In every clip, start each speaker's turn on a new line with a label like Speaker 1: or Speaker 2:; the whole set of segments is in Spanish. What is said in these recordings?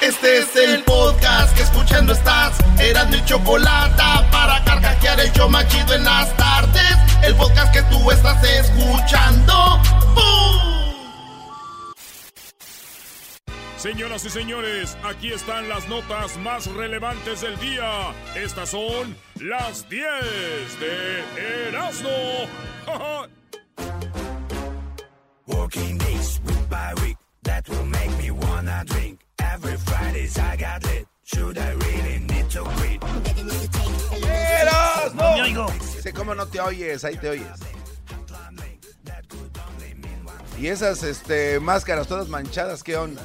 Speaker 1: Este es el podcast que escuchando estás. Eran mi chocolate para carcajear el yo machido en las tardes. El podcast que tú estás escuchando. ¡Bum!
Speaker 2: Señoras y señores, aquí están las notas más relevantes del día. Estas son las 10 de Erasmo.
Speaker 3: Working days, week by week, that will make me wanna drink. Every Fridays I got lit. Should I really need to quit?
Speaker 4: ¡Eras!
Speaker 5: No me oigo.
Speaker 4: Sí, ¿cómo no te oyes? Ahí te oyes. Y esas este, máscaras todas manchadas, ¿qué onda?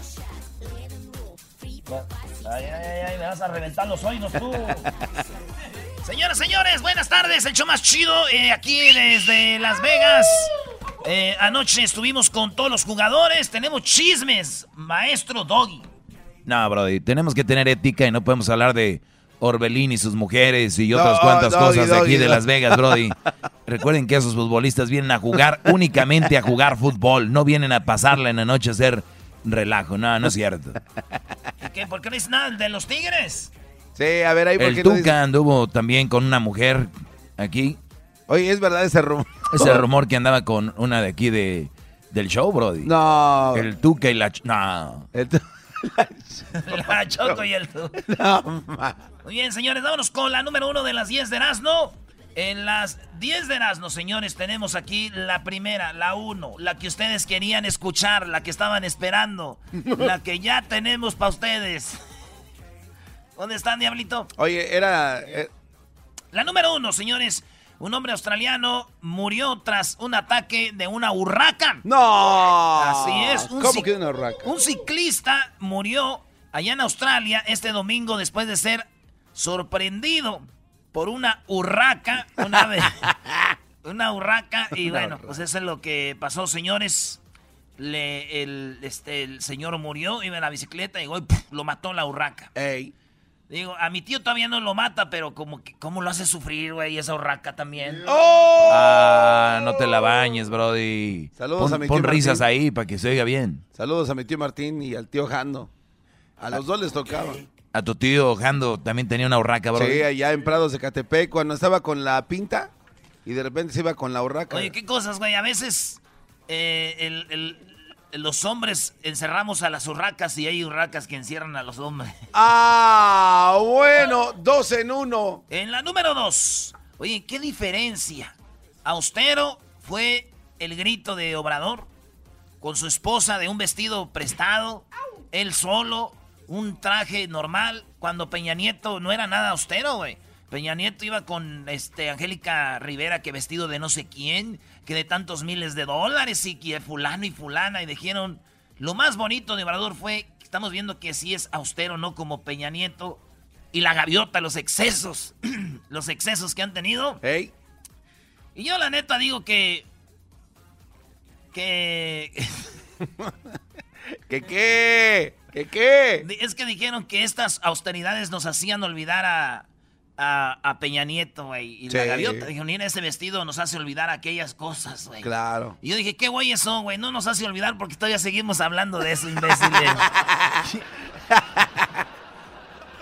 Speaker 5: Ay, ay, ay, ay, me vas a reventar los oídos tú. Señoras, señores, buenas tardes. El show más chido eh, aquí desde Las Vegas. Eh, anoche estuvimos con todos los jugadores. Tenemos chismes, maestro Doggy.
Speaker 6: No, Brody, tenemos que tener ética y no podemos hablar de Orbelín y sus mujeres y otras
Speaker 4: No,
Speaker 6: cuantas cosas de aquí de
Speaker 4: no.
Speaker 6: Las Vegas, Brody. Recuerden que esos futbolistas vienen a jugar únicamente a jugar fútbol, no vienen a pasarla en la noche a hacer relajo. No, no es cierto.
Speaker 5: ¿Qué? ¿Por qué no dices nada de los Tigres?
Speaker 4: Sí, a ver ahí por
Speaker 6: El
Speaker 4: no
Speaker 6: Tuca
Speaker 4: dice-
Speaker 6: anduvo también con una mujer aquí.
Speaker 4: Oye, ¿es verdad ese rumor?
Speaker 6: Ese rumor que andaba con una de aquí de, del show, Brody.
Speaker 4: No.
Speaker 6: El Tuca y la... No.
Speaker 4: El tu-
Speaker 5: La Choco y el tú.
Speaker 4: No, ma.
Speaker 5: Muy bien, señores, vámonos con la número uno de las 10 de Erasmo. En las 10 de Erasmo, señores, tenemos aquí la primera, la uno, la que ustedes querían escuchar, la que estaban esperando, la que ya tenemos para ustedes. ¿Dónde están, Diablito?
Speaker 4: Oye, era... eh,
Speaker 5: La número uno, señores. Un hombre australiano murió tras un ataque de una urraca.
Speaker 4: ¡No!
Speaker 5: Así es. un
Speaker 4: ¿Cómo que una?
Speaker 5: Un ciclista murió allá en Australia este domingo después de ser sorprendido por una urraca. Una, ave- una urraca. Y bueno, pues eso es lo que pasó, señores. Le- el, este, el señor murió, iba en la bicicleta y, ¡puf! lo mató la urraca.
Speaker 4: Ey.
Speaker 5: Digo, a mi tío todavía no lo mata, pero como que, ¿cómo lo hace sufrir, güey? Esa urraca también.
Speaker 4: ¡Oh!
Speaker 6: Ah, no te la bañes, Brody.
Speaker 4: Saludos
Speaker 6: pon,
Speaker 4: a mi
Speaker 6: pon
Speaker 4: tío
Speaker 6: risas
Speaker 4: Martín.
Speaker 6: ahí para que se oiga bien.
Speaker 4: Saludos a mi tío Martín y al tío Jando. A los dos les tocaba.
Speaker 6: A tu tío Jando también tenía una urraca, Brody.
Speaker 4: Sí, allá en Prados de Catepec, cuando estaba con la pinta y de repente se iba con la urraca.
Speaker 5: Oye, qué cosas, güey. A veces eh, el- el- los hombres encerramos a las urracas y hay urracas que encierran a los hombres.
Speaker 4: Ah, bueno, dos en uno.
Speaker 5: En la número dos. Oye, ¿qué diferencia? Austero fue el grito de Obrador con su esposa de un vestido prestado, él solo, un traje normal, cuando Peña Nieto no era nada austero, güey. Peña Nieto iba con este Angélica Rivera que vestido de no sé quién, que de tantos miles de dólares y que fulano y fulana y dijeron, lo más bonito de Obrador fue, que estamos viendo que sí es austero, no como Peña Nieto y la gaviota, los excesos, los excesos que han tenido. Y yo la neta digo que que
Speaker 4: ¿qué qué? ¿Qué qué?
Speaker 5: es que dijeron que estas austeridades nos hacían olvidar a a, a Peña Nieto, güey, y la gaviota. Dijeron, mira, ese vestido nos hace olvidar aquellas cosas, güey.
Speaker 4: Claro.
Speaker 5: Y yo dije, ¿qué güeyes son, güey? No nos hace olvidar porque todavía seguimos hablando de eso, imbéciles.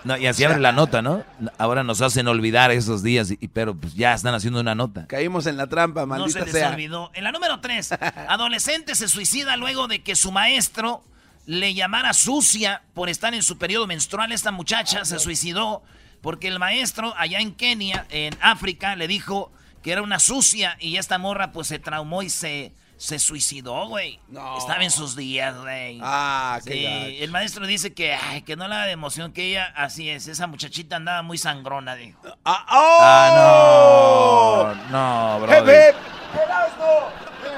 Speaker 6: No, y así abre la nota, ¿no? Ahora nos hacen olvidar esos días, y, pero pues ya están haciendo una nota.
Speaker 4: Caímos en la trampa,
Speaker 5: No
Speaker 4: maldita
Speaker 5: se les
Speaker 4: sea.
Speaker 5: olvidó. En la número 3, adolescente se suicida luego de que su maestro le llamara sucia por estar en su periodo menstrual. Esta muchacha se suicidó porque el maestro allá en Kenia, en África, le dijo que era una sucia y esta morra pues se traumó y se, se suicidó, güey.
Speaker 4: No.
Speaker 5: Estaba en sus días, güey.
Speaker 4: Ah, qué
Speaker 5: Sí, el maestro dice que, ay, que no la da de emoción, que ella, así es, esa muchachita andaba muy sangrona, dijo.
Speaker 4: Ah, ¡oh!
Speaker 6: Ah, no. No,
Speaker 4: ¡Hep,
Speaker 6: bro.
Speaker 4: hep!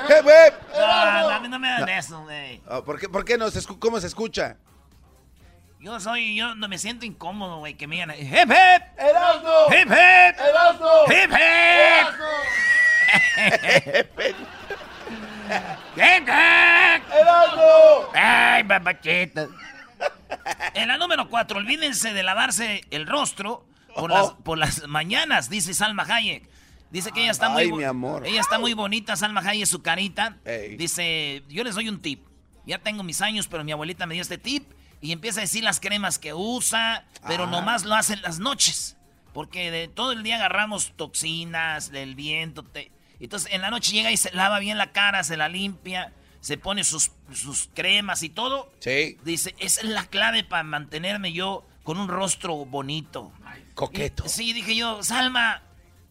Speaker 4: ¡Hep, hep!
Speaker 5: No, a mí no me dan eso, güey.
Speaker 4: Ah, ¿Por qué, por qué no ¿Cómo se escucha?
Speaker 5: Yo soy, yo no me siento incómodo, güey, que me digan, hip hip,
Speaker 4: ¡Erasmo!
Speaker 5: hip hip,
Speaker 4: ¡Erasmo!
Speaker 5: hip hip. Hip.
Speaker 4: ¡Erasmo!
Speaker 5: Ay, papachita. En la número cuatro, olvídense de lavarse el rostro por, las, por las mañanas, dice Salma Hayek. Dice que ella está muy
Speaker 4: Ay,
Speaker 5: bo-
Speaker 4: mi amor.
Speaker 5: Ella está muy bonita, Salma Hayek, su carita.
Speaker 4: Ey.
Speaker 5: Dice, yo les doy un tip. Ya tengo mis años, pero mi abuelita me dio este tip y empieza a decir las cremas que usa, pero
Speaker 4: Ah.
Speaker 5: nomás lo hace en las noches. Porque de todo el día agarramos toxinas del viento. te- Entonces en la noche llega y se lava bien la cara, se la limpia, se pone sus, sus cremas y todo.
Speaker 4: Sí,
Speaker 5: Dice, esa es la clave para mantenerme yo con un rostro bonito.
Speaker 4: coqueto.
Speaker 5: Y- sí, dije yo, Salma,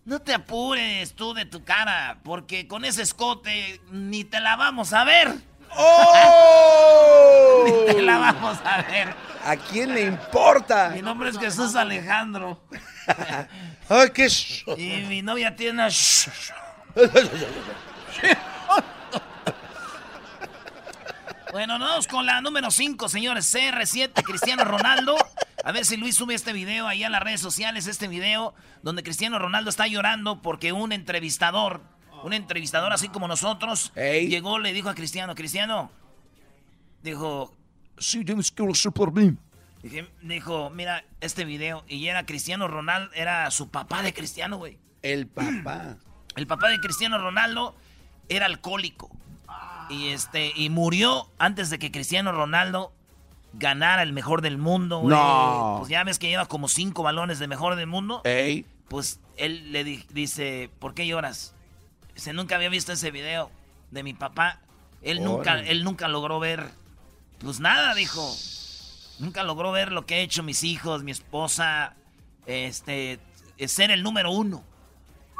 Speaker 5: no te apures tú de tu cara, porque con ese escote ni te la vamos a ver.
Speaker 4: ¡Oh!
Speaker 5: Te la vamos a ver.
Speaker 4: ¿A quién le importa?
Speaker 5: Mi nombre es Jesús Alejandro.
Speaker 4: Ay, qué
Speaker 5: Y mi novia tiene una... Bueno, nos vamos con la número 5, señores. CR7, Cristiano Ronaldo. A ver si Luis sube este video ahí a las redes sociales, este video donde Cristiano Ronaldo está llorando porque un entrevistador, un entrevistador así como nosotros,
Speaker 4: Ey.
Speaker 5: llegó, le dijo a Cristiano, Cristiano, dijo,
Speaker 6: Sí, tienes que hacer por mí.
Speaker 5: dijo, mira este video, y era Cristiano Ronaldo, era su papá de Cristiano, güey.
Speaker 4: El papá.
Speaker 5: El papá de Cristiano Ronaldo era alcohólico. Y este, y murió antes de que Cristiano Ronaldo ganara el mejor del mundo, güey.
Speaker 4: No.
Speaker 5: Pues ya ves que lleva como cinco balones de mejor del mundo.
Speaker 4: Ey.
Speaker 5: Pues él le di- dice, ¿por qué lloras? Dice, nunca había visto ese video de mi papá. Él nunca, él nunca logró ver, pues nada, dijo. Nunca logró ver lo que he hecho mis hijos, mi esposa, este, es ser el número uno.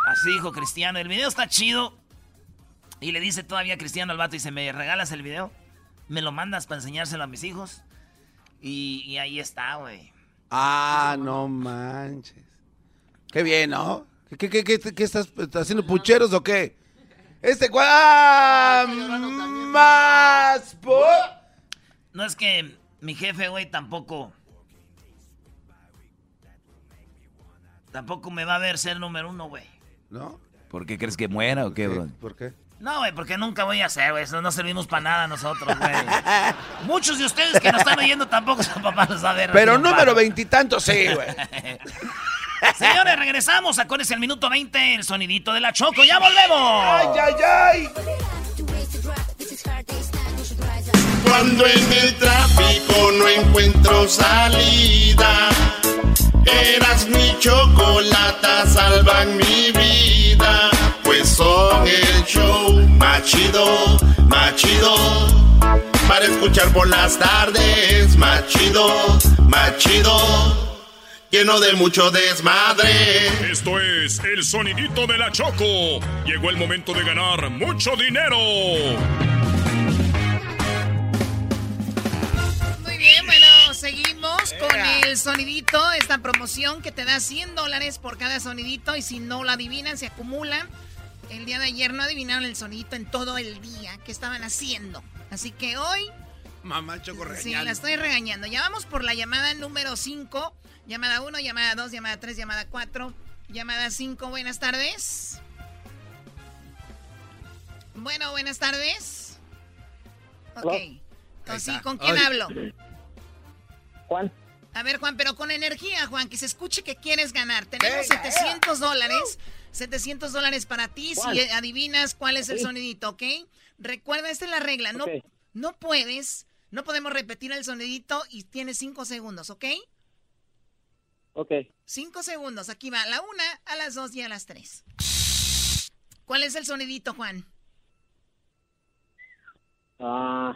Speaker 5: Así dijo Cristiano. El video está chido. Y le dice todavía Cristiano al vato, dice, ¿me regalas el video? ¿Me lo mandas para enseñárselo a mis hijos? Y, y ahí está, güey.
Speaker 4: Ah, no manches. Qué bien, ¿no? ¿Qué, qué, qué, qué estás, estás haciendo pucheros o qué? Este cual. ¡Ah! Más. po-
Speaker 5: No es que mi jefe, güey, tampoco... Tampoco me va a ver ser número uno, güey.
Speaker 4: ¿No?
Speaker 6: ¿Por qué crees que muera o qué, bro?
Speaker 4: ¿Por qué?
Speaker 5: No, güey, porque nunca voy a ser, güey. Eso no servimos para nada nosotros, güey. Muchos de ustedes que nos están oyendo tampoco su papá los va a ver.
Speaker 4: Pero número veintitantos, sí, güey.
Speaker 5: Señores, regresamos. Acuérdense el minuto 20, el sonidito de la Choco. ¡Ya volvemos!
Speaker 4: ¡Ay, ay, ay!
Speaker 1: Cuando en el tráfico no encuentro salida, eras mi chocolata, salvan mi vida. Pues son el show más chido, más chido. Para escuchar por las tardes, más chido, más chido. Lleno de mucho desmadre.
Speaker 2: Esto es el sonidito de la Choco. Llegó el momento de ganar mucho dinero.
Speaker 7: Muy bien, bueno, seguimos con el sonidito, esta promoción que te da 100 dólares por cada sonidito y si no lo adivinan se acumulan. El día de ayer no adivinaron el sonidito en todo el día que estaban haciendo. Así que hoy
Speaker 4: Mamá Choco
Speaker 7: sí,
Speaker 4: regañando.
Speaker 7: la estoy regañando. Ya vamos por la llamada número 5, llamada 1, llamada 2, llamada 3, llamada 4, llamada 5. Buenas tardes. Bueno, buenas tardes. Ok. Entonces, sí, ¿con quién
Speaker 4: Ay.
Speaker 7: hablo?
Speaker 8: Juan,
Speaker 7: A ver, Juan, pero con energía, Juan, que se escuche que quieres ganar. Tenemos
Speaker 4: Venga,
Speaker 7: 700 dólares. 700 dólares para ti
Speaker 8: Juan.
Speaker 7: si adivinas cuál es el
Speaker 8: Sí.
Speaker 7: sonidito, ¿ok? Recuerda, esta es la regla. No, no puedes, no podemos repetir el sonidito y tienes 5 segundos, ¿ok?
Speaker 8: ok.
Speaker 7: 5 segundos. Aquí va, a la una, a las dos y a las tres. ¿Cuál es el sonidito, Juan?
Speaker 8: Ah,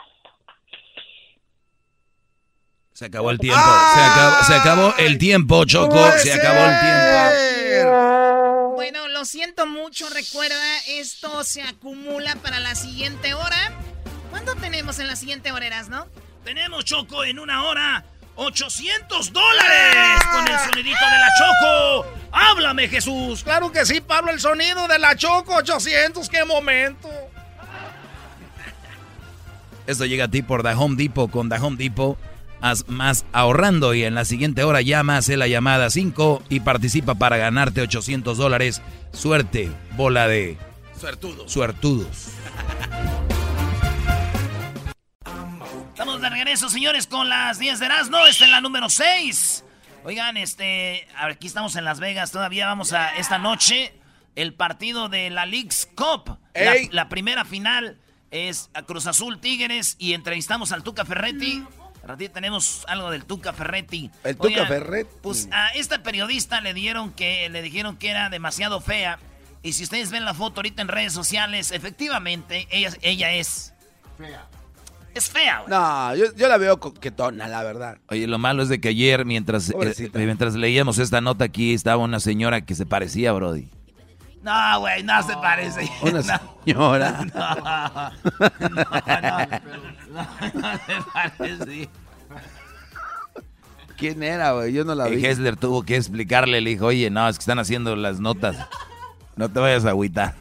Speaker 6: Se acabó el tiempo. Se, acabó, se acabó el tiempo, Choco. Se acabó el tiempo.
Speaker 7: Bueno, lo siento mucho. Recuerda, esto se acumula para la siguiente hora. ¿Cuánto tenemos en la siguiente hora, no?
Speaker 5: Tenemos, Choco, en una hora 800 dólares con el sonidito de la Choco. Háblame, Jesús.
Speaker 1: Claro que sí, Pablo, el sonido de la Choco 800. ¡Qué momento!
Speaker 6: Esto llega a ti por The Home Depot. Con The Home Depot, haz más ahorrando. Y en la siguiente hora llama, hace la llamada 5 y participa para ganarte 800 dólares. Suerte, bola de
Speaker 4: Suertudo.
Speaker 6: suertudos.
Speaker 5: Estamos de regreso, señores, con las 10 de Erasmo. Esta es la número 6. Oigan, este, aquí estamos en Las Vegas. Todavía vamos a esta noche el partido de la League's Cup. La,
Speaker 4: Ey.
Speaker 5: la primera final es a Cruz Azul Tigres y entrevistamos al Tuca Ferretti. Ratito tenemos algo del Tuca Ferretti.
Speaker 4: El Tuca Ferretti.
Speaker 5: Pues a esta periodista le dieron que le dijeron que era demasiado fea. Y si ustedes ven la foto ahorita en redes sociales, efectivamente ella, ella es es fea. güey.
Speaker 4: No, yo, yo la veo coquetona, la verdad.
Speaker 6: Oye, lo malo es de que ayer, mientras, eh, mientras leíamos esta nota aquí, estaba una señora que se parecía, Brody.
Speaker 5: No, güey, no se parece.
Speaker 4: Una
Speaker 5: No.
Speaker 4: señora.
Speaker 5: No, no, no, no se parece.
Speaker 4: ¿Quién era, güey? Yo no la
Speaker 6: Y
Speaker 4: vi.
Speaker 6: Hessler tuvo que explicarle, le dijo, oye, no, es que están haciendo las notas. No te vayas a agüitar.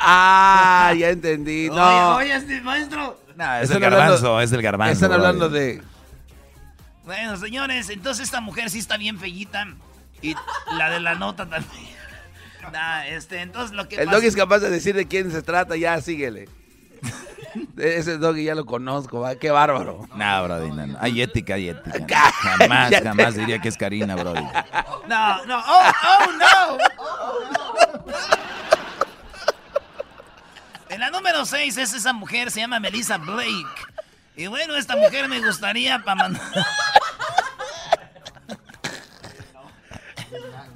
Speaker 4: Ah, ya entendí. No.
Speaker 5: Oye, oye, este maestro.
Speaker 6: No, es
Speaker 4: Están
Speaker 6: el garbanzo,
Speaker 4: hablando-
Speaker 6: es el garbanzo.
Speaker 4: Están hablando de.
Speaker 5: Bueno, señores, entonces esta mujer sí está bien fellita. Y la de la nota también. Nah, este, entonces lo que
Speaker 4: El
Speaker 5: pasa-
Speaker 4: doggy es capaz de decir de quién se trata, ya síguele. Ese doggy ya lo conozco, ¿va? qué bárbaro.
Speaker 6: No, Brody, no, no. Hay ética, hay ética. Jamás, jamás diría que es Karina, Brody.
Speaker 5: No, no, oh, oh, no. En la número 6 es esa mujer, se llama Melissa Blake. Y bueno, esta mujer me gustaría para mandar.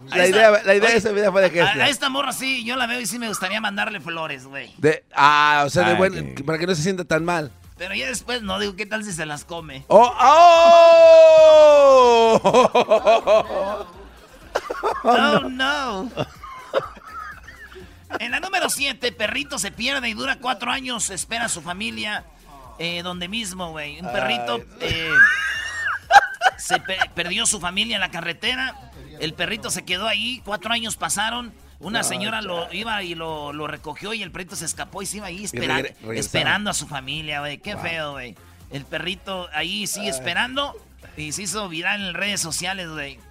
Speaker 4: La idea, la idea de esa vida fue de
Speaker 5: A, a
Speaker 4: Hessler.
Speaker 5: esta morra sí, yo la veo y sí me gustaría mandarle flores, güey.
Speaker 4: Ah, o sea, de buen, para que no se sienta tan mal.
Speaker 5: Pero ya después no digo, ¿qué tal si se las come?
Speaker 4: ¡Oh! ¡Oh!
Speaker 5: Oh, no. En la número 7, perrito se pierde y dura cuatro años, espera a su familia eh, donde mismo, güey. Un perrito eh, se pe- perdió su familia en la carretera. El perrito se quedó ahí, cuatro años pasaron. Una señora lo iba y lo, lo recogió y el perrito se escapó y se iba ahí espera-
Speaker 4: regre- regresaron.
Speaker 5: esperando a su familia, güey. Qué feo, güey. El perrito ahí sigue esperando y se hizo viral en redes sociales, güey.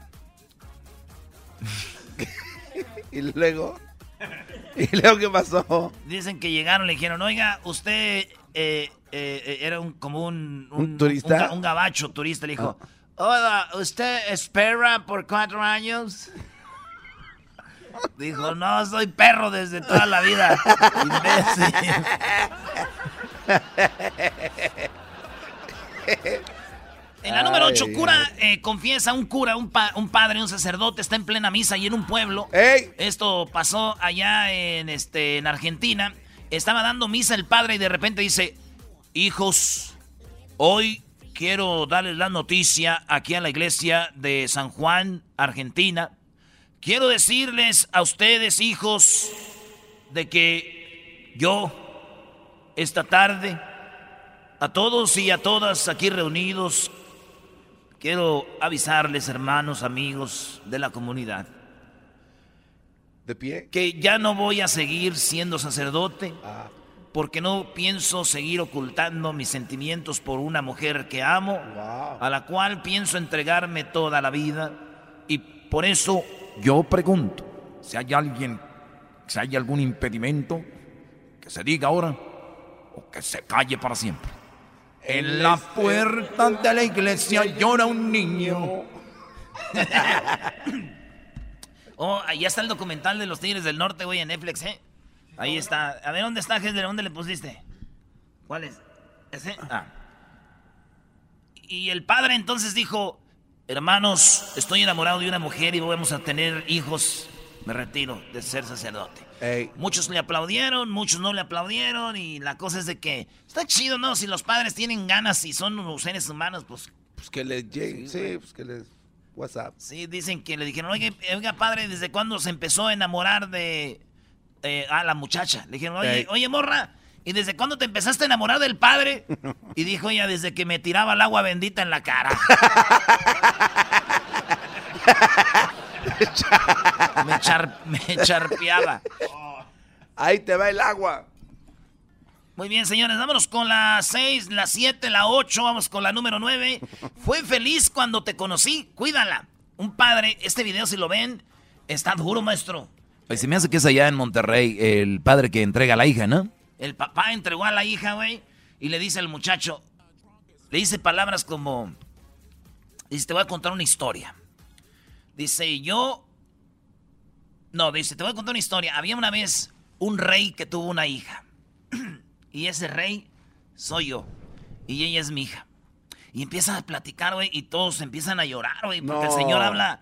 Speaker 4: Y luego. ¿Y luego qué pasó?
Speaker 5: Dicen que llegaron, le dijeron, oiga, usted eh, eh, era un, como un,
Speaker 4: ¿Un turista?
Speaker 5: Un, ga- un gabacho turista. Le dijo, hola, ¿usted espera por cuatro años? Dijo, no, soy perro desde toda la vida. Imbécil. En la número 8,
Speaker 4: Ay,
Speaker 5: cura eh, confiesa, un cura, un, pa- un padre, un sacerdote, está en plena misa y en un pueblo.
Speaker 4: ¡Ey!
Speaker 5: Esto pasó allá en, este, en Argentina. Estaba dando misa el padre y de repente dice, hijos, hoy quiero darles la noticia aquí a la iglesia de San Juan, Argentina. Quiero decirles a ustedes, hijos, de que yo, esta tarde, a todos y a todas aquí reunidos, quiero avisarles, hermanos, amigos de la comunidad,
Speaker 4: ¿De pie?
Speaker 5: que ya no voy a seguir siendo sacerdote
Speaker 4: Ah.
Speaker 5: porque no pienso seguir ocultando mis sentimientos por una mujer que amo,
Speaker 4: Wow.
Speaker 5: a la cual pienso entregarme toda la vida y por eso yo pregunto si hay alguien, si hay algún impedimento, que se diga ahora o que se calle para siempre. En la puerta de la iglesia llora un niño. Oh, ahí está el documental de los Tigres del Norte, güey, en Netflix, ¿eh? Ahí está. A ver, ¿dónde está, Hesler? ¿Dónde le pusiste? ¿Cuál es? ¿Ese? Ah. Y el padre entonces dijo, hermanos, estoy enamorado de una mujer y vamos a tener hijos me retiro de ser sacerdote.
Speaker 4: Ey.
Speaker 5: Muchos le aplaudieron, muchos no le aplaudieron y la cosa es de que está chido, ¿no? Si los padres tienen ganas y son unos seres humanos, pues
Speaker 4: Pues que les llegue. Sí, pues que les. WhatsApp.
Speaker 5: sí, dicen que le dijeron, oiga, oiga padre, ¿desde cuándo se empezó a enamorar de eh, a la muchacha? Le dijeron, oye,
Speaker 4: Ey.
Speaker 5: oye, morra, ¿y desde cuándo te empezaste a enamorar del padre? Y dijo ella, desde que me tiraba el agua bendita en la cara. me, char- me charpeaba.
Speaker 4: Ahí te va el agua.
Speaker 5: Muy bien, señores, vámonos con la 6, la 7, la 8, vamos con la número 9. Fue feliz cuando te conocí, cuídala. Un padre, este video si lo ven, está duro, maestro.
Speaker 6: Pues se me hace que es allá en Monterrey el padre que entrega a la hija, ¿no?
Speaker 5: El papá entregó a la hija, güey, y le dice al muchacho, le dice palabras como, dice, te voy a contar una historia. Dice, yo, no, dice, te voy a contar una historia. Había una vez un rey que tuvo una hija, y ese rey soy yo, y ella es mi hija. Y empieza a platicar, güey, y todos empiezan a llorar, güey, porque
Speaker 4: No.
Speaker 5: el señor habla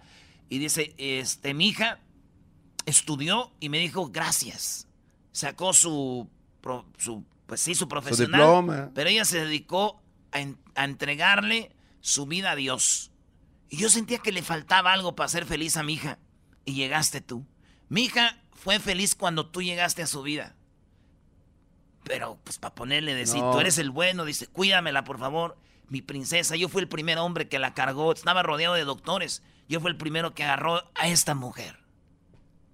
Speaker 5: y dice, este, mi hija estudió y me dijo gracias. Sacó su, pro- su pues sí, su profesional.
Speaker 4: diploma.
Speaker 5: Pero ella se dedicó a, en- a entregarle su vida a Dios. Y yo sentía que le faltaba algo para ser feliz a mi hija. Y llegaste tú. Mi hija fue feliz cuando tú llegaste a su vida. Pero, pues, para ponerle, decir,
Speaker 4: No.
Speaker 5: tú eres el bueno, dice, cuídamela, por favor. Mi princesa, yo fui el primer hombre que la cargó. Estaba rodeado de doctores. Yo fui el primero que agarró a esta mujer.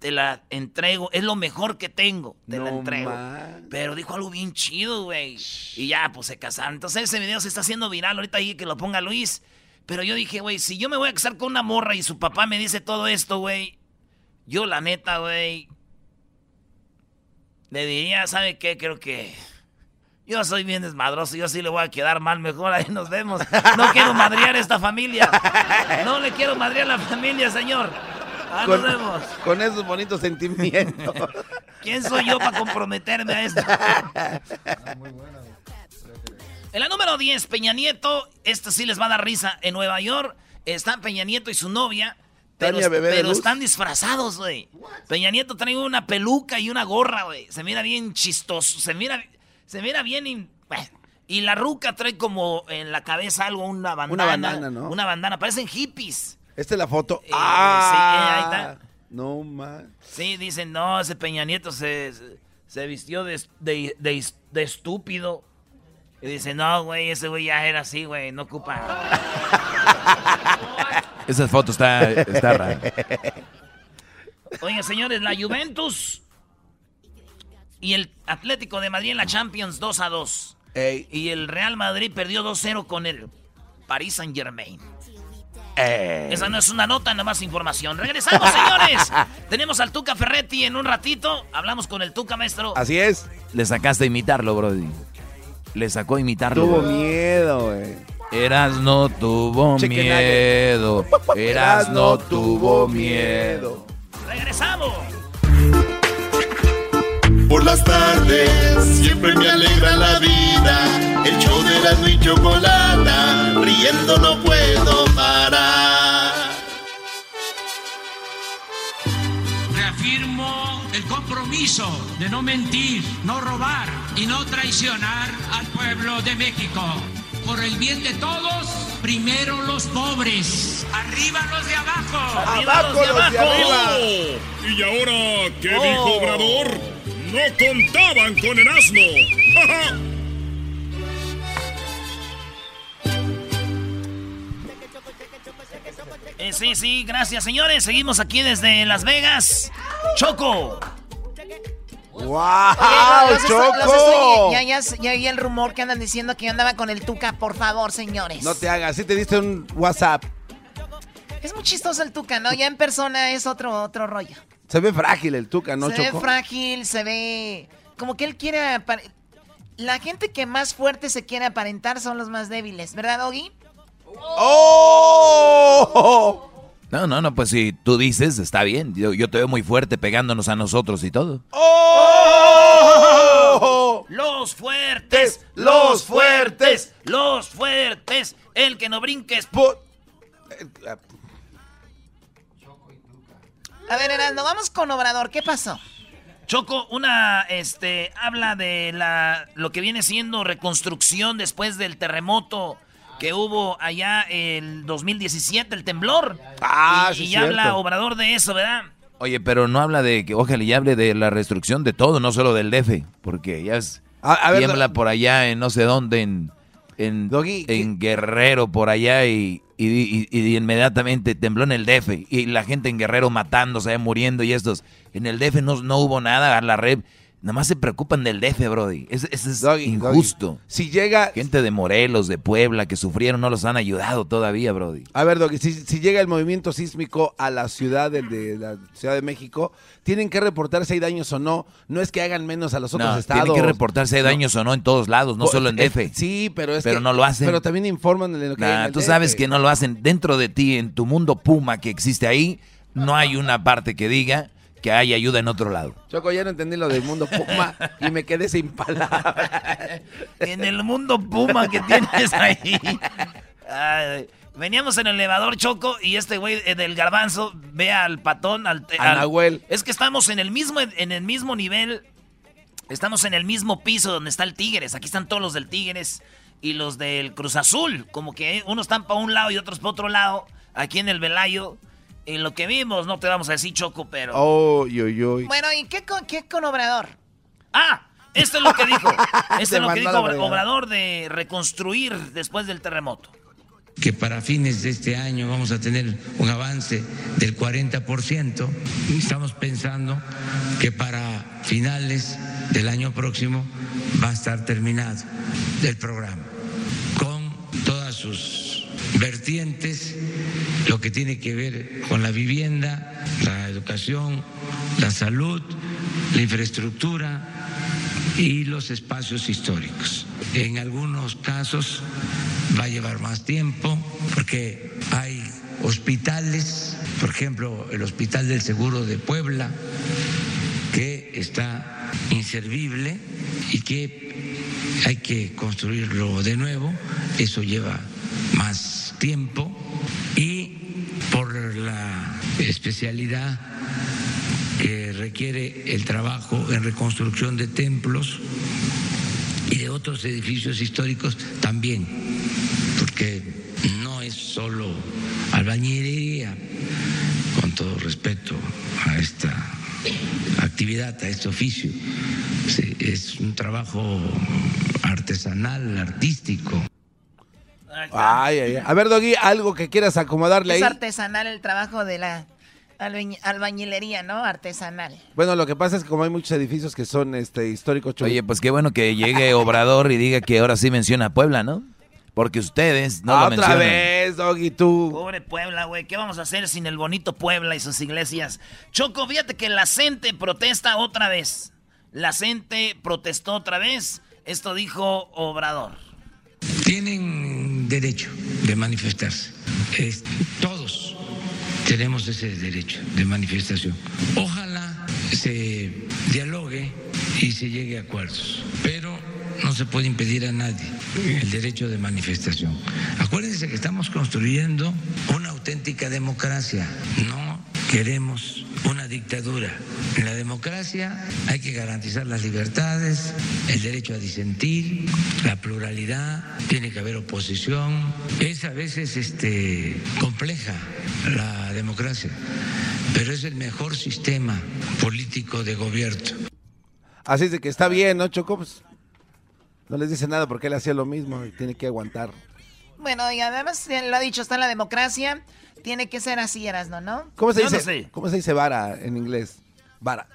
Speaker 5: Te la entrego, es lo mejor que tengo. Te la
Speaker 4: No
Speaker 5: entrego.
Speaker 4: man.
Speaker 5: Pero dijo algo bien chido, güey. Y ya, pues se casaron. Entonces ese video se está haciendo viral ahorita ahí que lo ponga Luis. Pero yo dije, güey, si yo me voy a casar con una morra y su papá me dice todo esto, güey. Yo la neta, güey. Le diría, ¿sabe qué? Creo que... Yo soy bien desmadroso, yo sí le voy a quedar mal, mejor ahí nos vemos. No quiero madrear esta familia. No le quiero madrear la familia, señor. Ah, nos
Speaker 4: Con,
Speaker 5: vemos.
Speaker 4: con esos bonitos sentimientos.
Speaker 5: ¿Quién soy yo para comprometerme a esto? En la número 10, Peña Nieto. Esto sí les va a dar risa. En Nueva York están Peña Nieto y su novia. Pero, están disfrazados, güey. Peña Nieto trae una peluca y una gorra, güey. Se mira bien chistoso. Se mira, se mira bien. y- la ruca trae como en la cabeza algo, una bandana.
Speaker 4: bandana, ¿no?
Speaker 5: Una bandana. Parecen hippies.
Speaker 4: Esta es la foto.
Speaker 5: Eh,
Speaker 4: ah,
Speaker 5: sí, ahí está.
Speaker 4: No man.
Speaker 5: Sí, dicen, no, ese Peña Nieto se, se, se vistió de, de, de- de estúpido. Y dicen, no, güey, ese güey ya era así, güey, no ocupa.
Speaker 6: Esa foto está, está rara.
Speaker 5: Oigan, señores, la Juventus y el Atlético de Madrid en la Champions 2 a 2.
Speaker 4: Ey,
Speaker 5: Y el Real Madrid perdió 2-0 con el Paris Saint Germain.
Speaker 4: ey.
Speaker 5: Esa no es una nota, nada más información. Regresamos, señores. Tenemos al Tuca Ferretti en un ratito. Hablamos con el Tuca, maestro.
Speaker 4: Así es.
Speaker 6: Le sacaste a imitarlo, Brody. Le sacó a imitarlo.
Speaker 4: Tuvo miedo, güey.
Speaker 6: Erasno tuvo
Speaker 4: Chicken
Speaker 6: miedo. Erasno tuvo miedo.
Speaker 5: Regresamos.
Speaker 1: Por las tardes siempre me alegra la vida. El show de la y chocolata, riendo no puedo parar.
Speaker 9: El compromiso de no mentir, no robar y no traicionar al pueblo de México. Por el bien de todos, primero los pobres, arriba los de abajo.
Speaker 5: Arriba los de
Speaker 4: los de
Speaker 5: abajo.
Speaker 4: arriba.
Speaker 2: Oh, ¿Y ahora qué
Speaker 5: Oh.
Speaker 2: dijo Obrador? No contaban con el asno.
Speaker 5: Eh, sí, sí, gracias, señores. Seguimos aquí desde Las Vegas. Choco.
Speaker 4: ¡Wow!
Speaker 7: Los estoy- los
Speaker 4: ¡Choco!
Speaker 7: estoy- ya, ya, ya oí el rumor que andan diciendo que yo andaba con el Tuca. Por favor, señores.
Speaker 4: No te hagas, sí te diste un WhatsApp.
Speaker 7: Es muy chistoso el Tuca, ¿no? Ya en persona es otro, otro rollo.
Speaker 4: Se ve frágil el Tuca, ¿no,
Speaker 7: se
Speaker 4: Choco?
Speaker 7: ve frágil, se ve... Como que él quiere... La gente que más fuerte se quiere aparentar son los más débiles, ¿verdad, Doggy?
Speaker 4: ¡Oh!
Speaker 6: No, no, no, pues si tú dices, está bien. Yo, yo te veo muy fuerte pegándonos a nosotros y todo.
Speaker 4: ¡Oh!
Speaker 5: Los fuertes,
Speaker 4: Los fuertes.
Speaker 5: los fuertes. El que no brinques.
Speaker 4: Po- ah,
Speaker 7: A ver, Erasmo, vamos con Obrador. ¿Qué pasó?
Speaker 5: Choco, una, este, habla de la, lo que viene siendo reconstrucción después del terremoto que hubo allá el 2017, el temblor.
Speaker 4: Ah,
Speaker 5: y,
Speaker 4: sí,
Speaker 5: y
Speaker 4: cierto.
Speaker 5: habla Obrador de eso, ¿verdad?
Speaker 6: Oye, pero no habla de que, ojalá y hable de la restricción de todo, no solo del DF, porque ya es,
Speaker 4: A, a ver,
Speaker 6: tiembla por allá en no sé dónde, en, en,
Speaker 4: Doggy, ¿qué-
Speaker 6: en Guerrero, por allá, y, y, y- y inmediatamente tembló en el DF, y la gente en Guerrero matándose, eh, muriendo, y estos, en el DF no, no hubo nada, la red, nada más se preocupan del DF, Brody, es
Speaker 4: Doggy,
Speaker 6: injusto.
Speaker 4: Doggy, Si llega,
Speaker 6: Gente de Morelos, de Puebla, que sufrieron, no los han ayudado todavía, Brody.
Speaker 4: a ver, Doggy, si, si llega el movimiento sísmico a la ciudad del- de, la Ciudad de México, tienen que reportar si hay daños o no. No es que hagan menos a los otros
Speaker 6: No,
Speaker 4: estados.
Speaker 6: tiene que reportarse hay
Speaker 4: No.
Speaker 6: daños o no en todos lados, no
Speaker 4: Pues,
Speaker 6: solo en
Speaker 4: eh,
Speaker 6: DF.
Speaker 4: Sí, pero es
Speaker 6: Pero
Speaker 4: que-
Speaker 6: no lo hacen.
Speaker 4: Pero también informan de lo que hay en
Speaker 6: Nah,
Speaker 4: el
Speaker 6: tú
Speaker 4: DF.
Speaker 6: sabes que no lo hacen dentro de ti, en tu mundo Puma que existe ahí, no hay una parte que diga que hay ayuda en otro lado.
Speaker 4: Choco, ya no entendí lo del mundo Puma y me quedé sin palabras.
Speaker 5: En el mundo Puma que tienes ahí. Ay, veníamos en el elevador Choco y este güey eh, del garbanzo ve al patón, al,
Speaker 4: A Nahuel.
Speaker 5: Es que estamos en el mismo en el mismo nivel. Estamos en el mismo piso donde está el Tigres. Aquí están todos los del Tigres y los del Cruz Azul. Como que unos están para un lado y otros para otro lado. Aquí en el Velayo. En lo que vimos, no te vamos a decir Choco, pero.
Speaker 4: Oh, yo, yo.
Speaker 7: Bueno, ¿y qué con, qué con Obrador?
Speaker 5: Ah, esto es lo que dijo. Esto es lo que dijo. Obrador de reconstruir después del terremoto.
Speaker 9: que para fines de este año vamos a tener un avance del 40%. Estamos pensando que para finales del año próximo va a estar terminado el programa, con todas sus vertientes, lo que tiene que ver con la vivienda, la educación, la salud, la infraestructura y los espacios históricos. En algunos casos va a llevar más tiempo porque hay hospitales, por ejemplo, el Hospital del Seguro de Puebla, que está inservible y que hay que construirlo de nuevo, eso lleva más tiempo y por la especialidad que requiere el trabajo en reconstrucción de templos y de otros edificios históricos también, porque no es solo albañilería, con todo respeto a esta actividad, a este oficio, es un trabajo artesanal, artístico.
Speaker 4: Ay, ay, ay. A ver, Doggy, algo que quieras acomodarle
Speaker 7: Es
Speaker 4: ahí.
Speaker 7: artesanal el trabajo de la albañ- albañilería, ¿no? Artesanal.
Speaker 4: Bueno, lo que pasa es que como hay muchos edificios que son este históricos, Choco,
Speaker 6: Oye, pues qué bueno que llegue Obrador y diga que ahora sí menciona a Puebla, ¿no? Porque ustedes no lo
Speaker 4: Ah, otra
Speaker 6: mencionan.
Speaker 4: vez, Doggy, tú.
Speaker 5: Pobre Puebla, güey. ¿Qué vamos a hacer sin el bonito Puebla y sus iglesias? Choco, fíjate que la gente protesta otra vez. La gente protestó otra vez. Esto dijo Obrador.
Speaker 9: Tienen derecho de manifestarse. Es- todos tenemos ese derecho de manifestación. Ojalá se dialogue y se llegue a acuerdos, pero no se puede impedir a nadie el derecho de manifestación. Acuérdense que estamos construyendo una auténtica democracia. No queremos una dictadura. En la democracia hay que garantizar las libertades, el derecho a disentir, la pluralidad, tiene que haber oposición. Es a veces este, compleja la democracia, pero es el mejor sistema político de gobierno.
Speaker 4: Así es de que está bien, ¿no, Choco? Pues, no les dice nada porque él hacía lo mismo y tiene que aguantar.
Speaker 7: Bueno, y además eh, lo ha dicho, está en la democracia. Tiene que ser así, Erasno, ¿no?
Speaker 4: ¿Cómo se
Speaker 5: no
Speaker 4: dice?
Speaker 5: sé.
Speaker 4: ¿Cómo se dice vara en inglés? Vara.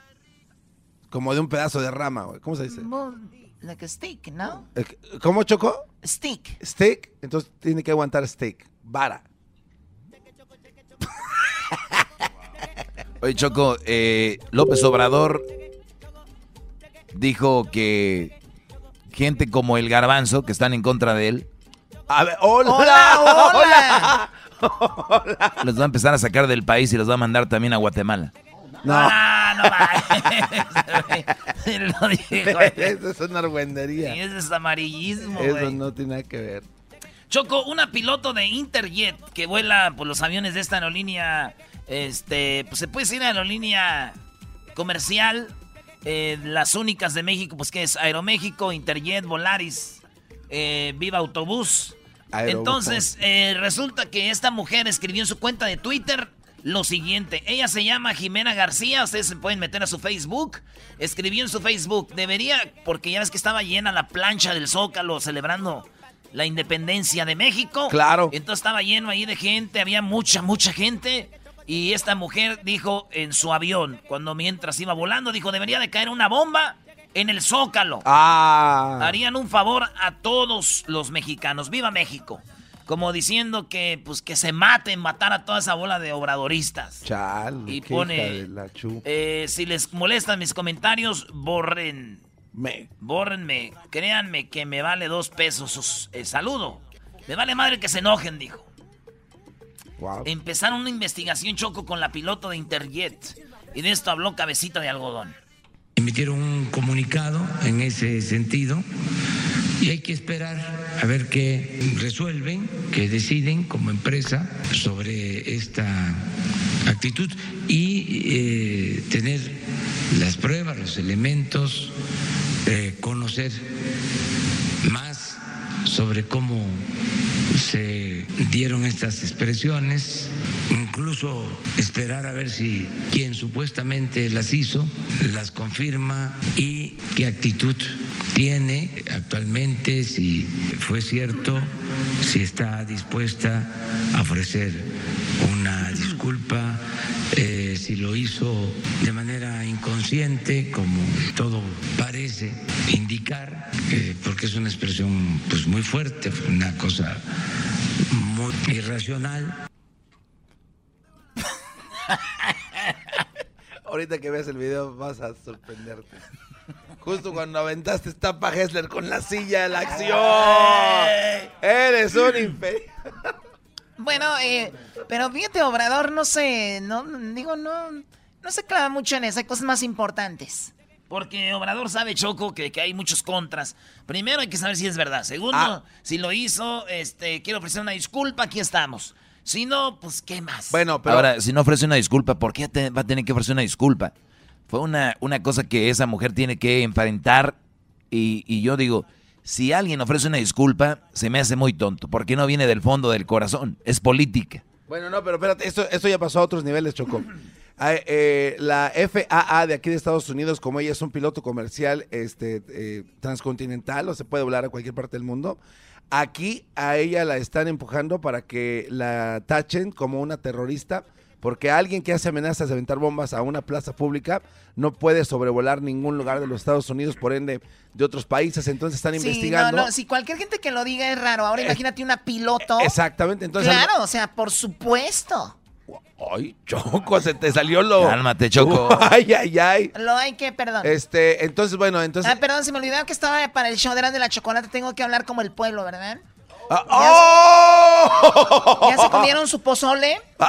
Speaker 4: Como de un pedazo de rama, güey. ¿Cómo se dice?
Speaker 7: Well, Like a stick, ¿no?
Speaker 4: Eh, ¿Cómo, Choco?
Speaker 7: Stick.
Speaker 4: Steak. Entonces tiene que aguantar steak. Vara.
Speaker 6: Oye, Choco, eh, López Obrador dijo que gente como el garbanzo, que están en contra de él,
Speaker 4: A ver, hola.
Speaker 7: ¡Hola, hola!
Speaker 6: los va a empezar a sacar del país y los va a mandar también a Guatemala.
Speaker 4: No.
Speaker 5: Ah, no dijo.
Speaker 4: Eso es una
Speaker 5: Y
Speaker 4: argüendería.
Speaker 5: ese es amarillismo,
Speaker 4: Eso no tiene nada que ver.
Speaker 5: Choco, una piloto de Interjet que vuela por los aviones de esta aerolínea, este, pues se puede decir aerolínea comercial, eh, las únicas de México, pues que es Aeroméxico, Interjet, Volaris, eh, Viva Autobús. Entonces, eh, resulta que esta mujer escribió en su cuenta de Twitter lo siguiente. Ella se llama Jimena García, ustedes se pueden meter a su Facebook. Escribió en su Facebook, debería, porque ya ves que estaba llena la plancha del Zócalo celebrando la independencia de México.
Speaker 4: Claro.
Speaker 5: Entonces estaba lleno ahí de gente, había mucha, mucha gente. Y esta mujer dijo en su avión, cuando mientras iba volando, dijo, debería de caer una bomba en el Zócalo.
Speaker 4: Ah.
Speaker 5: Harían un favor a todos los mexicanos. ¡Viva México! Como diciendo que, pues, que se maten, matar a toda esa bola de obradoristas.
Speaker 4: Chale,
Speaker 5: Y pone,
Speaker 4: la
Speaker 5: Eh, si les molestan mis comentarios, borren.
Speaker 4: Me.
Speaker 5: Bórrenme. Créanme que me vale dos pesos el saludo. Me vale madre que se enojen, dijo.
Speaker 4: Wow.
Speaker 5: Empezaron una investigación choco con la piloto de Interjet. Y de esto habló Cabecita de Algodón.
Speaker 9: Emitieron un comunicado en ese sentido y hay que esperar a ver qué resuelven, qué deciden como empresa sobre esta actitud y eh, tener las pruebas, los elementos, eh, conocer más sobre cómo se dieron estas expresiones, incluso esperar a ver si quien supuestamente las hizo las confirma y qué actitud tiene actualmente, si fue cierto, si está dispuesta a ofrecer una disculpa, eh, si lo hizo de manera inconsciente, como todo parece indicar, eh, porque es una expresión pues muy fuerte, una cosa muy irracional.
Speaker 4: Ahorita que veas el video vas a sorprenderte. Justo cuando aventaste Stampa Hessler con la silla de la acción. Eres un infeliz.
Speaker 7: Bueno, eh, pero fíjate, Obrador, no sé, no, digo, no, no se clava mucho en eso, hay cosas más importantes.
Speaker 5: Porque Obrador sabe, Choco, que, que hay muchos contras. Primero hay que saber si es verdad. Segundo,
Speaker 4: Ah.
Speaker 5: si lo hizo, este, quiero ofrecer una disculpa, aquí estamos. Si no, pues, ¿qué más?
Speaker 4: Bueno, pero
Speaker 10: Ahora, si no ofrece una disculpa, ¿por qué te- va a tener que ofrecer una disculpa? Fue una, una cosa que esa mujer tiene que enfrentar y, y yo digo, si alguien ofrece una disculpa, se me hace muy tonto, porque no viene del fondo del corazón, es política.
Speaker 4: Bueno, no, pero espérate, esto, esto ya pasó a otros niveles, Choco. Ah, eh, la FAA de aquí de Estados Unidos, como ella es un piloto comercial este, eh, transcontinental, o se puede volar a cualquier parte del mundo, aquí a ella la están empujando para que la tachen como una terrorista, porque alguien que hace amenazas de aventar bombas a una plaza pública no puede sobrevolar ningún lugar de los Estados Unidos, por ende de otros países, entonces están
Speaker 7: Sí,
Speaker 4: investigando.
Speaker 7: no, no, si cualquier gente que lo diga es raro. Ahora imagínate una piloto.
Speaker 4: Exactamente, entonces...
Speaker 7: Claro, o sea, por supuesto.
Speaker 4: Ay, Choco, se te salió lo...
Speaker 10: Cálmate, Choco.
Speaker 4: Ay, ay, ay.
Speaker 7: Lo hay que, perdón.
Speaker 4: Este, entonces, bueno, entonces.
Speaker 7: Ah, perdón, se me olvidaba que estaba para el show de de la Chocolate. Tengo que hablar como el pueblo, ¿verdad?
Speaker 4: Ah, ¡Oh!
Speaker 7: ¿Ya se comieron su pozole?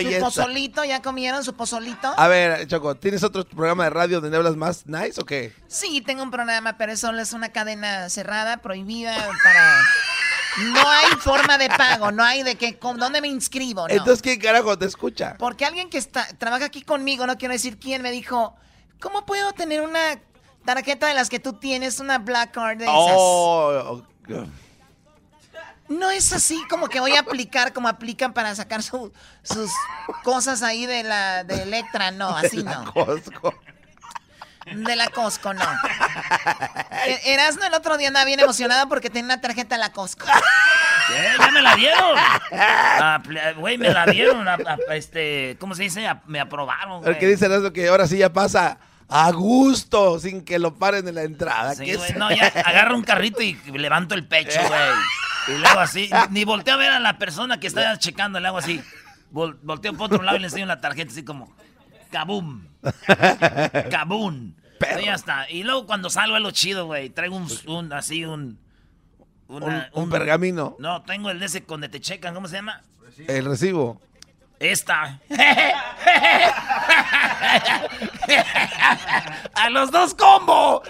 Speaker 7: ¿Su pozolito? ¿Ya comieron su pozolito?
Speaker 4: A ver, Choco, ¿tienes otro programa de radio donde hablas más nice o qué?
Speaker 7: Sí, tengo un programa, pero eso es una cadena cerrada, prohibida para... No hay forma de pago, no hay de que... ¿con ¿Dónde me inscribo? No.
Speaker 4: Entonces, ¿quién carajo te escucha?
Speaker 7: Porque alguien que está trabaja aquí conmigo, no quiero decir quién, me dijo, ¿cómo puedo tener una tarjeta de las que tú tienes, una Black Card de esas?
Speaker 4: Oh,
Speaker 7: No es así como que voy a aplicar como aplican para sacar su- sus cosas ahí de la de Electra, no, así no.
Speaker 4: Costco.
Speaker 7: De la Costco, no. E- Erasmo el otro día andaba bien emocionado porque tenía una tarjeta de la Costco.
Speaker 5: ¿Qué? ¡Ya me la dieron! Güey, me la dieron. a- a- este, ¿Cómo se dice? A- me aprobaron, güey.
Speaker 4: El que dice eso que ahora sí ya pasa a gusto, sin que lo paren en la entrada.
Speaker 5: Sí,
Speaker 4: ¿Qué
Speaker 5: güey, no, ya agarro un carrito y levanto el pecho, güey. Y luego así, ni volteo a ver a la persona que está checando, le hago así. Vol- volteo por otro lado y le enseño la tarjeta así como, kabum, kabum. Y ya está. Y luego cuando salgo es lo chido, güey. Traigo un, un- así un... una-
Speaker 4: Un- un pergamino.
Speaker 5: No, tengo el de ese donde te checan, ¿cómo se llama?
Speaker 4: El recibo.
Speaker 5: Esta. A los dos combo.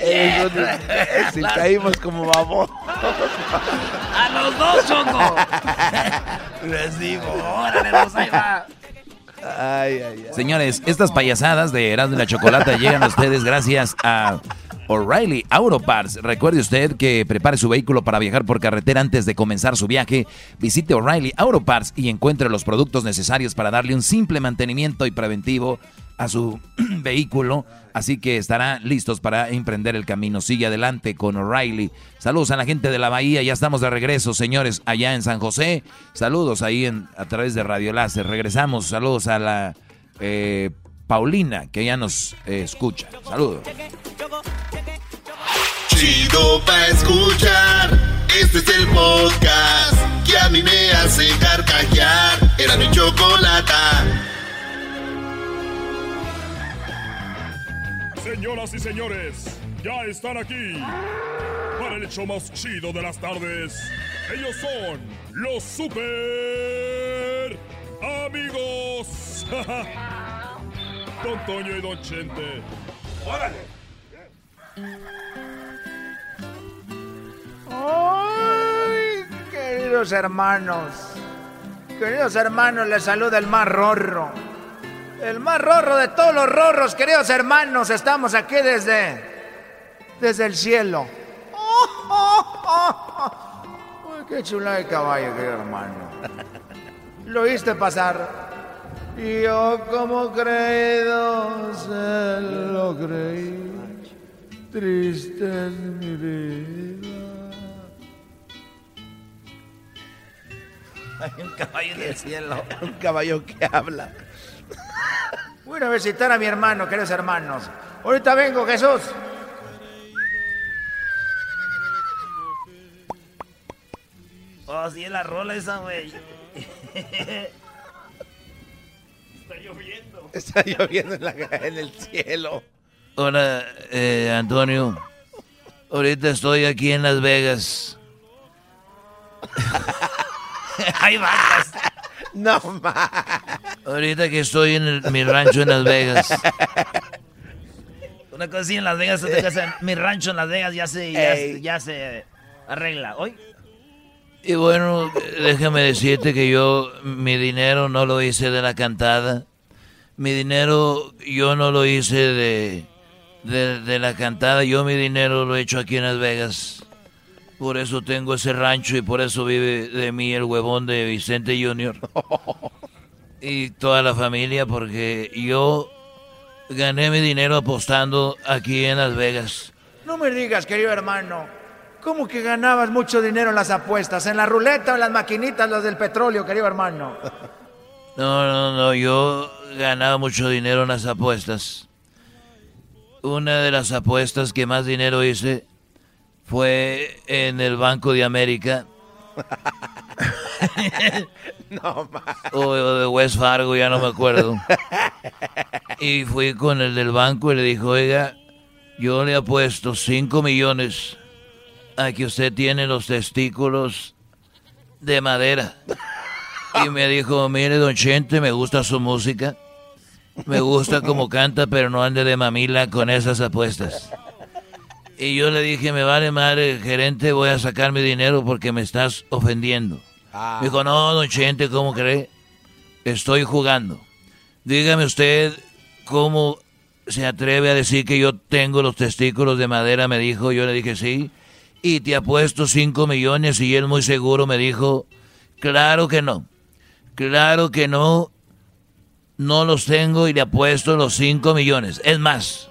Speaker 4: Es un caímos como vamos.
Speaker 11: A los dos, Choco. Les digo, órale, los ahí va.
Speaker 4: Ay, ay, ay.
Speaker 5: Señores, estas payasadas de Erasmo y la Chocolata llegan a ustedes gracias a O'Reilly Auto Parts. Recuerde usted que prepare su vehículo para viajar por carretera antes de comenzar su viaje. Visite O'Reilly Auto Parts y encuentre los productos necesarios para darle un simple mantenimiento y preventivo a su vehículo. Así que estará listos para emprender el camino. Sigue adelante con O'Reilly. Saludos a la gente de la Bahía. Ya estamos de regreso, señores, allá en San José. Saludos ahí en, a través de Radio Láser. Regresamos. Saludos a la eh, Paulina, que ya nos eh, escucha. Saludos.
Speaker 1: Chido pa' escuchar. Este es el podcast que a mí me hace carcajear. Era mi chocolata.
Speaker 2: Señoras y señores, ya están aquí para el hecho más chido de las tardes. Ellos son los super amigos. Don Toño y Don Chente. ¡Órale!
Speaker 12: ¡Ay! Queridos hermanos, queridos hermanos, les saluda el más rorro. El más rorro de todos los rorros, queridos hermanos, estamos aquí desde, desde el cielo. Uy, qué chula de caballo, querido hermano. Lo viste pasar. Y yo como creído se lo creí. Triste es mi vida.
Speaker 11: Hay un caballo del cielo.
Speaker 4: Un caballo que habla.
Speaker 12: Voy a visitar a mi hermano, queridos hermanos. Ahorita vengo, Jesús.
Speaker 11: Oh, sí, es la rola esa, güey.
Speaker 4: Está lloviendo en, la- en el cielo.
Speaker 5: Hola, eh, Antonio. Ahorita estoy aquí en Las Vegas.
Speaker 11: Hay vacas.
Speaker 4: No más.
Speaker 5: Ahorita que estoy en el- mi rancho en Las Vegas.
Speaker 11: Una cosa así en Las Vegas, otra cosa mi rancho en Las Vegas ya se, ya,
Speaker 4: Ey.
Speaker 11: se- ya se arregla. Hoy.
Speaker 5: Y bueno, déjame decirte que yo mi dinero no lo hice de la cantada. Mi dinero yo no lo hice de, de, de la cantada. Yo mi dinero lo he hecho aquí en Las Vegas. Por eso tengo ese rancho y por eso vive de mí el huevón de Vicente Junior. Y toda la familia porque yo gané mi dinero apostando aquí en Las Vegas.
Speaker 12: No me digas, querido hermano. ¿Cómo que ganabas mucho dinero en las apuestas? ¿En la ruleta o en las maquinitas, las del petróleo, querido hermano?
Speaker 5: No, no, no, yo ganaba mucho dinero en las apuestas. Una de las apuestas que más dinero hice fue en el Banco de América
Speaker 4: No
Speaker 5: o de West Fargo, ya no me acuerdo. Y fui con el del banco y le dijo, oiga, yo le apuesto 5 millones a que usted tiene los testículos de madera. Y me dijo, mire, don Chente, me gusta su música. Me gusta como canta, pero no ande de mamila con esas apuestas. Y yo le dije, me vale madre, gerente, voy a sacar mi dinero porque me estás ofendiendo.
Speaker 4: Ah.
Speaker 5: Me dijo, no, don Chente, ¿cómo cree? Estoy jugando. Dígame usted cómo se atreve a decir que yo tengo los testículos de madera, me dijo. Yo le dije, sí. Y te apuesto 5 millones y él muy seguro me dijo, claro que no. Claro que no. No los tengo y le apuesto los 5 millones. Es más,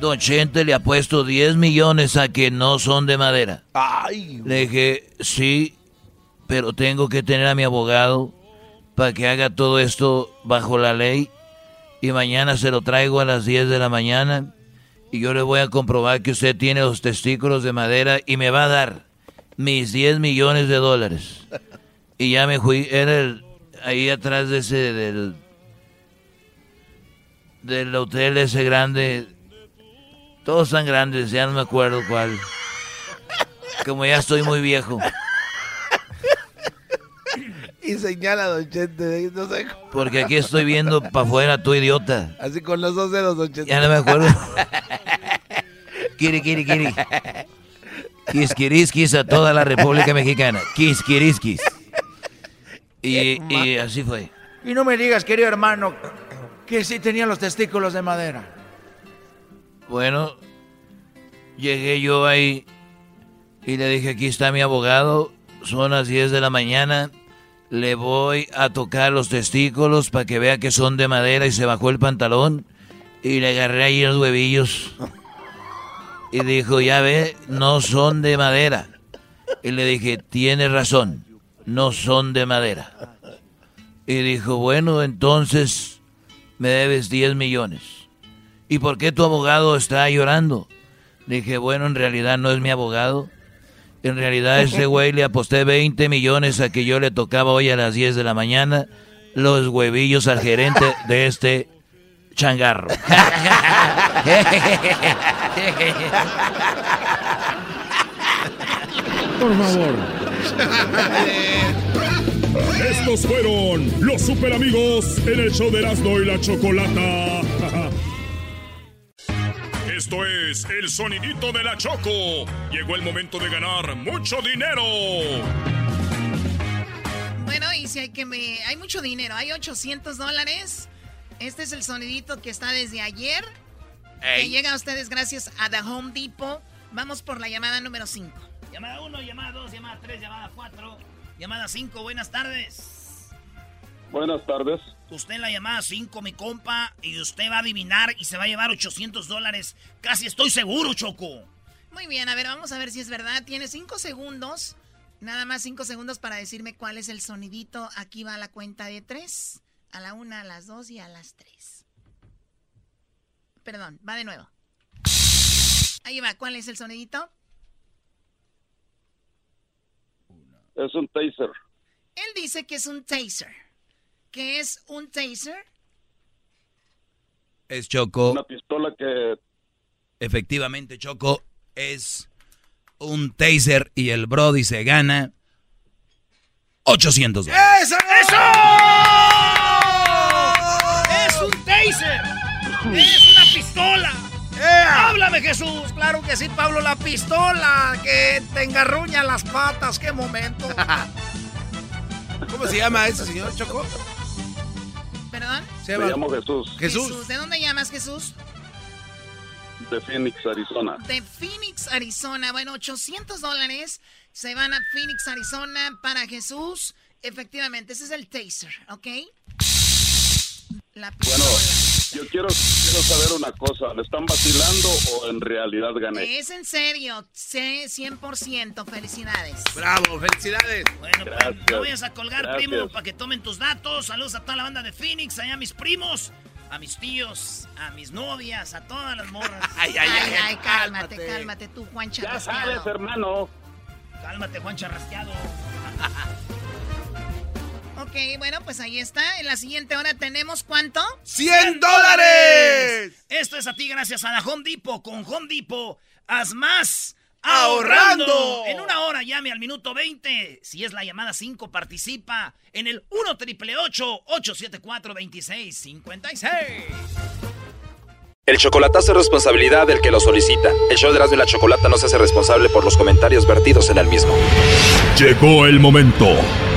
Speaker 5: Don Chente le ha puesto 10 millones a que no son de madera.
Speaker 4: Ay.
Speaker 5: Le dije, sí, pero tengo que tener a mi abogado para que haga todo esto bajo la ley. Y mañana se lo traigo a las 10 de la mañana. Y yo le voy a comprobar que usted tiene los testículos de madera y me va a dar mis 10 millones de dólares. Y ya me fui, era el, ahí atrás de ese, del, del hotel ese grande. Todos tan grandes, ya no me acuerdo cuál. Como ya estoy muy viejo.
Speaker 4: Y señala Don Chente. No sé cómo.
Speaker 6: Porque aquí estoy viendo para afuera, tu idiota.
Speaker 4: Así con los dos dedos, Don Chente.
Speaker 6: Ya no me acuerdo. Kiri, kiri, kiri. Quisquiriskis a toda la República Mexicana. Quisquiriskis. Y, y así fue.
Speaker 12: Y no me digas, querido hermano, que sí tenía los testículos de madera.
Speaker 6: Bueno, llegué yo ahí y le dije, aquí está mi abogado, son las 10 de la mañana, le voy a tocar los testículos para que vea que son de madera y se bajó el pantalón y le agarré ahí los huevillos. Y dijo, ya ve, no son de madera. Y le dije, tiene razón, no son de madera. Y dijo, bueno, entonces me debes 10 millones. ¿Y por qué tu abogado está llorando? Dije, bueno, en realidad no es mi abogado. En realidad ese güey le aposté 20 millones a que yo le tocaba hoy a las 10 de la mañana los huevillos al gerente de este changarro.
Speaker 2: Por favor. Estos fueron los super amigos en el show de Erasmo y la Chocolata. Esto es el sonidito de la Choco. Llegó el momento de ganar mucho dinero.
Speaker 7: Bueno, y si hay que me... Hay mucho dinero, hay 800 dólares. Este es el sonidito que está desde ayer. Que llega a ustedes gracias a The Home Depot. Vamos por la llamada número 5.
Speaker 5: Llamada 1, llamada 2, llamada 3, llamada 4, llamada 5. Buenas tardes.
Speaker 13: Buenas tardes.
Speaker 5: Usted en la llamada 5, mi compa, y usted va a adivinar y se va a llevar 800 dólares. Casi estoy seguro, Choco.
Speaker 7: Muy bien, a ver, vamos a ver si es verdad. Tiene 5 segundos. Nada más 5 segundos para decirme cuál es el sonidito. Aquí va la cuenta de 3. A la 1, a las 2 y a las 3. Perdón, va de nuevo. Ahí va, ¿cuál es el sonidito?
Speaker 13: Es un taser.
Speaker 7: Él dice que es un taser. ¿Qué es un taser?
Speaker 6: Es Choco.
Speaker 13: Una pistola que
Speaker 6: Efectivamente, Choco, es un taser y el Brody se gana 800 dólares.
Speaker 5: ¡Eso! ¡Eso! ¡Es un taser! ¡Es una pistola! ¡Háblame, Jesús!
Speaker 12: Claro que sí, Pablo, la pistola que te engarruña las patas. ¡Qué momento!
Speaker 4: ¿Cómo se llama ese señor, Choco?
Speaker 7: ¿Perdón?
Speaker 13: me llamo Jesús.
Speaker 4: Jesús.
Speaker 7: ¿De dónde llamas, Jesús?
Speaker 13: De Phoenix, Arizona.
Speaker 7: De Phoenix, Arizona. Bueno, 800 dólares se van a Phoenix, Arizona para Jesús. Efectivamente, ese es el taser, ¿ok? La
Speaker 13: Bueno, yo quiero, quiero saber una cosa. ¿Le están vacilando o en realidad gané?
Speaker 7: Es en serio, sé 100%. Felicidades.
Speaker 4: Bravo, felicidades.
Speaker 5: Bueno, pues,
Speaker 13: Gracias.
Speaker 5: no vayas a colgar,
Speaker 13: Gracias.
Speaker 5: primo, para que tomen tus datos. Saludos a toda la banda de Phoenix, allá a mis primos, a mis tíos, a mis novias, a todas las morras.
Speaker 4: Ay,
Speaker 7: Ay, ay, cálmate, cálmate tú, Juan
Speaker 13: Ya sabes,
Speaker 7: Charrasqueado.
Speaker 13: hermano.
Speaker 5: Cálmate, Juan Charrasqueado.
Speaker 7: Ok, bueno, pues ahí está. En la siguiente hora tenemos ¿cuánto?
Speaker 4: ¡100 dólares!
Speaker 5: Esto es a ti gracias a la Home Depot. Con Home Depot, haz más
Speaker 4: Ahorrando.
Speaker 5: ahorrando. En una hora llame al minuto 20. Si es la llamada 5, participa en el 1 triple 874 2656
Speaker 14: El chocolatazo es responsabilidad del que lo solicita. El show de Erasmo y la Chocolata no se hace responsable por los comentarios vertidos en el mismo.
Speaker 2: Llegó el momento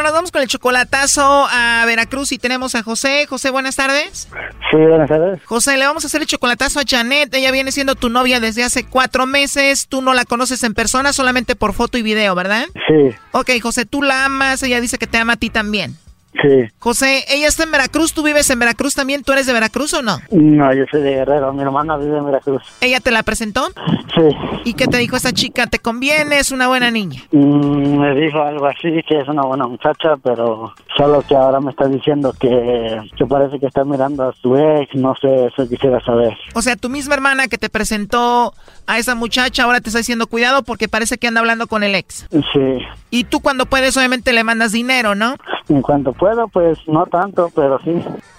Speaker 7: Bueno, nos vamos con el chocolatazo a Veracruz y tenemos a José. José, buenas tardes.
Speaker 8: Sí, buenas tardes.
Speaker 7: José, le vamos a hacer el chocolatazo a Janet. Ella viene siendo tu novia desde hace cuatro meses. Tú no la conoces en persona, solamente por foto y video, ¿verdad?
Speaker 8: Sí,
Speaker 7: Ok, José, tú la amas. Ella dice que te ama a ti también.
Speaker 15: Sí.
Speaker 7: José, ella está en Veracruz, tú vives en Veracruz también, ¿tú eres de Veracruz o no?
Speaker 15: No, yo soy de Guerrero, mi hermana vive en Veracruz.
Speaker 7: ¿Ella te la presentó?
Speaker 15: Sí.
Speaker 7: ¿Y qué te dijo esta chica? ¿Te conviene? ¿Es una buena niña?
Speaker 15: Mm, me dijo algo así, que es una buena muchacha, pero solo que ahora me está diciendo que, que parece que está mirando a su ex, no sé, eso quisiera saber.
Speaker 7: O sea, tu misma hermana que te presentó a esa muchacha ahora te está diciendo cuidado porque parece que anda hablando con el ex.
Speaker 15: Sí.
Speaker 7: Y tú cuando puedes obviamente le mandas dinero, ¿no?
Speaker 15: En cuanto puedo, pues no tanto, pero sí.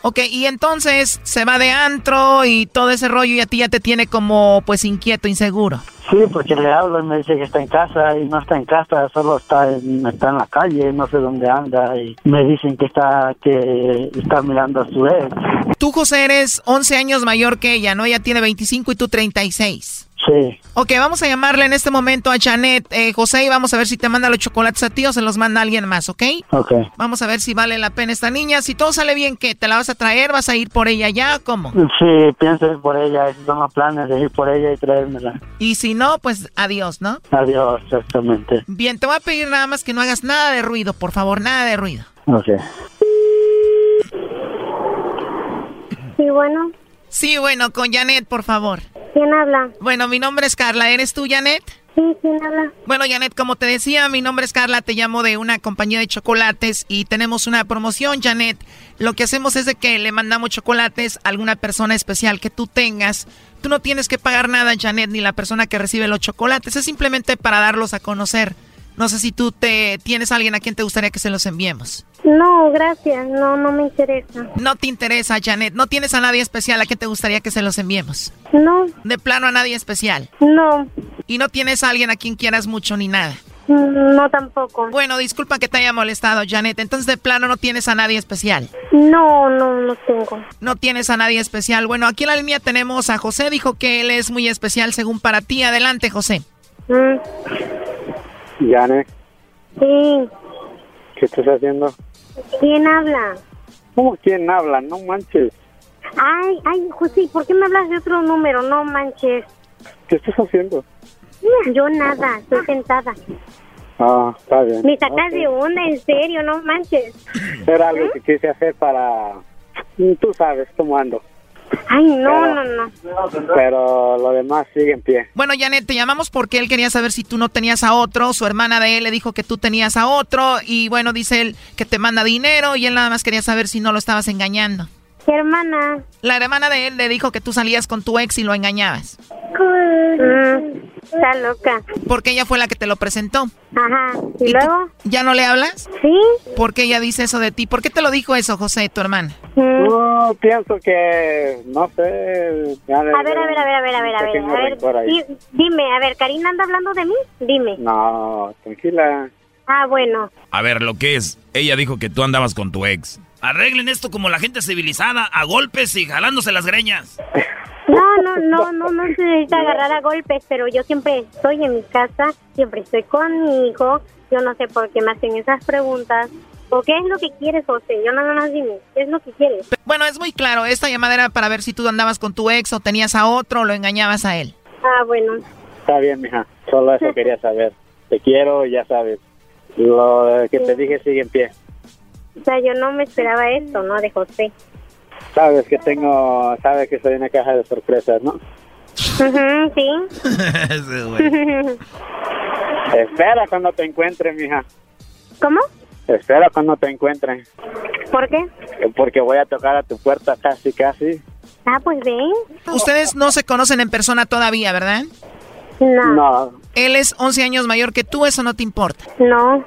Speaker 7: Ok, y entonces se va de antro y todo ese rollo y a ti ya te tiene como pues inquieto, inseguro.
Speaker 15: Sí, porque le hablo y me dice que está en casa y no está en casa, solo está en, está en la calle, no sé dónde anda y me dicen que está que está mirando a su ex.
Speaker 7: Tú, José, eres 11 años mayor que ella, ¿no? Ella tiene 25 y tú 36.
Speaker 15: Sí.
Speaker 7: Ok, vamos a llamarle en este momento a Janet, eh, José, y vamos a ver si te manda los chocolates a ti o se los manda alguien más, ¿ok?
Speaker 15: Ok.
Speaker 7: Vamos a ver si vale la pena esta niña. Si todo sale bien, ¿qué? ¿Te la vas a traer? ¿Vas a ir por ella ya? ¿Cómo?
Speaker 15: Sí, pienso ir por ella, esos son los planes de ir por ella y traérmela.
Speaker 7: Y si no, pues adiós, ¿no?
Speaker 15: Adiós, exactamente.
Speaker 7: Bien, te voy a pedir nada más que no hagas nada de ruido, por favor, nada de ruido.
Speaker 15: Ok.
Speaker 16: Sí, bueno.
Speaker 7: Sí, bueno, con Janet, por favor.
Speaker 16: ¿Quién habla?
Speaker 7: Bueno, mi nombre es Carla. ¿Eres tú, Janet?
Speaker 16: Sí, ¿quién habla?
Speaker 7: Bueno, Janet, como te decía, mi nombre es Carla, te llamo de una compañía de chocolates y tenemos una promoción, Janet. Lo que hacemos es de que le mandamos chocolates a alguna persona especial que tú tengas. Tú no tienes que pagar nada, Janet, ni la persona que recibe los chocolates. Es simplemente para darlos a conocer. No sé si tú te tienes a alguien a quien te gustaría que se los enviemos.
Speaker 16: No, gracias. No, no me interesa.
Speaker 7: No te interesa, Janet. No tienes a nadie especial a quien te gustaría que se los enviemos.
Speaker 16: No.
Speaker 7: De plano a nadie especial.
Speaker 16: No.
Speaker 7: Y no tienes a alguien a quien quieras mucho ni nada.
Speaker 16: Mm, No tampoco.
Speaker 7: Bueno, disculpa que te haya molestado, Janet. Entonces, de plano no tienes a nadie especial.
Speaker 16: No, no, no tengo.
Speaker 7: No tienes a nadie especial. Bueno, aquí en la línea tenemos a José. Dijo que él es muy especial según para ti. Adelante, José.
Speaker 16: Mm,
Speaker 15: Janet,
Speaker 16: Sí.
Speaker 15: ¿qué estás haciendo?
Speaker 16: ¿Quién habla?
Speaker 15: ¿Cómo quién habla? No manches.
Speaker 16: Ay, ay, José, ¿por qué me hablas de otro número? No manches.
Speaker 15: ¿Qué estás haciendo?
Speaker 16: Yo nada, estoy sentada.
Speaker 15: Ah, está bien.
Speaker 16: Me sacas
Speaker 15: Ok.
Speaker 16: de onda, en serio, no manches.
Speaker 15: Era algo que quise hacer para... Tú sabes cómo ando.
Speaker 16: Ay, no,
Speaker 15: Pero-
Speaker 16: no, no.
Speaker 15: Pero lo demás sigue en pie.
Speaker 7: Bueno, Janet, te llamamos porque él quería saber si tú no tenías a otro. Su hermana de él le dijo que tú tenías a otro. Y bueno, dice él que te manda dinero. Y él nada más quería saber si no lo estabas engañando.
Speaker 16: ¿Qué hermana?
Speaker 7: La hermana de él le dijo que tú salías con tu ex y lo engañabas.
Speaker 16: Mm, está loca.
Speaker 7: Porque ella fue la que te lo presentó.
Speaker 16: Ajá. ¿Y,
Speaker 7: ¿Y tú
Speaker 16: luego?
Speaker 7: ¿Ya no le hablas?
Speaker 16: Sí.
Speaker 7: ¿Por qué ella dice eso de ti? ¿Por qué te lo dijo eso, José, tu hermana?
Speaker 16: Mm.
Speaker 15: No, pienso que... No sé...
Speaker 16: A ver, a ver, a ver, a ver, a ver, a ver. A di- dime, a ver, ¿Karina anda hablando de mí? Dime.
Speaker 15: No, tranquila.
Speaker 16: Ah, bueno.
Speaker 6: A ver, lo que es, ella dijo que tú andabas con tu ex.
Speaker 5: Arreglen esto como la gente civilizada, a golpes y jalándose las greñas.
Speaker 16: No, no, no, no, no se necesita agarrar a golpes, pero yo siempre estoy en mi casa, siempre estoy con mi hijo. Yo no sé por qué me hacen esas preguntas. ¿O qué es lo que quieres, José? Yo no, no, no, dime, ¿qué es lo que quieres?
Speaker 7: Bueno, es muy claro. Esta llamada era para ver si tú andabas con tu ex o tenías a otro o lo engañabas a él.
Speaker 16: Ah, bueno.
Speaker 15: Está bien, mija. Solo eso quería saber. Te quiero, ya sabes. Lo que te dije sigue en pie.
Speaker 16: O sea, yo no me esperaba esto, ¿no? De José.
Speaker 15: Sabes que tengo... Sabes que soy una caja de sorpresas, ¿no?
Speaker 16: Sí.
Speaker 15: Espera cuando te encuentre, mija.
Speaker 16: ¿Cómo?
Speaker 15: Espera cuando te encuentre.
Speaker 16: ¿Por qué?
Speaker 15: Porque voy a tocar a tu puerta casi, casi.
Speaker 16: Ah, pues ven.
Speaker 7: Ustedes no se conocen en persona todavía, ¿verdad?
Speaker 16: No.
Speaker 15: No.
Speaker 7: Él es 11 años mayor que tú, eso no te importa.
Speaker 16: No.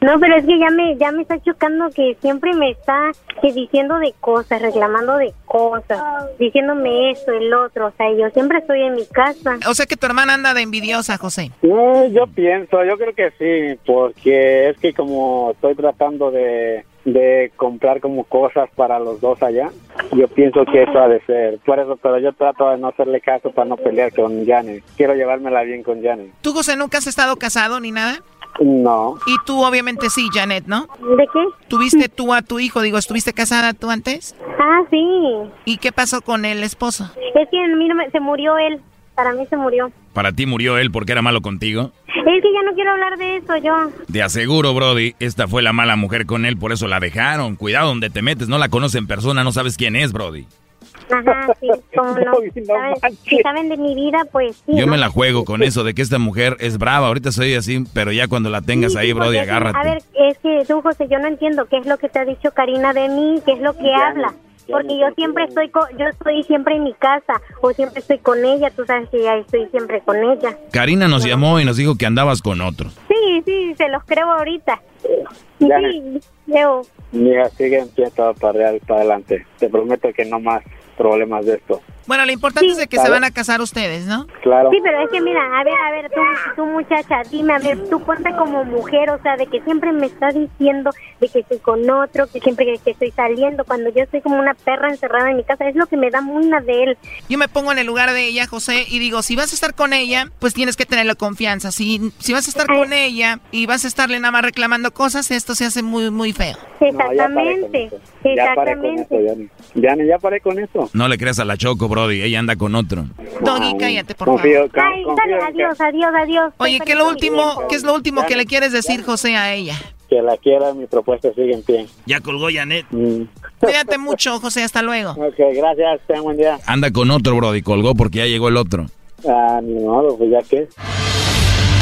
Speaker 16: No, pero es que ya me ya me está chocando que siempre me está que diciendo de cosas, reclamando de cosas, diciéndome esto, el otro, o sea, yo siempre estoy en mi casa.
Speaker 7: O sea que tu hermana anda de envidiosa, José.
Speaker 15: No, yo pienso, yo creo que sí, porque es que como estoy tratando de, de comprar como cosas para los dos allá, yo pienso que eso ha de ser. Por eso, pero yo trato de no hacerle caso para no pelear con Janet. Quiero llevármela bien con Janet.
Speaker 7: ¿Tú, José, nunca has estado casado ni nada?
Speaker 15: No,
Speaker 7: Y tú, obviamente, sí, Janet, ¿no?
Speaker 16: ¿De qué?
Speaker 7: ¿Tuviste tú a tu hijo? Digo, ¿estuviste casada tú antes?
Speaker 16: Ah, sí.
Speaker 7: ¿Y qué pasó con el esposo?
Speaker 16: Es que a mí no me- se murió él. Para mí se murió.
Speaker 6: Para ti murió él porque era malo contigo.
Speaker 16: Es que ya no quiero hablar de eso, yo.
Speaker 6: De aseguro, Brody, esta fue la mala mujer con él, por eso la dejaron. Cuidado donde te metes, no la conoces en persona, no sabes quién es, Brody.
Speaker 16: Ajá, sí, como no. ¿saben? Si saben de mi vida, pues sí.
Speaker 6: Yo
Speaker 16: ¿no?
Speaker 6: me la juego con eso de que esta mujer es brava. Ahorita soy así, pero ya cuando la tengas
Speaker 16: Sí,
Speaker 6: ahí,
Speaker 16: sí,
Speaker 6: Brody, agárrate.
Speaker 16: A ver, es que tú, José, yo no entiendo qué es lo que te ha dicho Karina de mí, qué es lo que habla. Porque yo siempre estoy, co- yo estoy siempre en mi casa o siempre estoy con ella. Tú sabes que ya estoy siempre con ella.
Speaker 6: Karina nos llamó y nos dijo que andabas con otro.
Speaker 16: Sí, sí, se los creo ahorita.
Speaker 15: Ya.
Speaker 16: Sí, Leo.
Speaker 15: Mira, sigue en pie todo para, real- para adelante. Te prometo que no más problemas de esto.
Speaker 7: Bueno, lo importante es de que se van a casar ustedes, ¿no?
Speaker 15: Claro.
Speaker 16: Sí, pero es que mira, a ver, a ver, tú, tú muchacha, dime, a ver, tú ponte como mujer, o sea, de que siempre me estás diciendo de que estoy con otro, que siempre que, que estoy saliendo, cuando yo estoy como una perra encerrada en mi casa, es lo que me da nada de él.
Speaker 7: Yo me pongo en el lugar de ella, José, y digo, si vas a estar con ella, pues tienes que tenerle confianza. Si, si vas a estar con ella y vas a estarle nada más reclamando cosas, esto se hace muy, muy feo.
Speaker 16: Exactamente,
Speaker 15: Ya paré con eso,
Speaker 16: exactamente.
Speaker 15: Ya paré con eso.
Speaker 6: No le creas a la Choco, Brody, ella anda con otro.
Speaker 7: Doggy, cállate, por
Speaker 15: Confío,
Speaker 7: favor.
Speaker 16: Ay, dale, adiós, adiós, adiós.
Speaker 7: Oye, ¿qué es lo último, qué es lo último que le quieres decir, José, a ella?
Speaker 15: Que la quiera, mi propuesta sigue en pie.
Speaker 5: Ya colgó Janet.
Speaker 7: Cuídate mucho, José, hasta luego.
Speaker 15: Ok, gracias, ten buen día.
Speaker 6: Anda con otro, Brody, colgó porque ya llegó el otro.
Speaker 15: Ah, ni modo, pues ya que.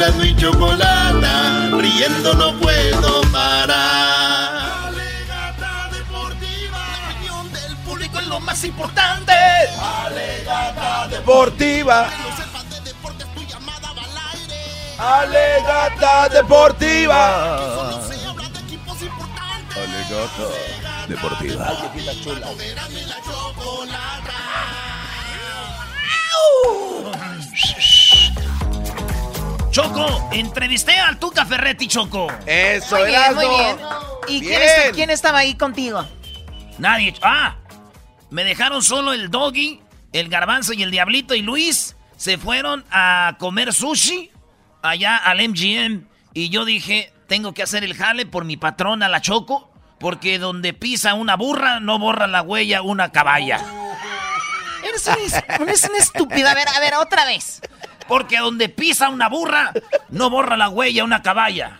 Speaker 1: De y Chocolata, riendo no puedo parar. Alegata deportiva, la opinión del público es lo más importante. Alegata
Speaker 4: Deportiva. Alegata deportiva. Alegata deportiva.
Speaker 5: Choco, entrevisté al Tuca Ferretti, Choco.
Speaker 4: Eso,
Speaker 7: Muy bien, muy bien. ¿Y quién, está- quién estaba ahí contigo?
Speaker 5: Nadie. Ah, me dejaron solo el doggy, el garbanzo y el diablito y Luis se fueron a comer sushi allá al MGM. Y yo dije, tengo que hacer el jale por mi patrona, la Choco, porque donde pisa una burra no borra la huella una caballa.
Speaker 7: Eres un, eres un estúpido. A ver, a ver, otra vez.
Speaker 5: Porque donde pisa una burra no borra la huella una caballa.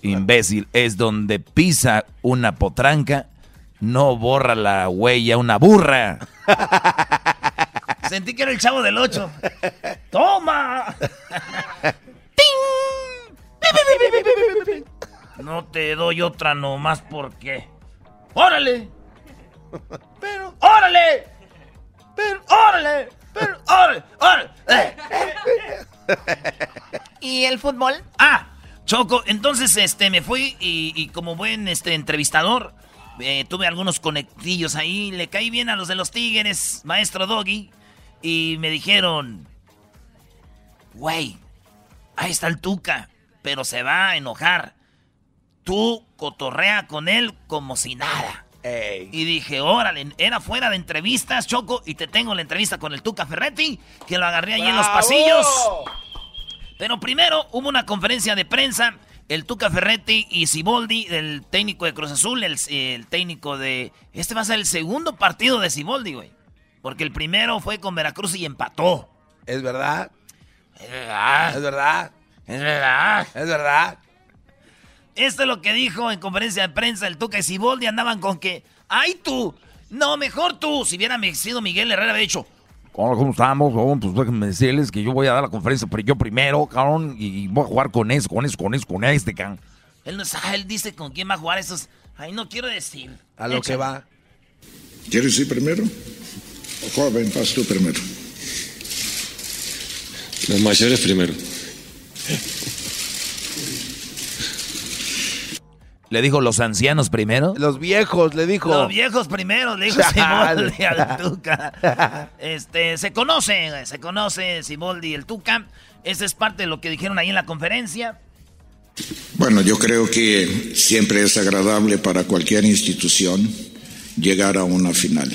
Speaker 6: Imbécil, es donde pisa una potranca, no borra la huella una burra.
Speaker 5: Sentí que era el chavo del 8. ¡Toma! No te doy otra nomás porque. ¡Órale! Pero, ¡órale! Pero, órale!
Speaker 7: ¿Y el fútbol?
Speaker 5: Ah, Choco, entonces este me fui y, y como buen este entrevistador, eh, tuve algunos conectillos ahí, le caí bien a los de los Tigres, maestro Doggy, y me dijeron, güey, ahí está el Tuca, pero se va a enojar. Tú cotorrea con él como si nada. Y dije, órale, era fuera de entrevistas, Choco, y te tengo la entrevista con el Tuca Ferretti, que lo agarré ahí en los pasillos. Pero primero hubo una conferencia de prensa. El Tuca Ferretti y Siboldi, el técnico de Cruz Azul, el, el técnico de... Este va a ser el segundo partido de Siboldi, güey. Porque el primero fue con Veracruz y empató.
Speaker 4: ¿Es verdad?
Speaker 5: Es verdad.
Speaker 4: ¿Es verdad?
Speaker 5: Es verdad.
Speaker 4: ¿Es verdad?
Speaker 5: Esto es lo que dijo en conferencia de prensa el Tuca y Siboldi. Andaban con que... ¡Ay, tú! No, mejor tú. Si hubiera sido Miguel Herrera, había dicho...
Speaker 6: Hola, ¿cómo estamos? cabrón? Pues déjenme decirles que yo voy a dar la conferencia, pero yo primero, cabrón, y voy a jugar con eso, con eso, con eso, con este, cabrón.
Speaker 5: Él no sabe, él dice con quién va a jugar esos... Ay, no quiero decir.
Speaker 4: A lo que va.
Speaker 17: ¿Quieres ir primero? O joven, vas tú primero.
Speaker 18: Los mayores primero.
Speaker 6: ¿Le dijo los ancianos primero?
Speaker 4: Los viejos, le dijo.
Speaker 5: Los viejos primero, le dijo Simoldi al Tuca. Este, se conoce, se conoce Simoldi y el Tuca. Esa es parte de lo que dijeron ahí en la conferencia.
Speaker 17: Bueno, yo creo que siempre es agradable para cualquier institución llegar a una final.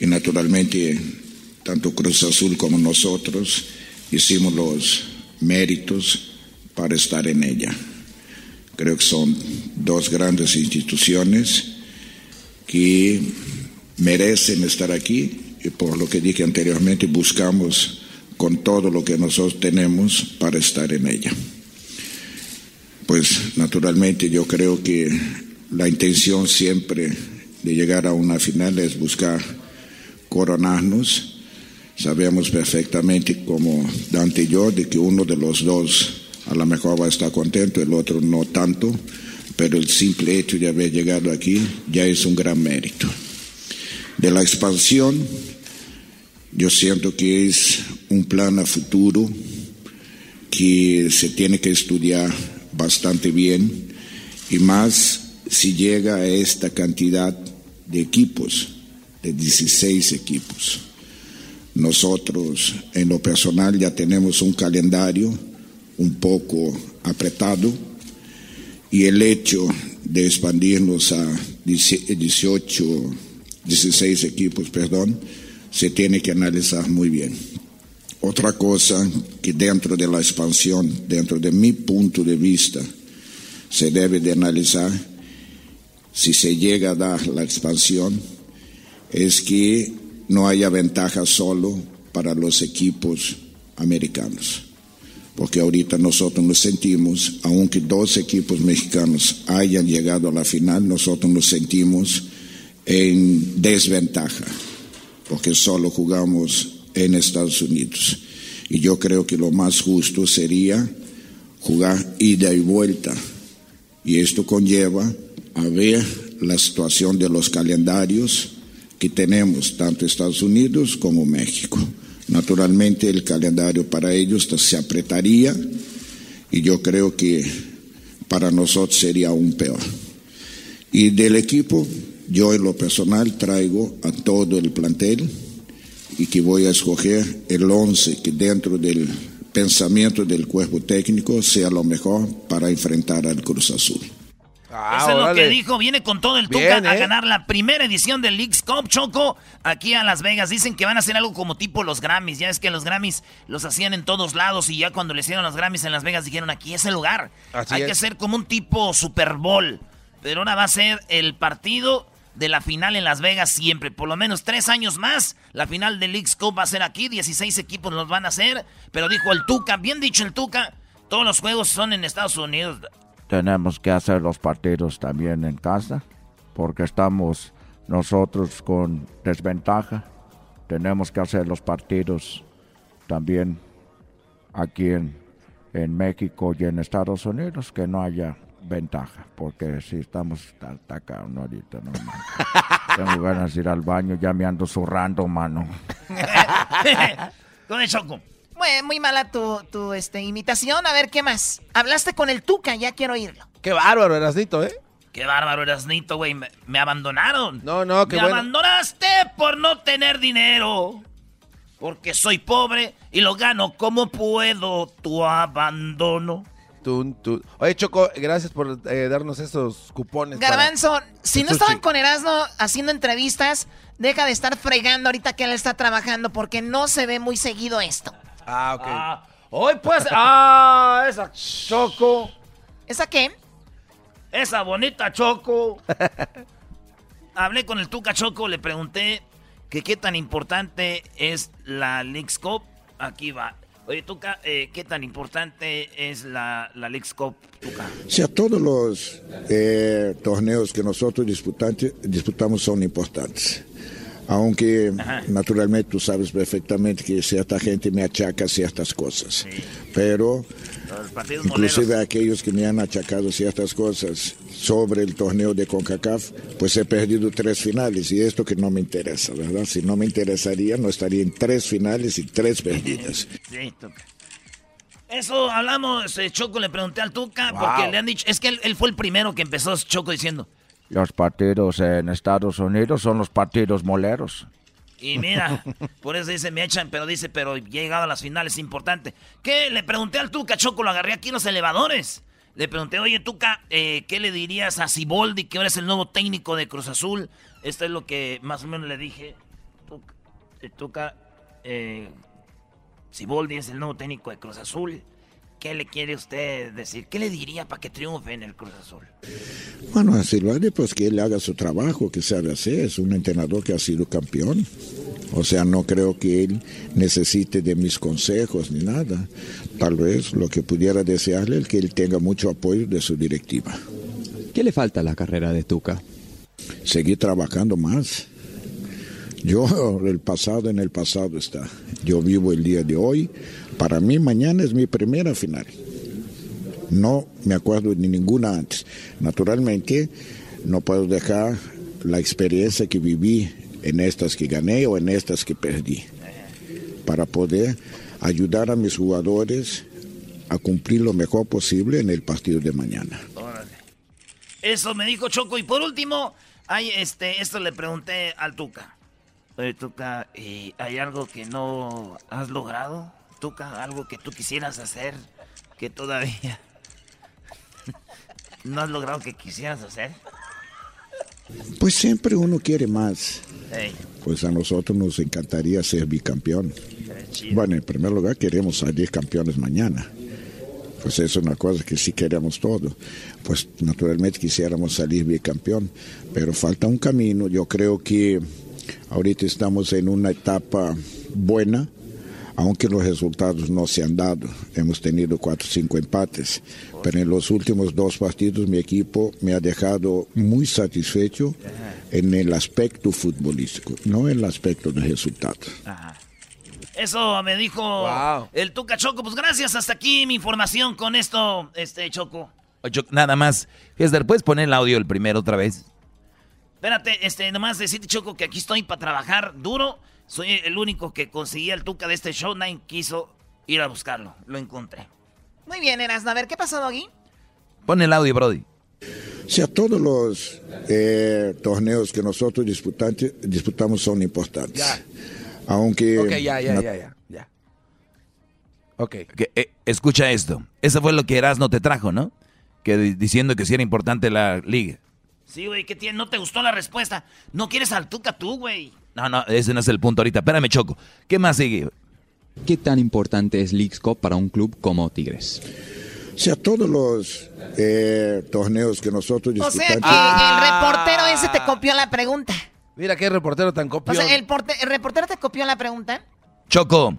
Speaker 17: Y naturalmente, tanto Cruz Azul como nosotros hicimos los méritos para estar en ella. Creo que son dos grandes instituciones que merecen estar aquí y por lo que dije anteriormente buscamos con todo lo que nosotros tenemos para estar en ella. Pues naturalmente yo creo que la intención siempre de llegar a una final es buscar coronarnos. Sabemos perfectamente como Dante y yo de que uno de los dos a lo mejor va a estar contento, el otro no tanto, pero el simple hecho de haber llegado aquí ya es un gran mérito. De la expansión, yo siento que es un plan a futuro que se tiene que estudiar bastante bien y más si llega a esta cantidad de equipos, de 16 equipos. Nosotros en lo personal ya tenemos un calendario un poco apretado y el hecho de expandirnos a 18, 16 equipos, perdón, se tiene que analizar muy bien. Otra cosa que dentro de la expansión, dentro de mi punto de vista, se debe de analizar si se llega a dar la expansión, es que no haya ventaja solo para los equipos americanos. Porque ahorita nosotros nos sentimos, aunque dos equipos mexicanos hayan llegado a la final, nosotros nos sentimos en desventaja, porque solo jugamos en Estados Unidos. Y yo creo que lo más justo sería jugar ida y vuelta. Y esto conlleva a ver la situación de los calendarios que tenemos, tanto Estados Unidos como México. Naturalmente el calendario para ellos se apretaría y yo creo que para nosotros sería aún peor. Y del equipo, yo en lo personal traigo a todo el plantel y que voy a escoger el 11 que dentro del pensamiento del cuerpo técnico sea lo mejor para enfrentar al Cruz Azul.
Speaker 5: Ah, Eso es lo que dijo. Viene con todo el Tuca a ¿eh? ganar la primera edición del Leagues Cup Choco aquí a Las Vegas. Dicen que van a hacer algo como tipo los Grammys. Ya es que los Grammys los hacían en todos lados y ya cuando le hicieron los Grammys en Las Vegas dijeron aquí es el lugar. Hay que ser como un tipo Super Bowl. Pero ahora va a ser el partido de la final en Las Vegas siempre. Por lo menos tres años más. La final del Leagues Cup va a ser aquí. 16 equipos los van a hacer. Pero dijo el Tuca, bien dicho el Tuca. Todos los juegos son en Estados Unidos
Speaker 18: tenemos que hacer los partidos también en casa, porque estamos nosotros con desventaja. Tenemos que hacer los partidos también aquí en, en México y en Estados Unidos, que no haya ventaja, porque si estamos atacados ahorita, no, mano. Tengo ganas de ir al baño, ya me ando zurrando, mano.
Speaker 5: ¿Dónde Choco?
Speaker 7: Muy mala tu, tu este, imitación. A ver, ¿qué más? Hablaste con el Tuca, ya quiero oírlo.
Speaker 4: Qué bárbaro, Erasnito, ¿eh?
Speaker 5: Qué bárbaro, Erasnito, güey. Me, abandonaron.
Speaker 4: No, no, qué
Speaker 5: Me abandonaste por no tener dinero. Porque soy pobre y lo gano como puedo. Tu abandono.
Speaker 4: Oye, Choco, gracias por eh, darnos esos cupones.
Speaker 7: Garbanzo, si no estaban con Erasmo haciendo entrevistas, deja de estar fregando ahorita que él está trabajando porque no se ve muy seguido esto.
Speaker 4: Ah, ok.
Speaker 5: Ah, hoy pues, ah, esa Choco.
Speaker 7: ¿Esa qué?
Speaker 5: Esa bonita Choco. Hablé con el Tuca Choco, le pregunté que qué tan importante es la Leagues Cup. Aquí va. Oye, Tuca, eh, ¿qué tan importante es la, la Leagues Cup, Tuca?
Speaker 17: Sí, a todos los eh, torneos que nosotros disputamos son importantes aunque naturalmente tú sabes perfectamente que cierta gente me achaca ciertas cosas, pero inclusive aquellos que me han achacado ciertas cosas sobre el torneo de CONCACAF, pues he perdido tres finales y esto que no me interesa, ¿verdad? Si no me interesaría, no estaría en tres finales y tres perdidas.
Speaker 5: Eso hablamos, eh, Choco, le pregunté al Tuca,
Speaker 18: Wow.
Speaker 5: porque le han dicho, es que él, él fue el primero que empezó Choco diciendo,
Speaker 18: Los partidos en Estados Unidos son los partidos moleros.
Speaker 5: y mira, por eso dice, me echan, pero dice, pero he llegado a las finales, importante. ¿Qué? Le pregunté al Tuca, Choco, lo agarré aquí en los elevadores. Le pregunté, oye, Tuca, eh, ¿qué le dirías a Siboldi, que ahora es el nuevo técnico de Cruz Azul? Esto es lo que más o menos le dije. Tuca, Tuca eh, Siboldi es el nuevo técnico de Cruz Azul. ¿Qué le quiere usted decir? ¿Qué le diría para que triunfe en el Cruz Azul?
Speaker 17: Bueno, a Silvani, pues que él haga su trabajo, que sabe hacer. Es un entrenador que ha sido campeón. O sea, no creo que él necesite de mis consejos ni nada. Tal vez lo que pudiera desearle es que él tenga mucho apoyo de su directiva.
Speaker 19: ¿Qué le falta a la carrera de Tuca?
Speaker 17: Seguir trabajando más. Yo, el pasado en el pasado está. Yo vivo el día de hoy. Para mí mañana es mi primera final. No me acuerdo de ninguna antes. Naturalmente, no puedo dejar la experiencia que viví en estas que gané o en estas que perdí. Para poder ayudar a mis jugadores a cumplir lo mejor posible en el partido de mañana.
Speaker 5: Eso me dijo Choco. Y por último, hay este, esto le pregunté al Tuca. Oye, Tuca, ¿y ¿hay algo que no has logrado? Tuca, algo que tú quisieras hacer que todavía no has logrado que quisieras hacer.
Speaker 17: Pues siempre uno quiere más. Pues a nosotros nos encantaría ser bicampeón. Bueno, en primer lugar queremos salir campeones mañana. Pues es una cosa que sí queremos todo. Pues naturalmente quisiéramos salir bicampeón, pero falta un camino. Yo creo que ahorita estamos en una etapa buena, aunque los resultados no se han dado. Hemos tenido cuatro o cinco empates, pero en los últimos dos partidos mi equipo me ha dejado muy satisfecho en el aspecto futbolístico, no en el aspecto de resultados.
Speaker 5: Eso me dijo el Tuca Choco. Pues gracias, hasta aquí mi información con esto, este Choco.
Speaker 6: Nada más. ¿puedes poner el audio el primero otra vez?
Speaker 5: Espérate, este, nomás decirte, Choco, que aquí estoy para trabajar duro. Soy el único que conseguía el Tuca de este show. Nadie quiso ir a buscarlo. Lo encontré.
Speaker 7: Muy bien, Erasmo. A ver, ¿qué pasó, Doggy?
Speaker 6: Pon el audio, Brody.
Speaker 17: O sea, todos los eh, torneos que nosotros disputamos son importantes. Aunque...
Speaker 4: Ok, ya, ya, ya, ya. ya. Ok.
Speaker 6: Que, eh, escucha esto. Eso fue lo que Erasno te trajo, ¿no? Que di- diciendo que sí era importante la liga.
Speaker 5: Sí, güey, ¿qué tiene? ¿No te gustó la respuesta? ¿No quieres al Tuca tú, güey?
Speaker 6: No, no, ese no es el punto ahorita. Espérame, Choco. ¿Qué más sigue?
Speaker 19: ¿Qué tan importante es Leagues Cup para un club como Tigres?
Speaker 17: O sea, todos los eh, torneos que nosotros
Speaker 7: O sea
Speaker 17: disputamos...
Speaker 7: que el reportero ese te copió la pregunta.
Speaker 4: Mira qué reportero tan
Speaker 7: O
Speaker 4: copión.
Speaker 7: sea, el, porte- el reportero te copió la pregunta.
Speaker 6: Choco,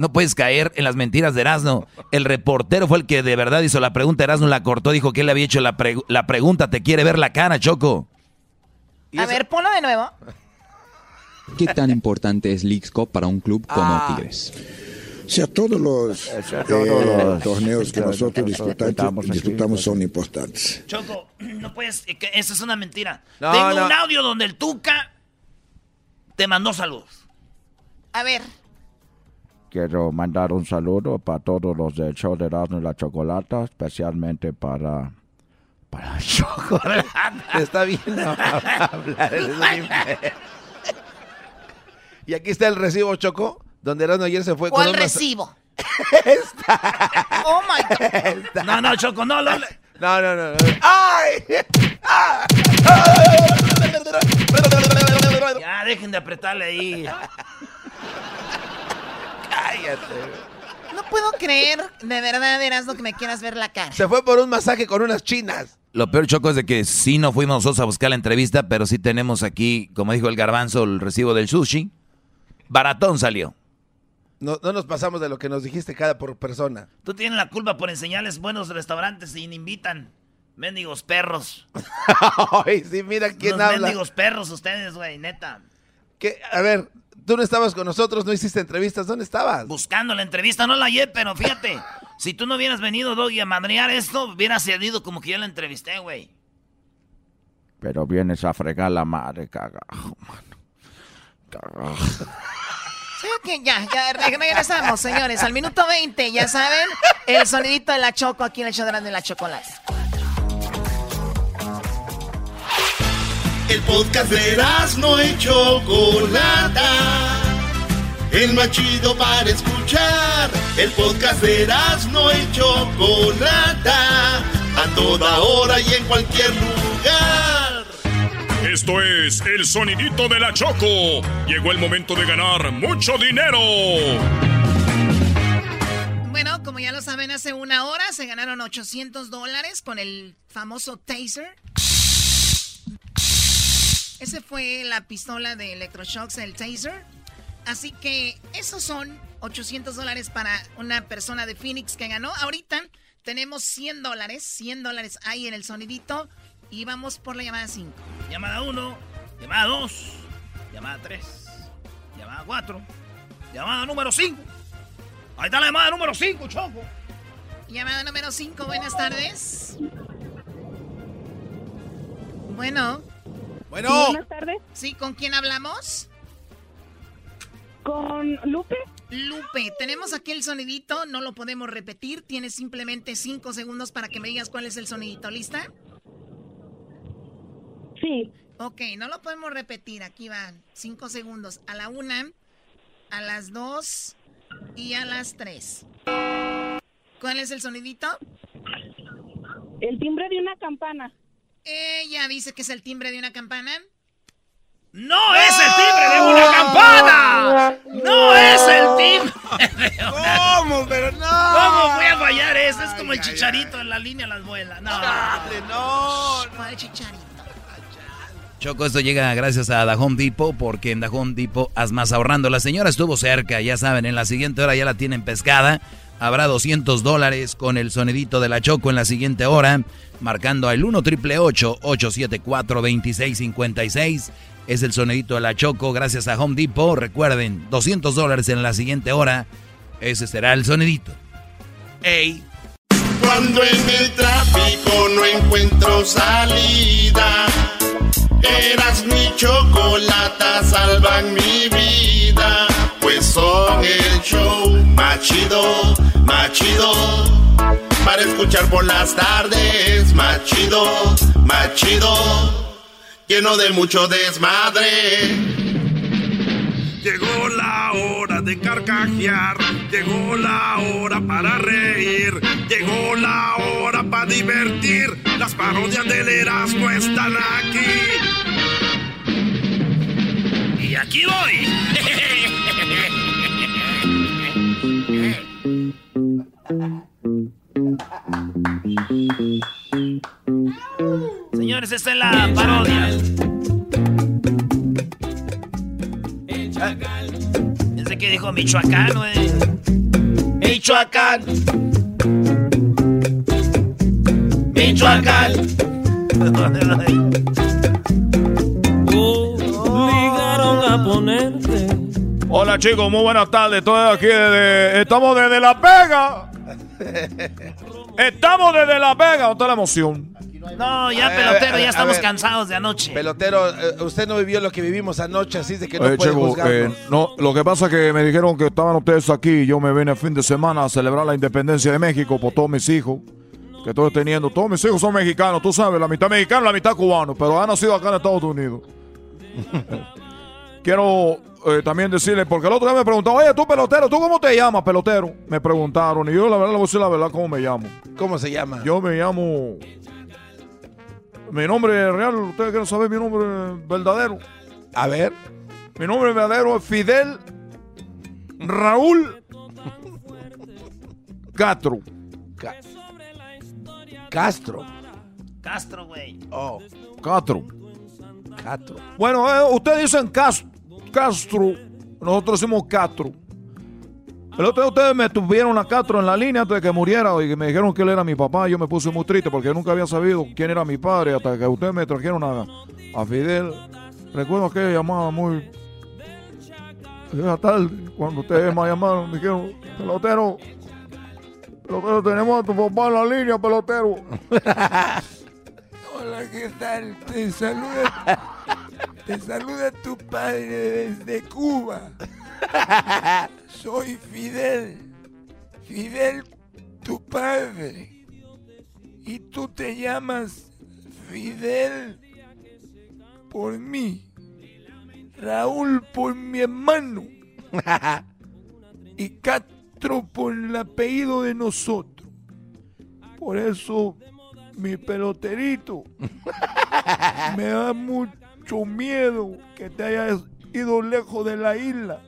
Speaker 6: no puedes caer en las mentiras de Erasno. El reportero fue el que de verdad hizo la pregunta. Erasno la cortó, dijo que él le había hecho la, pregu- la pregunta. Te quiere ver la cara, Choco.
Speaker 7: A ver, ponlo de nuevo.
Speaker 19: ¿Qué tan importante es Leagues Cup para un club como
Speaker 17: Ah.
Speaker 19: Tigres?
Speaker 17: O sea, todos los,
Speaker 18: todos
Speaker 17: eh,
Speaker 18: los-
Speaker 17: torneos que nosotros
Speaker 18: disputamos
Speaker 17: disputamos, son importantes.
Speaker 5: Choco, no puedes... eh, Esa es una mentira.
Speaker 17: No,
Speaker 5: Tengo
Speaker 17: no.
Speaker 5: un audio donde el Tuca te mandó saludos.
Speaker 7: A ver.
Speaker 18: Quiero mandar un saludo para todos los del show de Erasmo y la Chocolata, especialmente para... Para Chocolata.
Speaker 4: Está bien hablar. Y aquí está el recibo, Choco, donde Erasmo ayer se fue
Speaker 7: ¿Cuál
Speaker 4: con mas-
Speaker 7: recibo? Oh my God.
Speaker 5: No, no, Choco, no, no.
Speaker 4: No, no, no. no. ¡Ay!
Speaker 5: Ya, dejen de apretarle ahí.
Speaker 4: Cállate.
Speaker 7: No puedo creer, de verdad, Erasmo, que me quieras ver la cara.
Speaker 4: Se fue por un masaje con unas chinas.
Speaker 6: Lo peor, Choco, es de que sí no fuimos nosotros a buscar la entrevista, pero sí tenemos aquí, como dijo el garbanzo, el recibo del sushi. Baratón salió.
Speaker 4: No, no nos pasamos de lo que nos dijiste cada por persona.
Speaker 5: Tú tienes la culpa por enseñarles buenos restaurantes y ni invitan. Mendigos perros.
Speaker 4: Ay, sí, mira quién habla.
Speaker 5: mendigos perros ustedes, güey, neta.
Speaker 4: ¿Qué? A ver, tú no estabas con nosotros, no hiciste entrevistas. ¿Dónde estabas?
Speaker 5: Buscando la entrevista, no la hallé, pero fíjate. si tú no hubieras venido, Doggy, a madrear esto, hubieras cedido como que yo la entrevisté, güey.
Speaker 18: Pero vienes a fregar la madre, cagajo, mano. Cagajo.
Speaker 7: Sí, que ya, ya regresamos, señores. Al minuto 20, ya saben, el sonidito de la Choco aquí en el show de la chocolate.
Speaker 1: El podcast de no y Chocolata. El más chido para escuchar. El podcast de no y Chocolata. A toda hora y en cualquier lugar.
Speaker 2: Esto es el sonidito de la Choco. Llegó el momento de ganar mucho dinero.
Speaker 7: Bueno, como ya lo saben, hace una hora se ganaron 800 dólares con el famoso taser. Ese fue la pistola de electroshocks, el taser. Así que esos son 800 dólares para una persona de Phoenix que ganó. Ahorita tenemos 100 dólares, 100 dólares ahí en el sonidito. Y vamos por la llamada 5.
Speaker 5: Llamada 1, llamada 2, llamada 3, llamada 4, llamada número 5. Ahí está la llamada número 5, Choco.
Speaker 7: Llamada número 5, buenas tardes. Bueno.
Speaker 4: Bueno.
Speaker 7: buenas tardes. Sí, ¿con quién hablamos?
Speaker 20: Con Lupe.
Speaker 7: Lupe, tenemos aquí el sonidito, no lo podemos repetir, tienes simplemente cinco segundos para que me digas cuál es el sonidito, ¿lista?
Speaker 20: Sí.
Speaker 7: Ok, no lo podemos repetir, aquí van cinco segundos, a la una, a las dos y a las tres. ¿Cuál es el sonidito?
Speaker 20: El timbre de una campana.
Speaker 7: Ella dice que es el timbre de una campana.
Speaker 5: ¡No es el timbre de una campana! ¡No es el timbre de una...
Speaker 4: ¿Cómo? Pero no.
Speaker 5: ¿Cómo voy a fallar eso? Es como el chicharito en la línea las vuelas. No.
Speaker 4: no.
Speaker 7: ¿Cuál chicharito?
Speaker 6: Choco, esto llega gracias a Dajón Depot, porque en Dajón Depot haz más ahorrando. La señora estuvo cerca, ya saben, en la siguiente hora ya la tienen pescada. Habrá 200 dólares con el sonidito de la Choco en la siguiente hora, marcando al 1 triple 874 2656 Es el sonidito de la Choco gracias a Home Depot. Recuerden, 200 dólares en la siguiente hora. Ese será el sonidito. ¡Ey!
Speaker 1: Cuando en el tráfico no encuentro salida, eras mi chocolata, salvan mi vida, son el show machido, machido, para escuchar por las tardes, machido, machido, lleno de mucho desmadre.
Speaker 2: Llegó la hora de carcajear, llegó la hora para reír, llegó la hora para divertir. Las parodias del Erasmo están aquí.
Speaker 5: Y aquí voy. Señores, esta es la parodia. Ese que dijo Michoacán, güey. Michoacán. Michoacán.
Speaker 21: Obligaron a ponerte.
Speaker 22: Hola chicos, muy buenas tardes. Estoy aquí desde, estamos desde La Vega. Estamos desde La Vega. ¿Dónde está la emoción?
Speaker 5: No, ya
Speaker 4: A ver,
Speaker 5: pelotero,
Speaker 4: a ver,
Speaker 5: ya
Speaker 4: a
Speaker 5: estamos
Speaker 4: ver.
Speaker 5: cansados de anoche.
Speaker 4: Pelotero, eh, usted no vivió lo que vivimos anoche, así de que no
Speaker 22: Eh,
Speaker 4: puede
Speaker 22: eh, no, lo que pasa es que me dijeron que estaban ustedes aquí y yo me vine el fin de semana a celebrar la independencia de México por todos mis hijos que estoy teniendo. Todos mis hijos son mexicanos, tú sabes, la mitad mexicano, la mitad cubano, pero han nacido acá en Estados Unidos. Quiero eh, también decirle, porque el otro día me preguntaron, oye, tú pelotero, ¿tú cómo te llamas, pelotero? Me preguntaron y yo la verdad le voy a decir la verdad cómo me llamo.
Speaker 4: ¿Cómo se llama?
Speaker 22: Yo me llamo... Mi nombre real, ustedes quieren saber mi nombre verdadero.
Speaker 4: A ver.
Speaker 22: Mi nombre verdadero es Fidel Raúl Castro.
Speaker 4: Castro.
Speaker 5: Castro, güey.
Speaker 4: Oh,
Speaker 22: Castro.
Speaker 4: Castro.
Speaker 22: Bueno, eh, ustedes dicen Cas- Castro. Nosotros decimos Castro. El otro día ustedes me tuvieron a Castro en la línea antes de que muriera y me dijeron que él era mi papá. Yo me puse muy triste porque nunca había sabido quién era mi padre hasta que ustedes me trajeron a, a Fidel. Recuerdo que llamaba muy. Esa tarde, cuando ustedes me llamaron, me dijeron, pelotero, pelotero, tenemos a tu papá en la línea, pelotero.
Speaker 21: Hola, ¿qué tal? Te saluda, te saluda tu padre desde Cuba. Soy Fidel. Fidel, tu padre. Y tú te llamas Fidel por mí. Raúl por mi hermano. y Castro por el apellido de nosotros. Por eso, mi peloterito, me da mucho miedo que te hayas ido lejos de la isla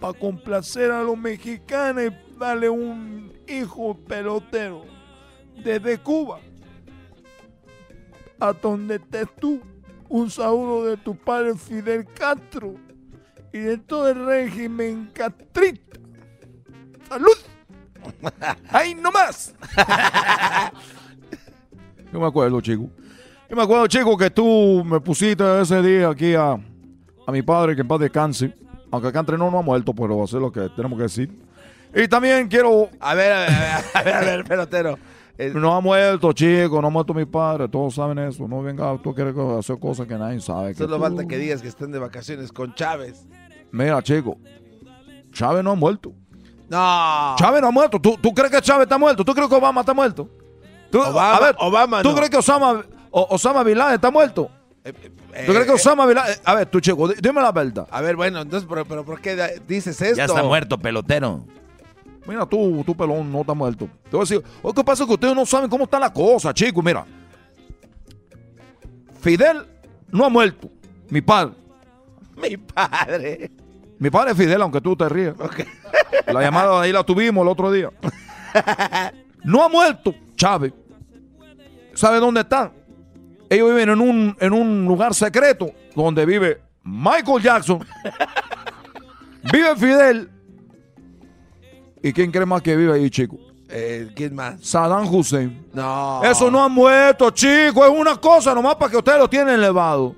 Speaker 21: para complacer a los mexicanos y darle un hijo pelotero desde Cuba a donde estés tú. Un saludo de tu padre Fidel Castro y de todo el régimen castrista. ¡Salud! ¡Ahí nomás!
Speaker 22: Yo me acuerdo, chico. Yo me acuerdo, chico, que tú me pusiste ese día aquí a, a mi padre, que en paz descanse. Aunque acá entre no, no ha muerto, pero va a ser lo que tenemos que decir. Y también quiero...
Speaker 4: A ver, a ver, a ver, a ver, pelotero.
Speaker 22: No ha muerto, chico, no ha muerto mi padre, todos saben eso. No venga, tú quieres hacer cosas que nadie sabe.
Speaker 4: Solo
Speaker 22: tú-
Speaker 4: falta que digas que estén de vacaciones con Chávez.
Speaker 22: Mira, chico, Chávez no ha muerto.
Speaker 4: No.
Speaker 22: Chávez no ha muerto. ¿Tú, tú crees que Chávez está muerto? ¿Tú crees que Obama está muerto? ¿Tú-
Speaker 4: Obama-
Speaker 22: a ver,
Speaker 4: Obama
Speaker 22: ¿Tú
Speaker 4: no.
Speaker 22: crees que Osama, Osama Bin Laden está muerto? ¿Tú crees que
Speaker 4: eh,
Speaker 22: Osama Bin Laden... A ver, tú, chico, di- dime la verdad.
Speaker 4: A ver, bueno, entonces, pero, pero ¿por qué dices esto?
Speaker 6: Ya está muerto, pelotero.
Speaker 22: Mira, tú, tú pelón, no está muerto. Te voy a decir, lo que pasa es que ustedes no saben cómo está la cosa, chicos. Mira, Fidel no ha muerto. Mi padre.
Speaker 4: Mi padre.
Speaker 22: Mi padre es Fidel, aunque tú te rías. La llamada ahí la tuvimos el otro día. No ha muerto Chávez. ¿Sabe dónde están? Ellos viven en un, en un lugar secreto donde vive Michael Jackson. vive Fidel. ¿Y quién cree más que vive ahí, chico?
Speaker 4: Eh, ¿Quién más?
Speaker 22: Saddam Hussein.
Speaker 4: No.
Speaker 22: Eso no ha muerto, chico. Es una cosa nomás para que ustedes lo tienen elevado.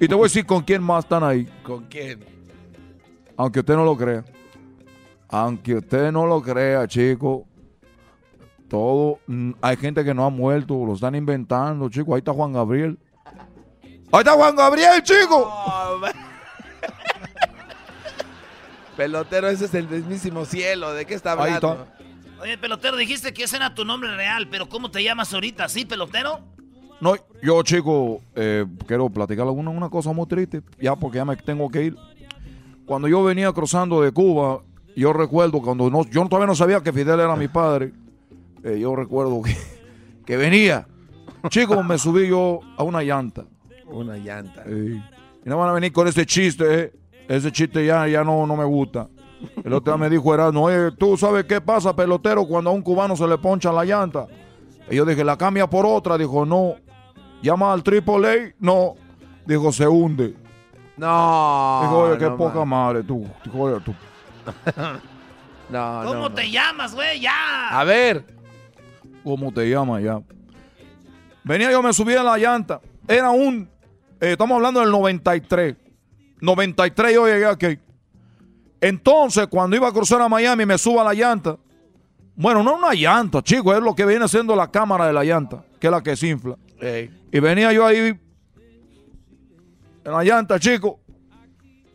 Speaker 22: Y te voy a decir con quién más están ahí.
Speaker 4: ¿Con quién?
Speaker 22: Aunque usted no lo crea. Aunque usted no lo crea, chico. Todo. mm, Hay gente que no ha muerto. Lo están inventando, chico. Ahí está Juan Gabriel. Ahí está Juan Gabriel, chico.
Speaker 4: Pelotero, ese es el mismísimo cielo. ¿De qué está
Speaker 22: Ahí
Speaker 4: hablando?
Speaker 5: Oye, pelotero, dijiste que ese era tu nombre real, pero ¿cómo te llamas ahorita? ¿Sí, pelotero?
Speaker 22: No, yo, chico, eh, quiero platicar alguna una cosa muy triste. Ya, porque ya me tengo que ir. Cuando yo venía cruzando de Cuba, yo recuerdo cuando no, yo todavía no sabía que Fidel era mi padre. Eh, yo recuerdo que, que venía. Chico, me subí yo a una llanta.
Speaker 4: Una llanta.
Speaker 22: Y no van a venir con ese chiste, ¿eh? Ese chiste ya, ya no, no me gusta. El otro día me dijo, era, no, oye, ¿tú sabes qué pasa, pelotero, cuando a un cubano se le poncha la llanta? Y yo dije, ¿la cambia por otra? Dijo, no. ¿Llama al triple A? No. Dijo, se hunde.
Speaker 4: No.
Speaker 22: Dijo, oye, qué
Speaker 4: no,
Speaker 22: poca
Speaker 4: man.
Speaker 22: madre, tú. Dijo, oye, tú.
Speaker 4: No,
Speaker 5: ¿Cómo
Speaker 4: no,
Speaker 5: te llamas, güey? ¡Ya!
Speaker 4: A ver.
Speaker 22: ¿Cómo te llamas ya? Venía yo, me subí a la llanta. Era un. eh, estamos hablando del 93. 93 yo llegué aquí. Entonces, cuando iba a cruzar a Miami, me subo a la llanta. Bueno, no una llanta, chico, es lo que viene siendo la cámara de la llanta, que es la que se infla. Y venía yo ahí en la llanta, chico.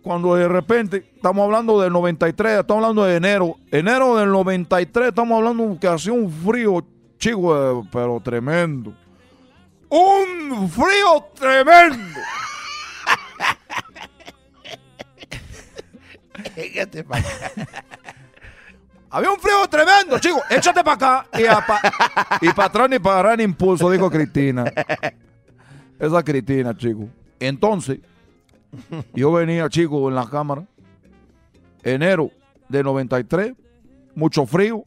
Speaker 22: Cuando de repente, estamos hablando del 93, estamos hablando de enero. Enero del 93, estamos hablando que hacía un frío, chico, eh, pero tremendo. Un frío tremendo.
Speaker 4: Fíjate pa' acá.
Speaker 22: Había un frío tremendo, chico. Échate para acá y para atrás ni para agarrar ni impulso, dijo Cristina. Esa Cristina, chico. Entonces, yo venía, chico, en la cámara. Enero de 93, mucho frío.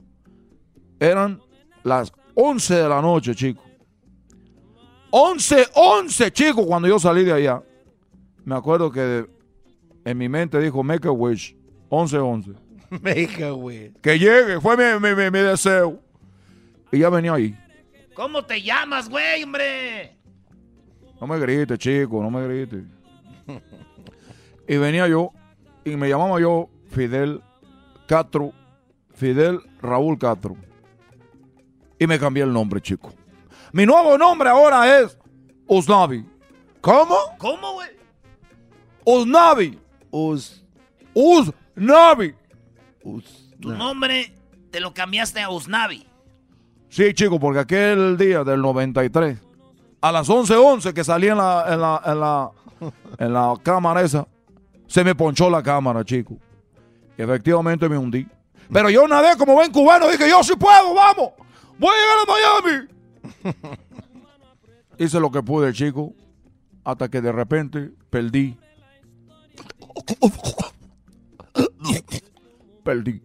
Speaker 22: Eran las 11 de la noche, chico. 11, 11, chico, cuando yo salí de allá. Me acuerdo que en mi mente dijo, make a wish. 11, 11.
Speaker 4: Make a wish.
Speaker 22: Que llegue, fue mi, mi- mi- mi deseo. Y ya venía ahí.
Speaker 5: ¿Cómo te llamas, güey, hombre?
Speaker 22: No me grites, chico, no me grites. y venía yo, y me llamaba yo Fidel Castro, Fidel Raúl Castro. Y me cambié el nombre, chico. Mi nuevo nombre ahora es Usnavi. ¿Cómo?
Speaker 5: ¿Cómo, güey?
Speaker 22: Usnavi.
Speaker 4: Us.
Speaker 22: Usnavi. Navi.
Speaker 5: Tu nombre te lo cambiaste a Usnavi.
Speaker 22: Sí, chico, porque aquel día del 93, a las 11:11 que salí en la, en la, en la, en la cámara esa, se me ponchó la cámara, chico. Y efectivamente me hundí. Pero yo nadé como buen cubano, dije, yo sí puedo, vamos. Voy a llegar a Miami. Hice lo que pude, chico, hasta que de repente perdí. Perdí.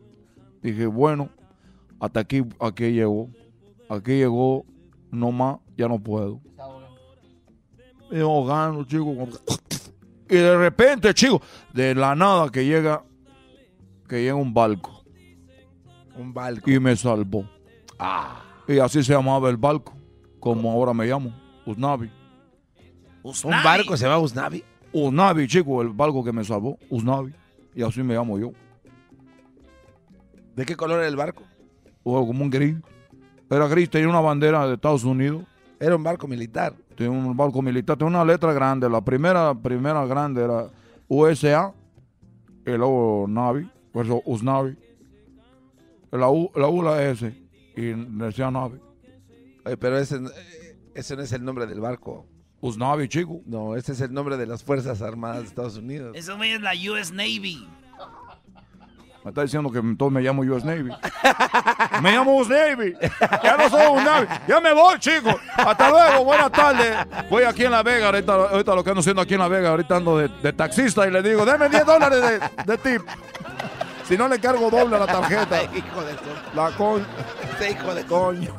Speaker 22: Dije, bueno, hasta aquí, aquí llegó. Aquí llegó, no más, ya no puedo. Me iba ahogando, chico. Y de repente, chico, de la nada que llega, que llega un barco.
Speaker 4: Un barco.
Speaker 22: Y me salvó.
Speaker 4: Ah.
Speaker 22: Y así se llamaba el barco, como ahora me llamo, Usnavi.
Speaker 4: ¿Un barco se llama Usnavi?
Speaker 22: Usnavi, chico, el barco que me salvó, Usnavi. Y así me llamo yo.
Speaker 4: ¿De qué color era el barco?
Speaker 22: O como un gris. Era gris, tenía una bandera de Estados Unidos.
Speaker 4: Era un barco militar.
Speaker 22: Tenía un barco militar, tenía una letra grande. La primera, primera grande era USA, y luego Navi, pues Usnavi. La U, la U, la S, y decía Navi.
Speaker 4: Oye, pero ese, ese no es el nombre del barco.
Speaker 22: Usnavi, chico.
Speaker 4: No, ese es el nombre de las Fuerzas Armadas de Estados Unidos.
Speaker 5: Eso es la US Navy.
Speaker 22: Me está diciendo que entonces me llamo US Navy. me llamo US Navy. Ya no soy un Navy. Ya me voy, chicos. Hasta luego. Buenas tardes. Voy aquí en La Vega. Ahorita, ahorita lo que ando haciendo aquí en La Vega. Ahorita ando de, de taxista y le digo, deme 10 dólares de, de tip. Si no le cargo doble a la tarjeta.
Speaker 4: hijo de
Speaker 22: La con...
Speaker 4: Este hijo de coño.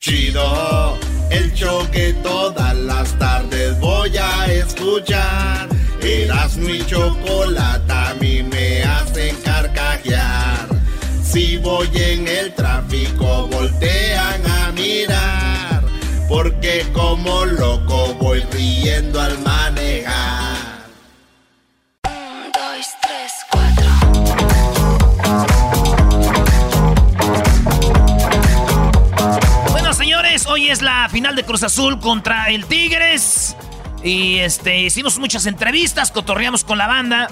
Speaker 1: Chido, el show que todas las tardes voy a escuchar. Erasmo y chocolata a mí me hacen carcajear. Si voy en el tráfico voltean a mirar. Porque como loco voy riendo al manejar.
Speaker 5: Hoy es la final de Cruz Azul contra el Tigres. Y este, hicimos muchas entrevistas, cotorreamos con la banda.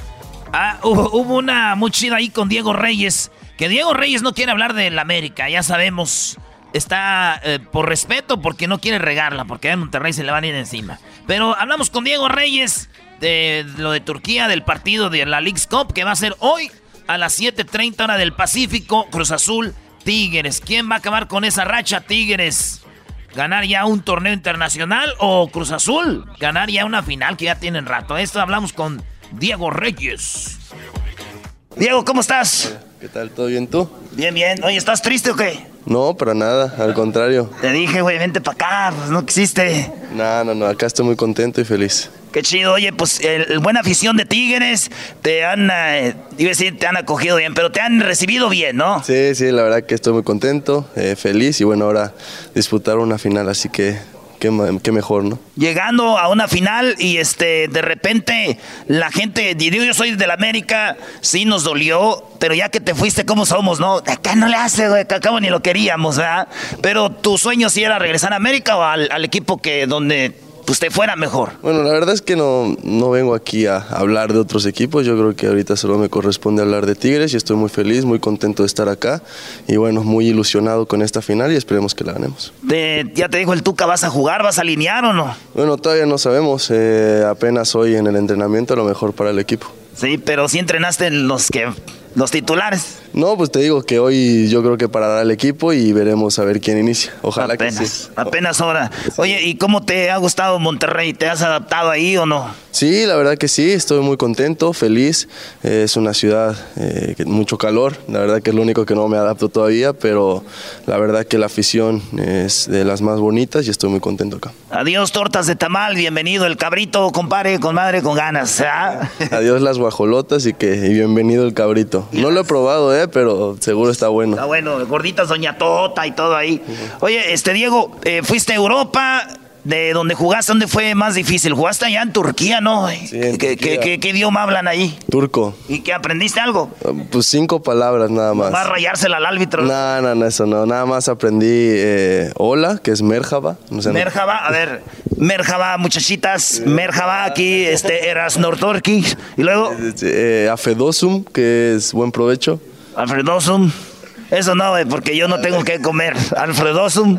Speaker 5: Ah, hubo, hubo una muy chida ahí con Diego Reyes. Que Diego Reyes no quiere hablar del América, ya sabemos. Está eh, por respeto porque no quiere regarla, porque a Monterrey se le van a ir encima. Pero hablamos con Diego Reyes de lo de Turquía, del partido de la League's Cup, que va a ser hoy a las 7:30 hora del Pacífico, Cruz Azul, Tigres. ¿Quién va a acabar con esa racha, Tigres? ¿Ganar ya un torneo internacional o Cruz Azul? Ganar ya una final que ya tienen rato. Esto hablamos con Diego Reyes. Diego, ¿cómo estás?
Speaker 23: ¿Qué tal? ¿Todo bien tú?
Speaker 5: Bien, bien. Oye, ¿estás triste o qué?
Speaker 23: No, para nada, al contrario.
Speaker 5: Te dije, güey, vente para acá, pues no quisiste.
Speaker 23: No, no, no, acá estoy muy contento y feliz.
Speaker 5: Qué chido, oye, pues el, el buena afición de Tigres te han, eh, iba a decir, te han acogido bien, pero te han recibido bien, ¿no?
Speaker 23: Sí, sí, la verdad que estoy muy contento, eh, feliz y bueno, ahora disputar una final, así que qué, mejor, ¿no?
Speaker 5: Llegando a una final y este de repente la gente, digo yo soy del América, sí nos dolió, pero ya que te fuiste, ¿cómo somos, no? Acá no le hace, güey, que acabo ni lo queríamos, ¿verdad? Pero tu sueño sí era regresar a América o al, al equipo que donde usted fuera mejor.
Speaker 23: Bueno, la verdad es que no, no vengo aquí a hablar de otros equipos, yo creo que ahorita solo me corresponde hablar de Tigres y estoy muy feliz, muy contento de estar acá y bueno, muy ilusionado con esta final y esperemos que la ganemos.
Speaker 5: Ya te dijo el Tuca, ¿vas a jugar, vas a alinear o no?
Speaker 23: Bueno, todavía no sabemos, eh, apenas hoy en el entrenamiento lo mejor para el equipo.
Speaker 5: Sí, pero sí entrenaste en los que los titulares.
Speaker 23: No, pues te digo que hoy yo creo que parará el equipo y veremos a ver quién inicia. Ojalá que sí.
Speaker 5: apenas ahora. Oye, ¿y cómo te ha gustado Monterrey? ¿Te has adaptado ahí o no?
Speaker 23: Sí, la verdad que sí, estoy muy contento, feliz. Eh, es una ciudad eh, que mucho calor, la verdad que es lo único que no me adapto todavía, pero la verdad que la afición es de las más bonitas y estoy muy contento acá.
Speaker 5: Adiós, tortas de tamal, bienvenido el cabrito, compadre, con madre, con ganas. ¿ah?
Speaker 23: Adiós las guajolotas y que y bienvenido el cabrito. No lo he probado, eh, pero seguro está bueno.
Speaker 5: Está bueno, gorditas Doña Tota y todo ahí. Oye, este Diego, eh, fuiste a Europa, de donde jugaste, ¿dónde fue más difícil? ¿Jugaste allá en Turquía, no? ¿Qué, qué- qué- qué idioma hablan ahí?
Speaker 23: Turco.
Speaker 5: ¿Y qué aprendiste algo?
Speaker 23: Pues cinco palabras nada más.
Speaker 5: Va a rayársela al árbitro.
Speaker 23: No, no, no, eso no. Nada más aprendí eh, hola, que es merhaba. No sé, no-
Speaker 5: Merhaba, a ver,
Speaker 24: Merjaba, muchachitas. Merjaba aquí, este, eras Nortorki. Y luego,
Speaker 23: Eh, Afedosum, que es buen provecho.
Speaker 24: Alfredosum. Eso no, güey, porque yo no tengo que comer. Alfredosum.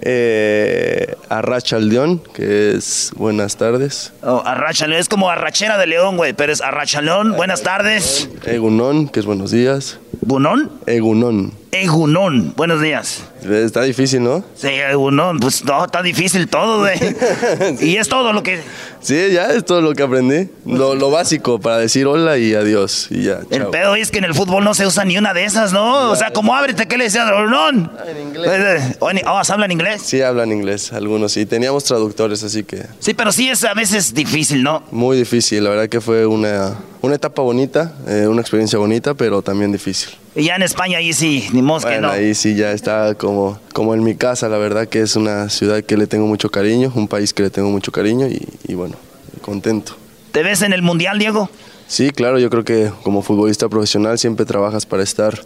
Speaker 23: Eh, Arrachaldeón, que es buenas tardes.
Speaker 24: Oh, arrachaleón. Es como arrachera de león, güey, pero es arrachaleón. Buenas tardes.
Speaker 23: Egunón, que es buenos días.
Speaker 24: ¿Bunón?
Speaker 23: Egunón.
Speaker 24: Egunón. Buenos días.
Speaker 23: Está difícil, ¿no?
Speaker 24: Sí, Egunón. Pues no, está difícil todo, güey. y es todo lo que...
Speaker 23: Sí, ya es todo lo que aprendí. Lo, lo básico para decir hola y adiós. Y ya,
Speaker 24: El
Speaker 23: chao.
Speaker 24: pedo es que en el fútbol no se usa ni una de esas, ¿no? O sea, como ábrete, ¿qué le decías? ¿Egunón? En inglés. Oh, ¿se habla en inglés?
Speaker 23: Sí, hablan inglés, algunos sí. Teníamos traductores, así que
Speaker 24: Sí, pero sí es a veces difícil, ¿no?
Speaker 23: muy difícil. La verdad que fue una, una etapa bonita, eh, una experiencia bonita, pero también difícil.
Speaker 24: Y ya en España ahí sí, ni mos que
Speaker 23: Bueno,
Speaker 24: no.
Speaker 23: ahí sí ya está como, como en mi casa, la verdad que es una ciudad que le tengo mucho cariño, un país que le tengo mucho cariño y, y bueno, contento.
Speaker 24: ¿Te ves en el Mundial, Diego?
Speaker 23: Sí, claro, yo creo que como futbolista profesional siempre trabajas para estar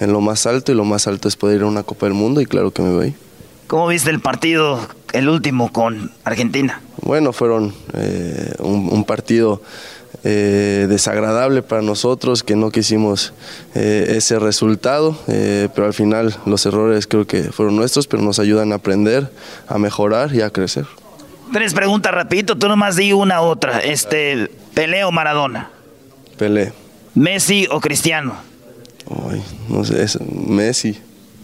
Speaker 23: en lo más alto y lo más alto es poder ir a una Copa del Mundo y claro que me voy.
Speaker 24: ¿Cómo viste el partido, el último con Argentina?
Speaker 23: Bueno, fueron eh, un, un partido eh, desagradable para nosotros, que no quisimos eh, ese resultado, eh, pero al final los errores creo que fueron nuestros, pero nos ayudan a aprender, a mejorar y a crecer.
Speaker 24: Tres preguntas rapidito, tú nomás di una otra. Este, Pelé o Maradona,
Speaker 23: Pelé,
Speaker 24: Messi o Cristiano,
Speaker 23: Ay, no sé, es Messi,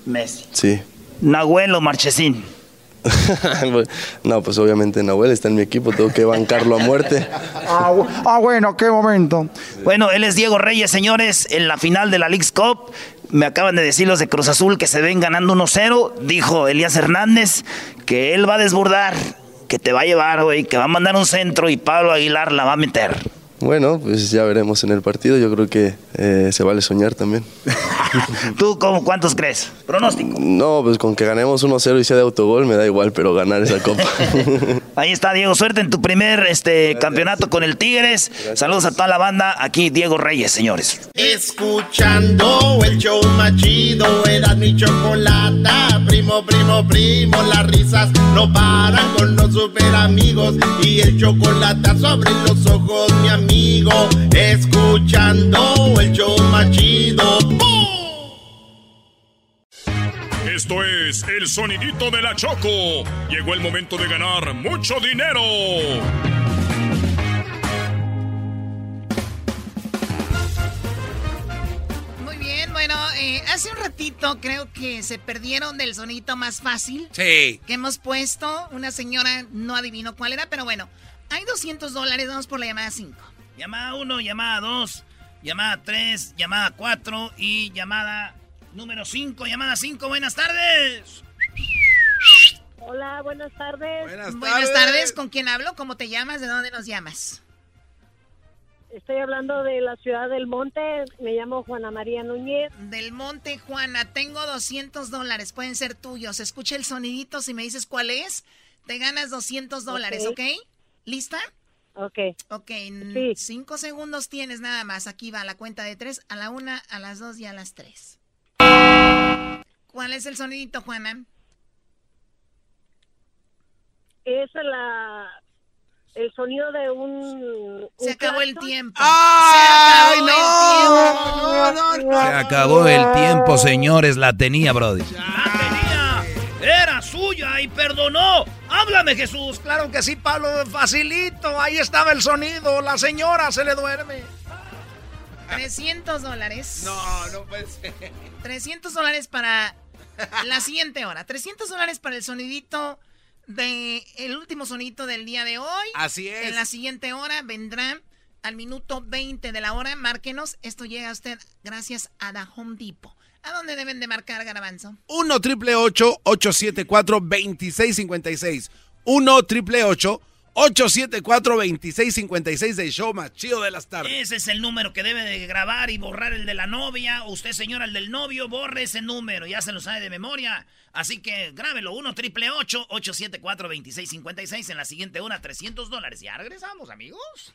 Speaker 24: Messi,
Speaker 23: sí.
Speaker 24: Nahuel o Marchesín.
Speaker 23: no, pues obviamente Nahuel está en mi equipo, tengo que bancarlo a muerte.
Speaker 22: Ah, ah, bueno, qué momento.
Speaker 24: Bueno, él es Diego Reyes, señores, en la final de la League's Cup. Me acaban de decir los de Cruz Azul que se ven ganando 1-0. Dijo Elías Hernández que él va a desbordar, que te va a llevar, güey, que va a mandar un centro y Pablo Aguilar la va a meter.
Speaker 23: Bueno, pues ya veremos en el partido, yo creo que eh, se vale soñar también.
Speaker 24: ¿Tú cómo, cuántos crees? Pronóstico.
Speaker 23: No, pues con que ganemos 1-0 y sea de autogol me da igual, pero ganar esa copa.
Speaker 24: Ahí está, Diego. Suerte en tu primer este, campeonato con el Tigres. Saludos a toda la banda. Aquí Diego Reyes, señores.
Speaker 1: Escuchando el show más chido, era mi chocolata. Primo, primo, primo, las risas no paran con los super amigos. Y el chocolate sobre los ojos, mi amigo. Escuchando el show más chido.
Speaker 2: Esto es el sonidito de la Choco. Llegó el momento de ganar mucho dinero.
Speaker 7: Muy bien, bueno, eh, hace un ratito creo que se perdieron del sonito más fácil.
Speaker 6: Sí.
Speaker 7: Que hemos puesto. Una señora no adivinó cuál era, pero bueno, hay 200 dólares. Vamos por la llamada 5.
Speaker 5: Llamada 1, llamada 2, llamada 3, llamada 4 y llamada número 5. Llamada 5, buenas tardes.
Speaker 16: Hola, buenas tardes.
Speaker 7: Buenas tardes. ¿Con quién hablo? ¿Cómo te llamas? ¿De dónde nos llamas?
Speaker 16: Estoy hablando de la ciudad del Monte. Me llamo Juana María Núñez.
Speaker 7: Del Monte, Juana. Tengo 200 dólares. Pueden ser tuyos. Escucha el sonidito. Si me dices cuál es, te ganas 200 dólares, ¿ok? ¿Lista?
Speaker 16: Ok.
Speaker 7: Ok, n- cinco segundos tienes nada más. Aquí va la cuenta de tres, a la una, a las dos y a las tres. ¿Cuál es el sonidito, Juana?
Speaker 16: Es la, el sonido de un...
Speaker 7: Se acabó el tiempo.
Speaker 6: ¡Ay,
Speaker 7: Se acabó el tiempo.
Speaker 6: Se acabó el tiempo, señores. La tenía, Brody.
Speaker 5: Y perdonó. Háblame, Jesús.
Speaker 12: Claro que sí, Pablo, facilito. Ahí estaba el sonido. La señora se le duerme.
Speaker 7: 300 dólares.
Speaker 12: No, no puede ser.
Speaker 7: 300 dólares para la siguiente hora. 300 dólares para el sonidito de el último sonidito del día de hoy.
Speaker 12: Así es.
Speaker 7: En la siguiente hora vendrá al minuto 20 de la hora. Márquenos. Esto llega a usted gracias a The Home Depot. ¿A dónde deben de marcar, Garbanzo?
Speaker 4: 1 triple 874 2656 1 triple 874 2656 del show más chido de las tardes.
Speaker 5: Ese es el número que debe de grabar y borrar el de la novia. O usted, señora, el del novio, borre ese número. Ya se lo sabe de memoria. Así que grábelo. 1 triple 874 2656 en la siguiente hora, 300 dólares. Ya regresamos, amigos.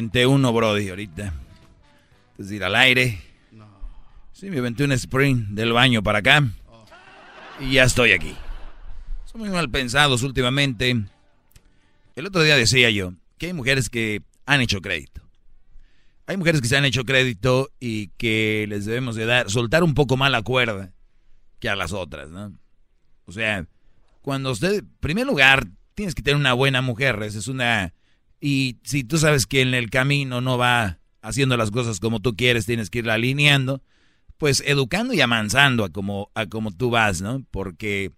Speaker 5: Aventé uno, Brody, ahorita. Es de ir al aire. Sí, me aventé un sprint del baño para acá. Y ya estoy aquí. Son muy mal pensados últimamente. El otro día decía yo que hay mujeres que han hecho crédito. Hay mujeres que se han hecho crédito y que les debemos de dar, soltar un poco más la cuerda que a las otras, ¿no? O sea, cuando usted, en primer lugar, tienes que tener una buena mujer, esa es una... Y si tú sabes que en el camino no va haciendo las cosas como tú quieres, tienes que irla alineando, pues educando y amansando a como, a como tú vas, ¿no? Porque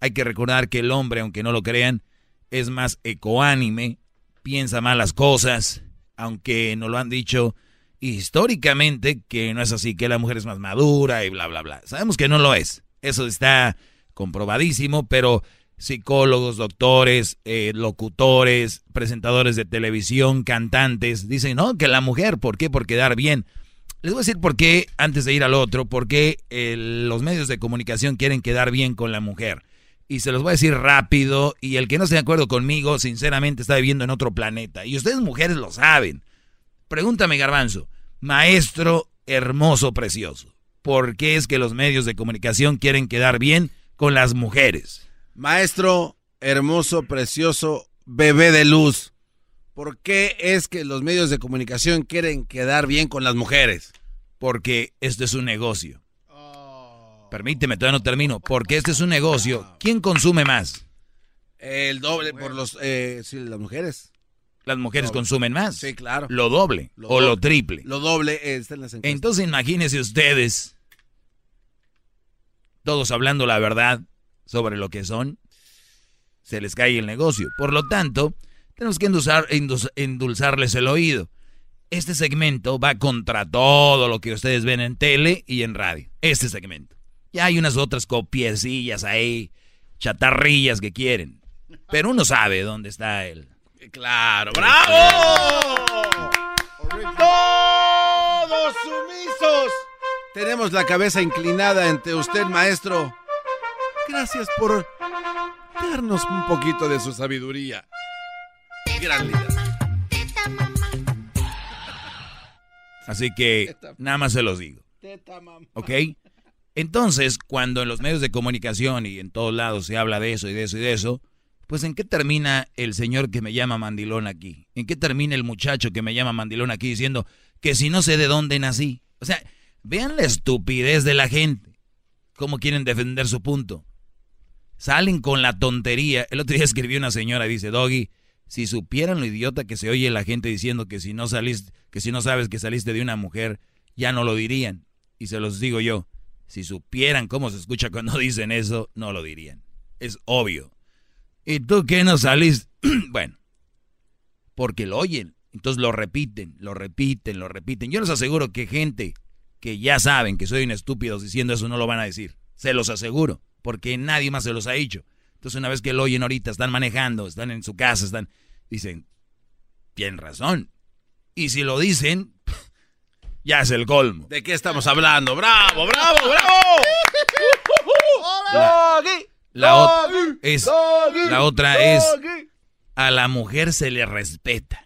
Speaker 5: hay que recordar que el hombre, aunque no lo crean, es más ecoánime, piensa más las cosas, aunque nos lo han dicho históricamente que no es así, que la mujer es más madura y bla, bla, bla. Sabemos que no lo es. Eso está comprobadísimo, pero psicólogos, doctores, eh, locutores, presentadores de televisión, cantantes, dicen, no, que la mujer, ¿por qué? Por quedar bien. Les voy a decir por qué, antes de ir al otro, por qué eh, los medios de comunicación quieren quedar bien con la mujer. Y se los voy a decir rápido, y el que no esté de acuerdo conmigo, sinceramente está viviendo en otro planeta. Y ustedes mujeres lo saben. Pregúntame, garbanzo, maestro hermoso, precioso, ¿por qué es que los medios de comunicación quieren quedar bien con las mujeres?
Speaker 4: Maestro, hermoso, precioso, bebé de luz. ¿Por qué es que los medios de comunicación quieren quedar bien con las mujeres?
Speaker 5: Porque esto es un negocio. Permíteme, todavía no termino. Porque este es un negocio. ¿Quién consume más?
Speaker 4: El doble por los, eh, sí, las mujeres.
Speaker 5: Las mujeres
Speaker 4: Doble.
Speaker 5: consumen más.
Speaker 4: Sí, claro.
Speaker 5: Lo doble
Speaker 4: Lo
Speaker 5: o lo triple.
Speaker 4: Lo doble está en las encuestas.
Speaker 5: Entonces imagínense ustedes, todos hablando la verdad sobre lo que son, se les cae el negocio. Por lo tanto, tenemos que endulzar- endulz- endulzarles el oído. Este segmento va contra todo lo que ustedes ven en tele y en radio. Este segmento. Ya hay unas otras copiecillas ahí, chatarrillas que quieren. Pero uno sabe dónde está él.
Speaker 4: Claro, bravo. Todos sumisos. Tenemos la cabeza inclinada ante usted, maestro. Gracias por darnos un poquito de su sabiduría. Gran líder.
Speaker 5: Así que nada más se los digo. ¿Ok? Entonces, cuando en los medios de comunicación y en todos lados se habla de eso y de eso y de eso, pues ¿en qué termina el señor que me llama mandilón aquí? ¿En qué termina el muchacho que me llama mandilón aquí diciendo que si no sé de dónde nací? O sea, vean la estupidez de la gente. ¿Cómo quieren defender su punto? Salen con la tontería. El otro día escribió una señora, dice, Doggy, si supieran lo idiota que se oye la gente diciendo que si no saliste, que si no sabes que saliste de una mujer, ya no lo dirían. Y se los digo yo, si supieran cómo se escucha cuando dicen eso, no lo dirían. Es obvio. ¿Y tú qué no saliste? bueno, porque lo oyen. Entonces lo repiten, lo repiten, lo repiten. Yo les aseguro que gente que ya saben que soy un estúpido diciendo eso no lo van a decir. Se los aseguro, porque nadie más se los ha dicho. Entonces una vez que lo oyen ahorita, están manejando, están en su casa, están, dicen, tienen razón. Y si lo dicen, ya es el colmo.
Speaker 4: ¿De qué estamos hablando? ¡Bravo, bravo, bravo!
Speaker 5: La, ot- es, la otra es, a la mujer se le respeta.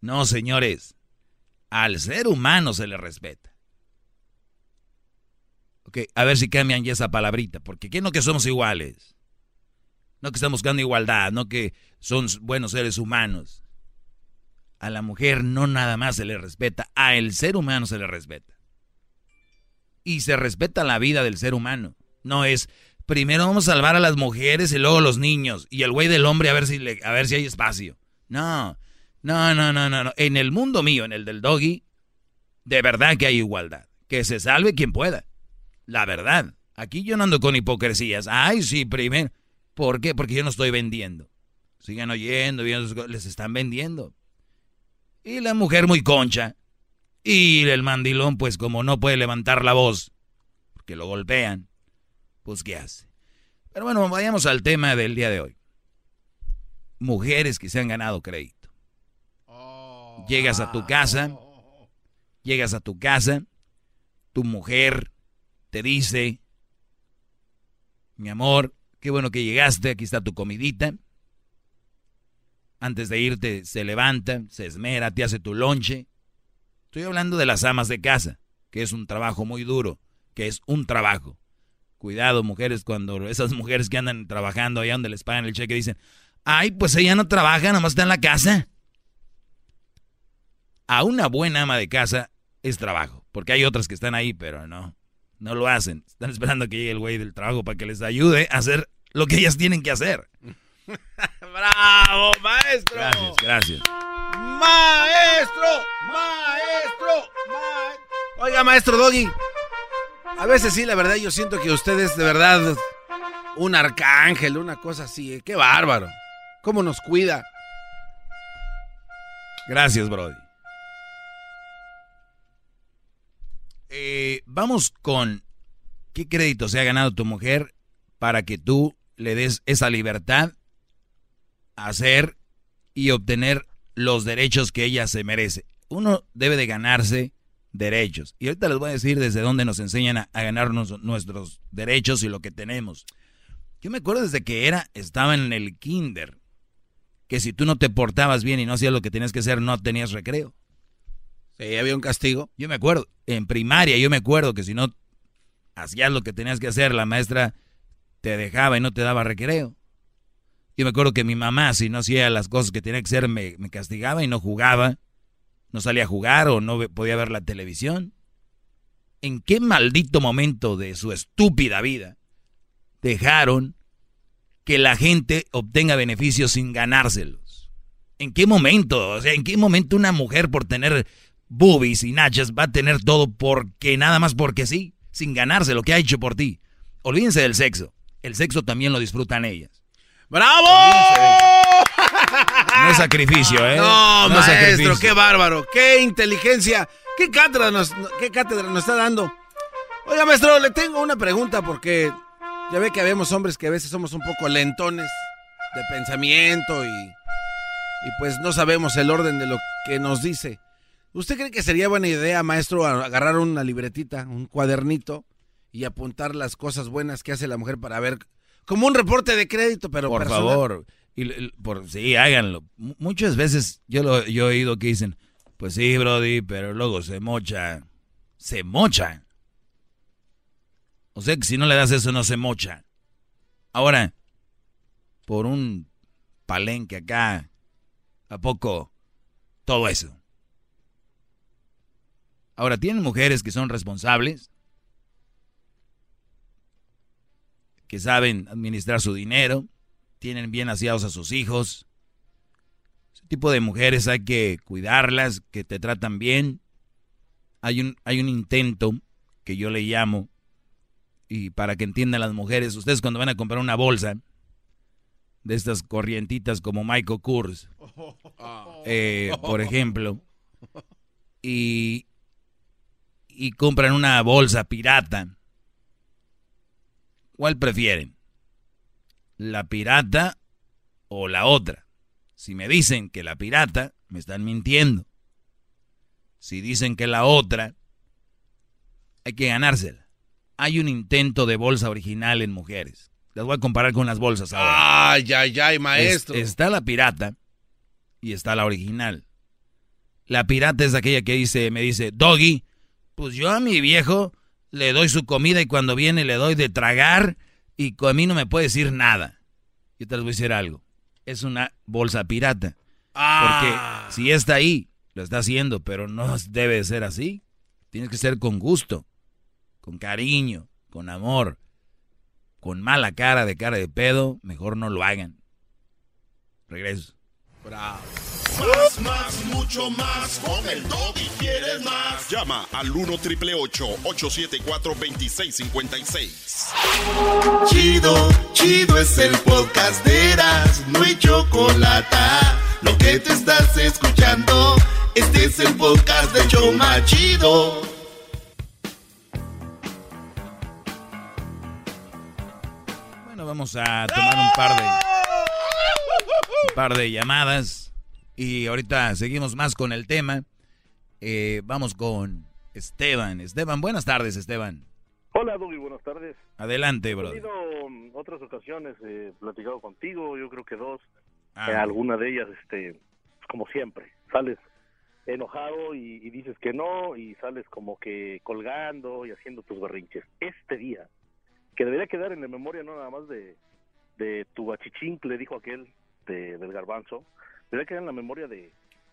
Speaker 5: No, señores, al ser humano se le respeta. A ver si cambian ya esa palabrita, porque ¿qué no que somos iguales? No que estamos buscando igualdad, no que son buenos seres humanos. A la mujer no nada más se le respeta, a el ser humano se le respeta. Y se respeta la vida del ser humano. No es, primero vamos a salvar a las mujeres y luego los niños. Y el güey del hombre a ver si, a ver si hay espacio. No, no, no, no, no, no. En el mundo mío, en el del doggy, de verdad que hay igualdad. Que se salve quien pueda. La verdad. Aquí yo no ando con hipocresías. Ay, sí, primero. ¿Por qué? Porque yo no estoy vendiendo. Sigan oyendo, viendo les están vendiendo. Y la mujer muy concha. Y el mandilón, pues como no puede levantar la voz, porque lo golpean, pues ¿qué hace? Pero bueno, vayamos al tema del día de hoy. Mujeres que se han ganado crédito. Llegas a tu casa, llegas a tu casa, tu mujer te dice, mi amor, qué bueno que llegaste, aquí está tu comidita. Antes de irte se levanta, se esmera, te hace tu lonche. Estoy hablando de las amas de casa, que es un trabajo muy duro, que es un trabajo. Cuidado, mujeres, cuando esas mujeres que andan trabajando allá donde les pagan el cheque dicen, ay, pues ella no trabaja, nomás está en la casa. A una buena ama de casa es trabajo, porque hay otras que están ahí, pero no, no lo hacen. Están esperando que llegue el güey del trabajo para que les ayude a hacer lo que ellas tienen que hacer.
Speaker 4: ¡Bravo, maestro!
Speaker 5: Gracias, gracias.
Speaker 4: ¡Maestro! ¡Maestro! ma- Oiga, maestro Doggy. A veces sí, la verdad, yo siento que usted es de verdad un arcángel, una cosa así. ¿eh? ¡Qué bárbaro! ¿Cómo nos cuida?
Speaker 5: Gracias, Brody. Eh, vamos con qué crédito se ha ganado tu mujer para que tú le des esa libertad a hacer y obtener los derechos que ella se merece. Uno debe de ganarse derechos. Y ahorita les voy a decir desde dónde nos enseñan a, ganarnos nuestros derechos y lo que tenemos. Yo me acuerdo desde que era, estaba en el kinder, que si tú no te portabas bien y no hacías lo que tenías que hacer, no tenías recreo.
Speaker 4: Había un castigo.
Speaker 5: Yo me acuerdo, en primaria yo me acuerdo que si no hacías lo que tenías que hacer, la maestra te dejaba y no te daba recreo. Yo me acuerdo que mi mamá, si no hacía las cosas que tenía que hacer, me, me castigaba y no jugaba, no salía a jugar o no podía ver la televisión. ¿En qué maldito momento de su estúpida vida dejaron que la gente obtenga beneficios sin ganárselos? ¿En qué momento? O sea, ¿en qué momento una mujer por tener boobies y nachas va a tener todo porque nada más porque sí, sin ganarse lo que ha hecho por ti? Olvídense del sexo. El sexo también lo disfrutan ellas.
Speaker 4: ¡Bravo!
Speaker 5: No es sacrificio, ¿eh?
Speaker 4: No,
Speaker 5: es
Speaker 4: maestro,
Speaker 5: sacrificio.
Speaker 4: qué bárbaro, qué inteligencia, qué cátedra nos, qué cátedra nos está dando. Oiga, maestro, le tengo una pregunta porque ya ve que habemos hombres que a veces somos un poco lentones de pensamiento y, y pues no sabemos el orden de lo que nos dice. ¿Usted cree que sería buena idea, maestro, agarrar una libretita, un cuadernito y apuntar las cosas buenas que hace la mujer para ver como un reporte de crédito, pero
Speaker 5: Por
Speaker 4: personal?
Speaker 5: favor. Y, y- por, sí, háganlo. M- Muchas veces yo, lo, yo he oído que dicen, pues sí, Brody, pero luego se mocha. Se mocha. O sea que si no le das eso no se mocha. Ahora, por un palenque acá, ¿a poco todo eso? Ahora, ¿tienen mujeres que son responsables? Que saben administrar su dinero, tienen bien aseados a sus hijos. Ese tipo de mujeres hay que cuidarlas, que te tratan bien. Hay un, hay un intento que yo le llamo, y para que entiendan las mujeres, ustedes cuando van a comprar una bolsa de estas corrientitas como Michael Kors, eh, por ejemplo, y, y compran una bolsa pirata, ¿cuál prefieren? ¿La pirata o la otra? Si me dicen que la pirata, me están mintiendo. Si dicen que la otra, hay que ganársela. Hay un intento de bolsa original en mujeres. Las voy a comparar con las bolsas ahora.
Speaker 4: Ay, ay, ay, maestro.
Speaker 5: Es- está la pirata y está la original. La pirata es aquella que dice, me dice, Doggy, pues yo a mi viejo le doy su comida y cuando viene le doy de tragar y a mí no me puede decir nada. Yo te les voy a decir algo. Es una bolsa pirata.
Speaker 4: Ah.
Speaker 5: Porque si está ahí, lo está haciendo, pero no debe de ser así. Tienes que ser con gusto, con cariño, con amor. Con mala cara de cara de pedo, mejor no lo hagan. Regreso.
Speaker 4: Bravo.
Speaker 1: Más, más, mucho más. Con el y quieres más. Llama al 1 triple 874 2656. Chido, chido es el podcast de Eras. No hay chocolate. Lo que te estás escuchando. Este es el podcast de Choma Chido.
Speaker 5: Bueno, vamos a tomar un par de un par de llamadas y ahorita seguimos más con el tema. Eh, vamos con Esteban. Esteban, buenas tardes, Esteban.
Speaker 25: Hola, Doggy, buenas tardes.
Speaker 5: Adelante,
Speaker 25: He
Speaker 5: bro.
Speaker 25: tenido um, otras ocasiones, he platicado contigo, yo creo que dos.
Speaker 5: Ah.
Speaker 25: Eh, alguna de ellas, este, como siempre, sales enojado y, y dices que no y sales como que colgando y haciendo tus berrinches. Este día, que debería quedar en la memoria no nada más de, de tu achichincle, dijo aquel, de, del garbanzo, debería quedar en la memoria de,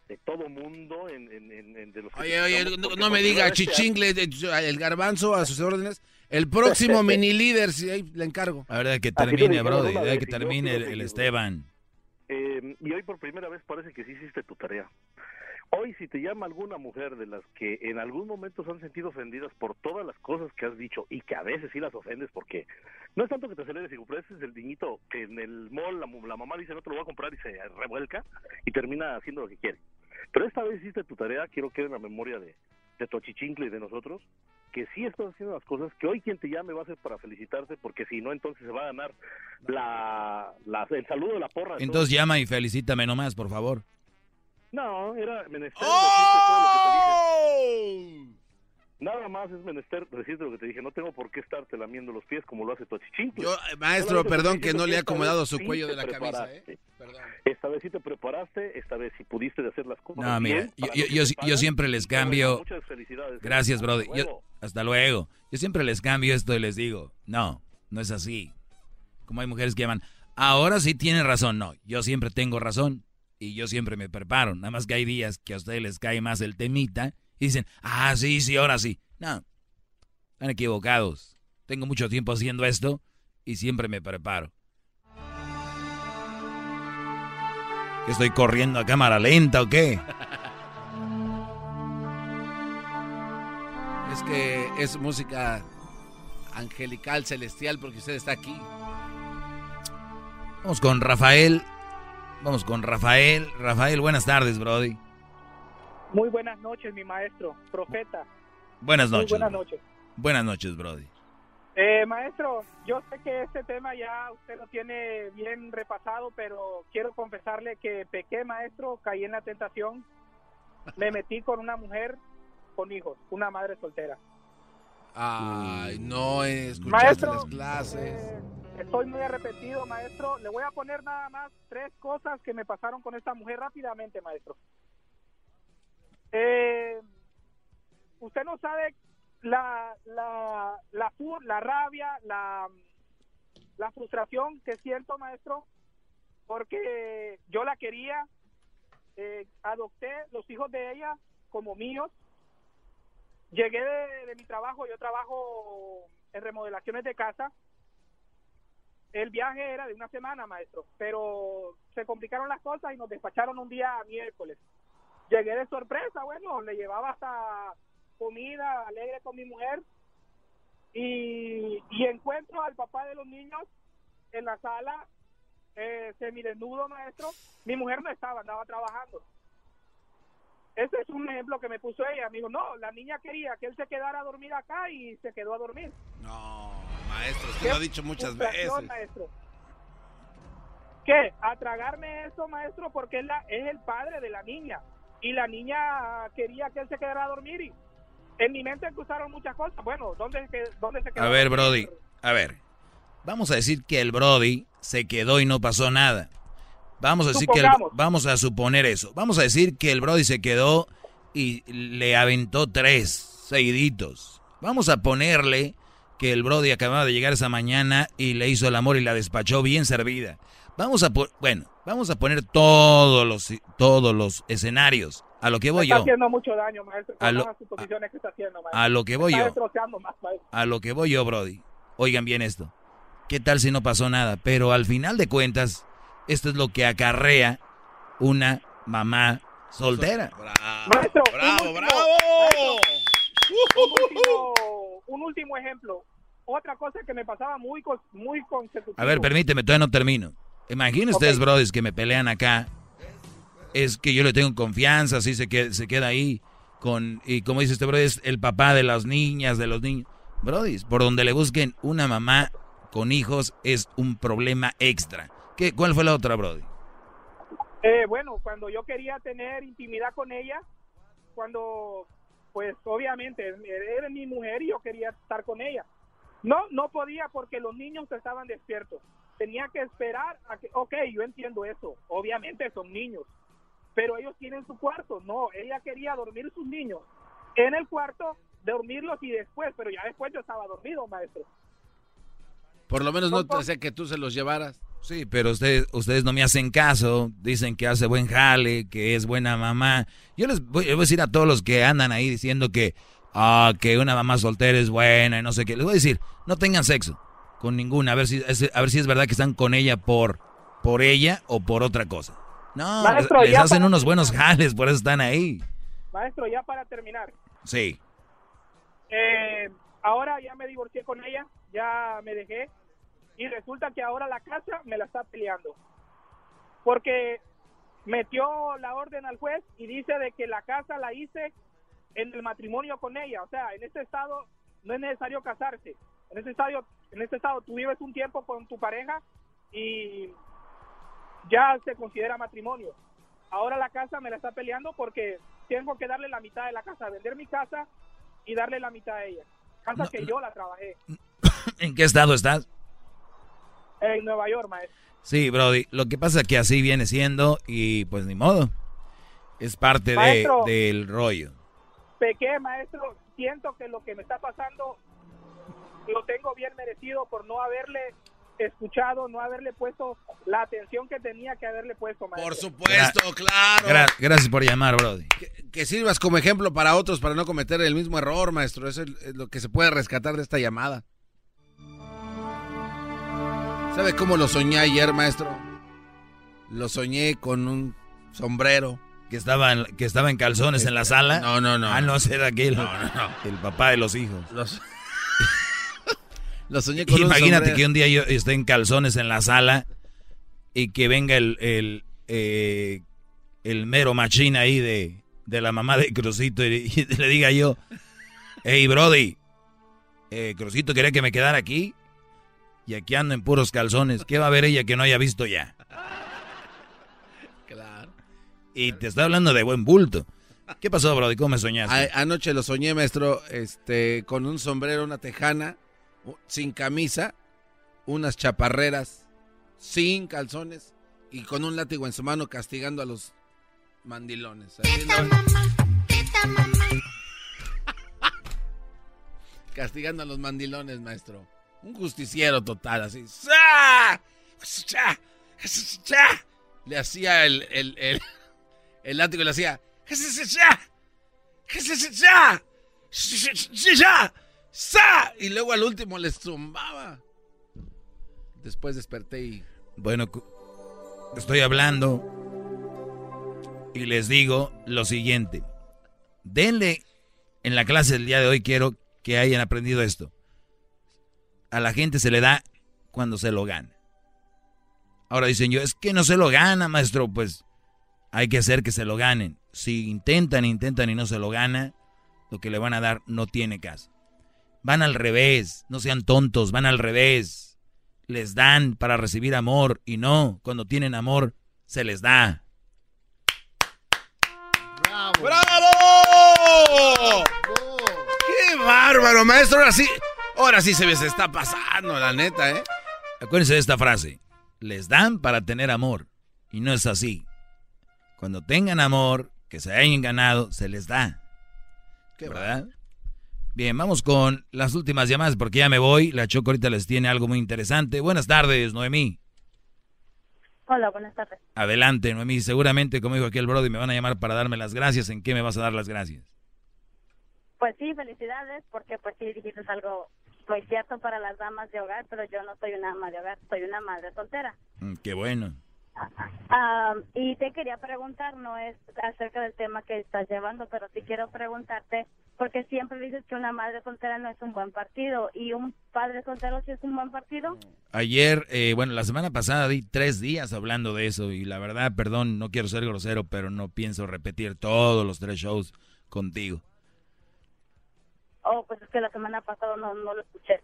Speaker 25: de todo mundo, en, en- en- en- de los que
Speaker 4: Oye, oye, no, no me diga
Speaker 25: este
Speaker 4: chichingle, el garbanzo a sus órdenes. El próximo mini líder, si ahí le encargo.
Speaker 5: A ver, de que termine,
Speaker 25: dijeron
Speaker 5: bro.
Speaker 25: una
Speaker 5: De
Speaker 25: vez
Speaker 5: que termine el, el. Esteban.
Speaker 25: Eh, y hoy por primera vez parece que sí hiciste tu tarea. Hoy si te llama alguna mujer de las que en algún momento se han sentido ofendidas por todas las cosas que has dicho y que a veces sí las ofendes porque no es tanto que te aceleres y pero ese es el niñito que en el mall la, la mamá dice no te lo voy a comprar y se revuelca y termina haciendo lo que quiere. Pero esta vez hiciste tu tarea, quiero que en la memoria de, de tu achichincle y de nosotros, que sí estás haciendo las cosas, que hoy quien te llame va a ser para felicitarte, porque si no, entonces se va a ganar la, la- el saludo de la porra.
Speaker 5: Entonces
Speaker 25: todos.
Speaker 5: llama y felicítame nomás, por favor.
Speaker 25: No, era menester decirte todo lo que te
Speaker 4: ¡Oh!
Speaker 25: dije. Nada más es menester decirte lo que te dije. No tengo por qué estarte lamiendo los pies como lo hace tu achichincle.
Speaker 4: Yo, eh, maestro, perdón que no le he acomodado su cuello de la camisa, ¿eh?
Speaker 25: Esta vez sí te preparaste, esta vez sí pudiste hacer las cosas
Speaker 5: No, mira, yo, yo, siempre les cambio.
Speaker 25: Muchas felicidades.
Speaker 5: Gracias, brother. Hasta luego. Yo siempre les cambio esto y les digo, no, no es así. Como hay mujeres que llaman, ahora sí tienen razón. No, yo siempre tengo razón y yo siempre me preparo. Nada más que hay días que a ustedes les cae más el temita y dicen, ah, sí, sí, ahora sí. No, están equivocados. Tengo mucho tiempo haciendo esto y siempre me preparo. ¿Que ¿Estoy corriendo a cámara lenta o qué?
Speaker 4: Es que es música angelical, celestial, porque usted está aquí.
Speaker 5: Vamos con Rafael. Vamos con Rafael. Rafael, buenas tardes, Brody.
Speaker 20: Muy buenas noches, mi maestro, profeta.
Speaker 5: Buenas
Speaker 20: Muy
Speaker 5: noches.
Speaker 20: buenas
Speaker 5: bro.
Speaker 20: noches.
Speaker 5: Buenas noches, Brody.
Speaker 20: Eh, maestro, yo sé que este tema ya usted lo tiene bien repasado, pero quiero confesarle que pequé, maestro, caí en la tentación, me metí con una mujer con hijos, una madre soltera.
Speaker 4: Ay, no escuchaste
Speaker 20: Maestro,
Speaker 4: las clases.
Speaker 20: eh, estoy muy arrepentido, maestro. Le voy a poner nada más tres cosas que me pasaron con esta mujer rápidamente, maestro. Eh, usted no sabe la, la, la, la rabia, la, la frustración que siento, maestro, porque yo la quería, eh, adopté los hijos de ella como míos, llegué de, de mi trabajo, yo trabajo en remodelaciones de casa, el viaje era de una semana, maestro, pero se complicaron las cosas y nos despacharon un día miércoles. Llegué de sorpresa, bueno, le llevaba hasta comida alegre con mi mujer y, y encuentro al papá de los niños en la sala eh, semidesnudo, maestro. Mi mujer no estaba, andaba trabajando. Ese es un ejemplo que me puso ella. Me dijo, no, la niña quería que él se quedara a dormir acá y se quedó a dormir.
Speaker 4: No, maestro, usted lo ha dicho muchas veces.
Speaker 20: maestro. ¿Qué? A tragarme eso, maestro, porque es, la, es el padre de la niña. Y la niña quería que él se quedara a dormir. Y en mi mente cruzaron muchas cosas. Bueno, ¿dónde, dónde se quedó?
Speaker 5: A ver, Brody. A ver. Vamos a decir que el Brody se quedó y no pasó nada. Vamos a decir que el- vamos a suponer eso. Vamos a decir que el Brody se quedó y le aventó tres seguiditos. Vamos a ponerle que el Brody acababa de llegar esa mañana y le hizo el amor y la despachó bien servida. Vamos a bueno, vamos a poner todos los todos los escenarios. A lo que voy
Speaker 20: está
Speaker 5: yo.
Speaker 20: haciendo mucho daño, maestro.
Speaker 5: A lo-
Speaker 20: las suposiciones que está haciendo, maestro.
Speaker 5: a lo que voy
Speaker 20: está
Speaker 5: yo.
Speaker 20: más, maestro.
Speaker 5: A lo que voy yo, Brody. Oigan bien esto. ¿Qué tal si no pasó nada? Pero al final de cuentas, esto es lo que acarrea una mamá soltera.
Speaker 20: Maestro,
Speaker 5: Bravo,
Speaker 20: un último-
Speaker 5: bravo.
Speaker 20: maestro, un último ejemplo. Otra cosa que me pasaba muy, muy consecutivo.
Speaker 5: A ver, permíteme, todavía no termino. Imaginen ustedes, brothers, que me pelean acá. Es que yo le tengo confianza, así se queda, se queda ahí. Con, y como dice este brother, es el papá de las niñas, de los niños. Brody, por donde le busquen una mamá con hijos es un problema extra. ¿Qué, ¿Cuál fue la otra, Brody?
Speaker 20: Eh, bueno, cuando yo quería tener intimidad con ella, cuando, pues obviamente, era mi mujer y yo quería estar con ella. No, no podía porque los niños estaban despiertos. Tenía que esperar a que, ok, yo entiendo eso, obviamente son niños, pero ellos tienen su cuarto. No, ella quería dormir sus niños en el cuarto, dormirlos y después, pero ya después yo estaba dormido, maestro.
Speaker 4: Por lo menos no te hacía que tú se los llevaras.
Speaker 5: Sí, pero ustedes, ustedes no me hacen caso. Dicen que hace buen jale, que es buena mamá. Yo les voy, les voy a decir a todos los que andan ahí diciendo que, ah, que una mamá soltera es buena y no sé qué. Les voy a decir, no tengan sexo con ninguna. A ver si, a ver si es verdad que están con ella por, por ella o por otra cosa. No,
Speaker 20: Maestro,
Speaker 5: les hacen unos buenos jales, por eso están ahí.
Speaker 20: Maestro, ya para terminar,
Speaker 5: Sí.
Speaker 20: Eh, ahora ya me divorcié con ella, ya me dejé y resulta que ahora la casa me la está peleando porque metió la orden al juez y dice de que la casa la hice en el matrimonio con ella, o sea, en este estado no es necesario casarse. En este estado, en este estado tú vives un tiempo con tu pareja y ya se considera matrimonio. Ahora la casa me la está peleando porque tengo que darle la mitad de la casa, vender mi casa y darle la mitad a ella. Casa que yo la trabajé
Speaker 5: ¿En qué estado estás?
Speaker 20: En Nueva York, maestro.
Speaker 5: Sí, Brody. Lo que pasa es que así viene siendo y pues ni modo. Es parte de, del rollo.
Speaker 20: Pequé, maestro, siento que lo que me está pasando lo tengo bien merecido por no haberle escuchado, no haberle puesto la atención que tenía que haberle puesto, maestro.
Speaker 4: Por supuesto, claro.
Speaker 5: Gra- gracias por llamar, Brody.
Speaker 4: Que sirvas como ejemplo para otros para no cometer el mismo error, maestro. Eso es es lo que se puede rescatar de esta llamada. ¿Sabe cómo lo soñé ayer, maestro? Lo soñé con un sombrero.
Speaker 5: Que estaba en, que estaba en calzones en la sala.
Speaker 4: No, no, no.
Speaker 5: Ah, no, era aquel.
Speaker 4: No, no, no.
Speaker 5: El papá de los hijos.
Speaker 4: Los- Lo soñé con un
Speaker 5: Imagínate que un día yo esté en calzones en la sala y que venga el, el, eh, el mero machín ahí de, de la mamá de Crucito y, y le diga yo, hey Brody, eh, Crucito quería que me quedara aquí y aquí ando en puros calzones. ¿Qué va a ver ella que no haya visto ya?
Speaker 4: Claro.
Speaker 5: Y te estoy hablando de buen bulto. ¿Qué pasó, Brody? ¿Cómo me soñaste?
Speaker 4: A- anoche lo soñé, maestro, este, con un sombrero, una tejana, sin camisa, unas chaparreras, sin calzones y con un látigo en su mano castigando a los mandilones. Así lo- castigando a los mandilones, maestro. Un justiciero total, así. Le hacía el, el, el, el látigo, le hacía. Y luego al último les zumbaba. Después desperté y.
Speaker 5: Bueno, estoy hablando y les digo lo siguiente. Denle, en la clase del día de hoy quiero que hayan aprendido esto. A la gente se le da cuando se lo gana. Ahora dicen yo, es que no se lo gana, maestro. Pues hay que hacer que se lo ganen. Si intentan, intentan y no se lo gana, lo que le van a dar no tiene caso. Van al revés, no sean tontos, van al revés. Les dan para recibir amor y no, cuando tienen amor, se les da.
Speaker 4: ¡Bravo! ¡Qué bárbaro, maestro! Ahora sí, ahora sí se me se está pasando, la neta, ¿eh?
Speaker 5: Acuérdense de esta frase. Les dan para tener amor. Y no es así. Cuando tengan amor, que se hayan ganado, se les da. ¿Verdad? Bien, vamos con las últimas llamadas porque ya me voy. La Choco ahorita les tiene algo muy interesante. Buenas tardes, Noemí.
Speaker 26: Hola, buenas tardes.
Speaker 5: Adelante, Noemí. Seguramente, como dijo aquí el Brody, me van a llamar para darme las gracias. ¿En qué me vas a dar las gracias?
Speaker 26: Pues sí, felicidades, porque pues sí dijiste algo muy cierto para las damas de hogar, pero yo no soy una ama de hogar, soy una madre soltera.
Speaker 5: Mm, qué bueno.
Speaker 26: Ah, y te quería preguntar, no es acerca del tema que estás llevando, pero sí quiero preguntarte, porque siempre dices que una madre soltera no es un buen partido, y un padre soltero sí es un buen partido.
Speaker 5: Ayer, eh, bueno, la semana pasada di tres días hablando de eso y la verdad, perdón, no quiero ser grosero, pero no pienso repetir todos los tres shows contigo.
Speaker 26: Oh, pues es que la semana pasada no, no lo escuché.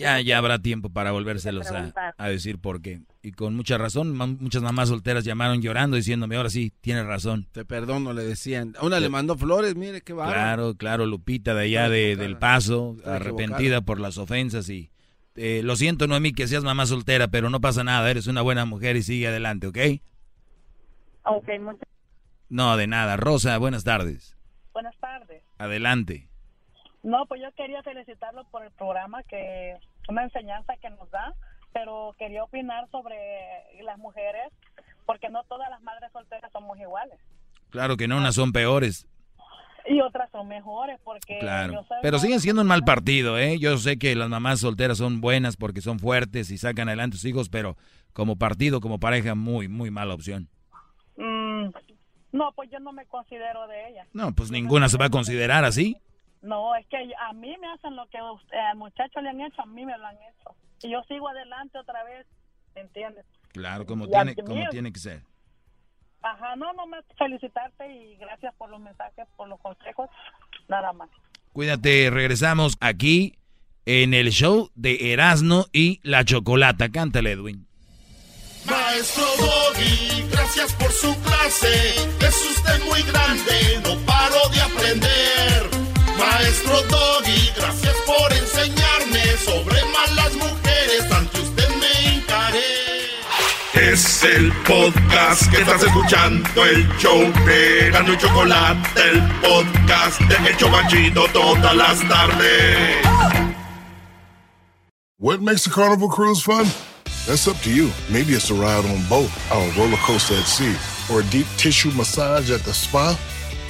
Speaker 5: Ya, ya habrá tiempo para volvérselos a, a decir por qué. Y con mucha razón, ma- muchas mamás solteras llamaron llorando diciéndome, ahora sí, tienes razón.
Speaker 4: Te perdono, le decían. A una le mandó flores, mire qué bárbaro.
Speaker 5: Claro, claro, Lupita de allá de, del Paso, arrepentida
Speaker 4: equivocada.
Speaker 5: por las ofensas y eh, lo siento, Noemí, que seas mamá soltera, pero no pasa nada, eres una buena mujer y sigue adelante, ¿ok?
Speaker 26: Ok, muchas
Speaker 5: No, de nada. Rosa, buenas tardes.
Speaker 27: Buenas tardes.
Speaker 5: Adelante.
Speaker 27: No, pues yo quería felicitarlo por el programa, que una enseñanza que nos da, pero quería opinar sobre las mujeres, porque no todas las madres solteras somos iguales.
Speaker 5: Claro que no, unas son peores,
Speaker 27: Y otras son mejores, porque
Speaker 5: claro. Pero siguen siendo un mal partido, ¿eh? Yo sé que las mamás solteras son buenas porque son fuertes y sacan adelante a sus hijos, pero como partido, como pareja, muy, muy mala opción.
Speaker 27: Mm, no, pues yo no me considero de ella.
Speaker 5: No, pues ninguna se va a considerar así.
Speaker 27: No, es que a mí me hacen lo que usted- al muchacho le han hecho, a mí me lo han hecho. Y yo sigo adelante otra vez, ¿me entiendes?
Speaker 5: Claro, como
Speaker 27: Y
Speaker 5: tiene, como tiene que ser.
Speaker 27: Ajá, no, no más felicitarte y gracias por los mensajes, por los consejos, nada más.
Speaker 5: Cuídate, regresamos aquí en el show de Erasno y la Chocolata. Cántale, Edwin.
Speaker 1: Maestro Doggy, gracias por su clase. Es usted muy grande, no paro de aprender. Maestro Doggy, gracias por enseñarme sobre malas mujeres. Ante usted me hincaré. Es el podcast que estás escuchando, el show de Gano y Chocolate, el podcast de El Chobachito todas las tardes.
Speaker 28: What makes a carnival cruise fun? That's up to you. Maybe it's a ride on boat, or a roller coaster at sea, or a deep tissue massage at the spa.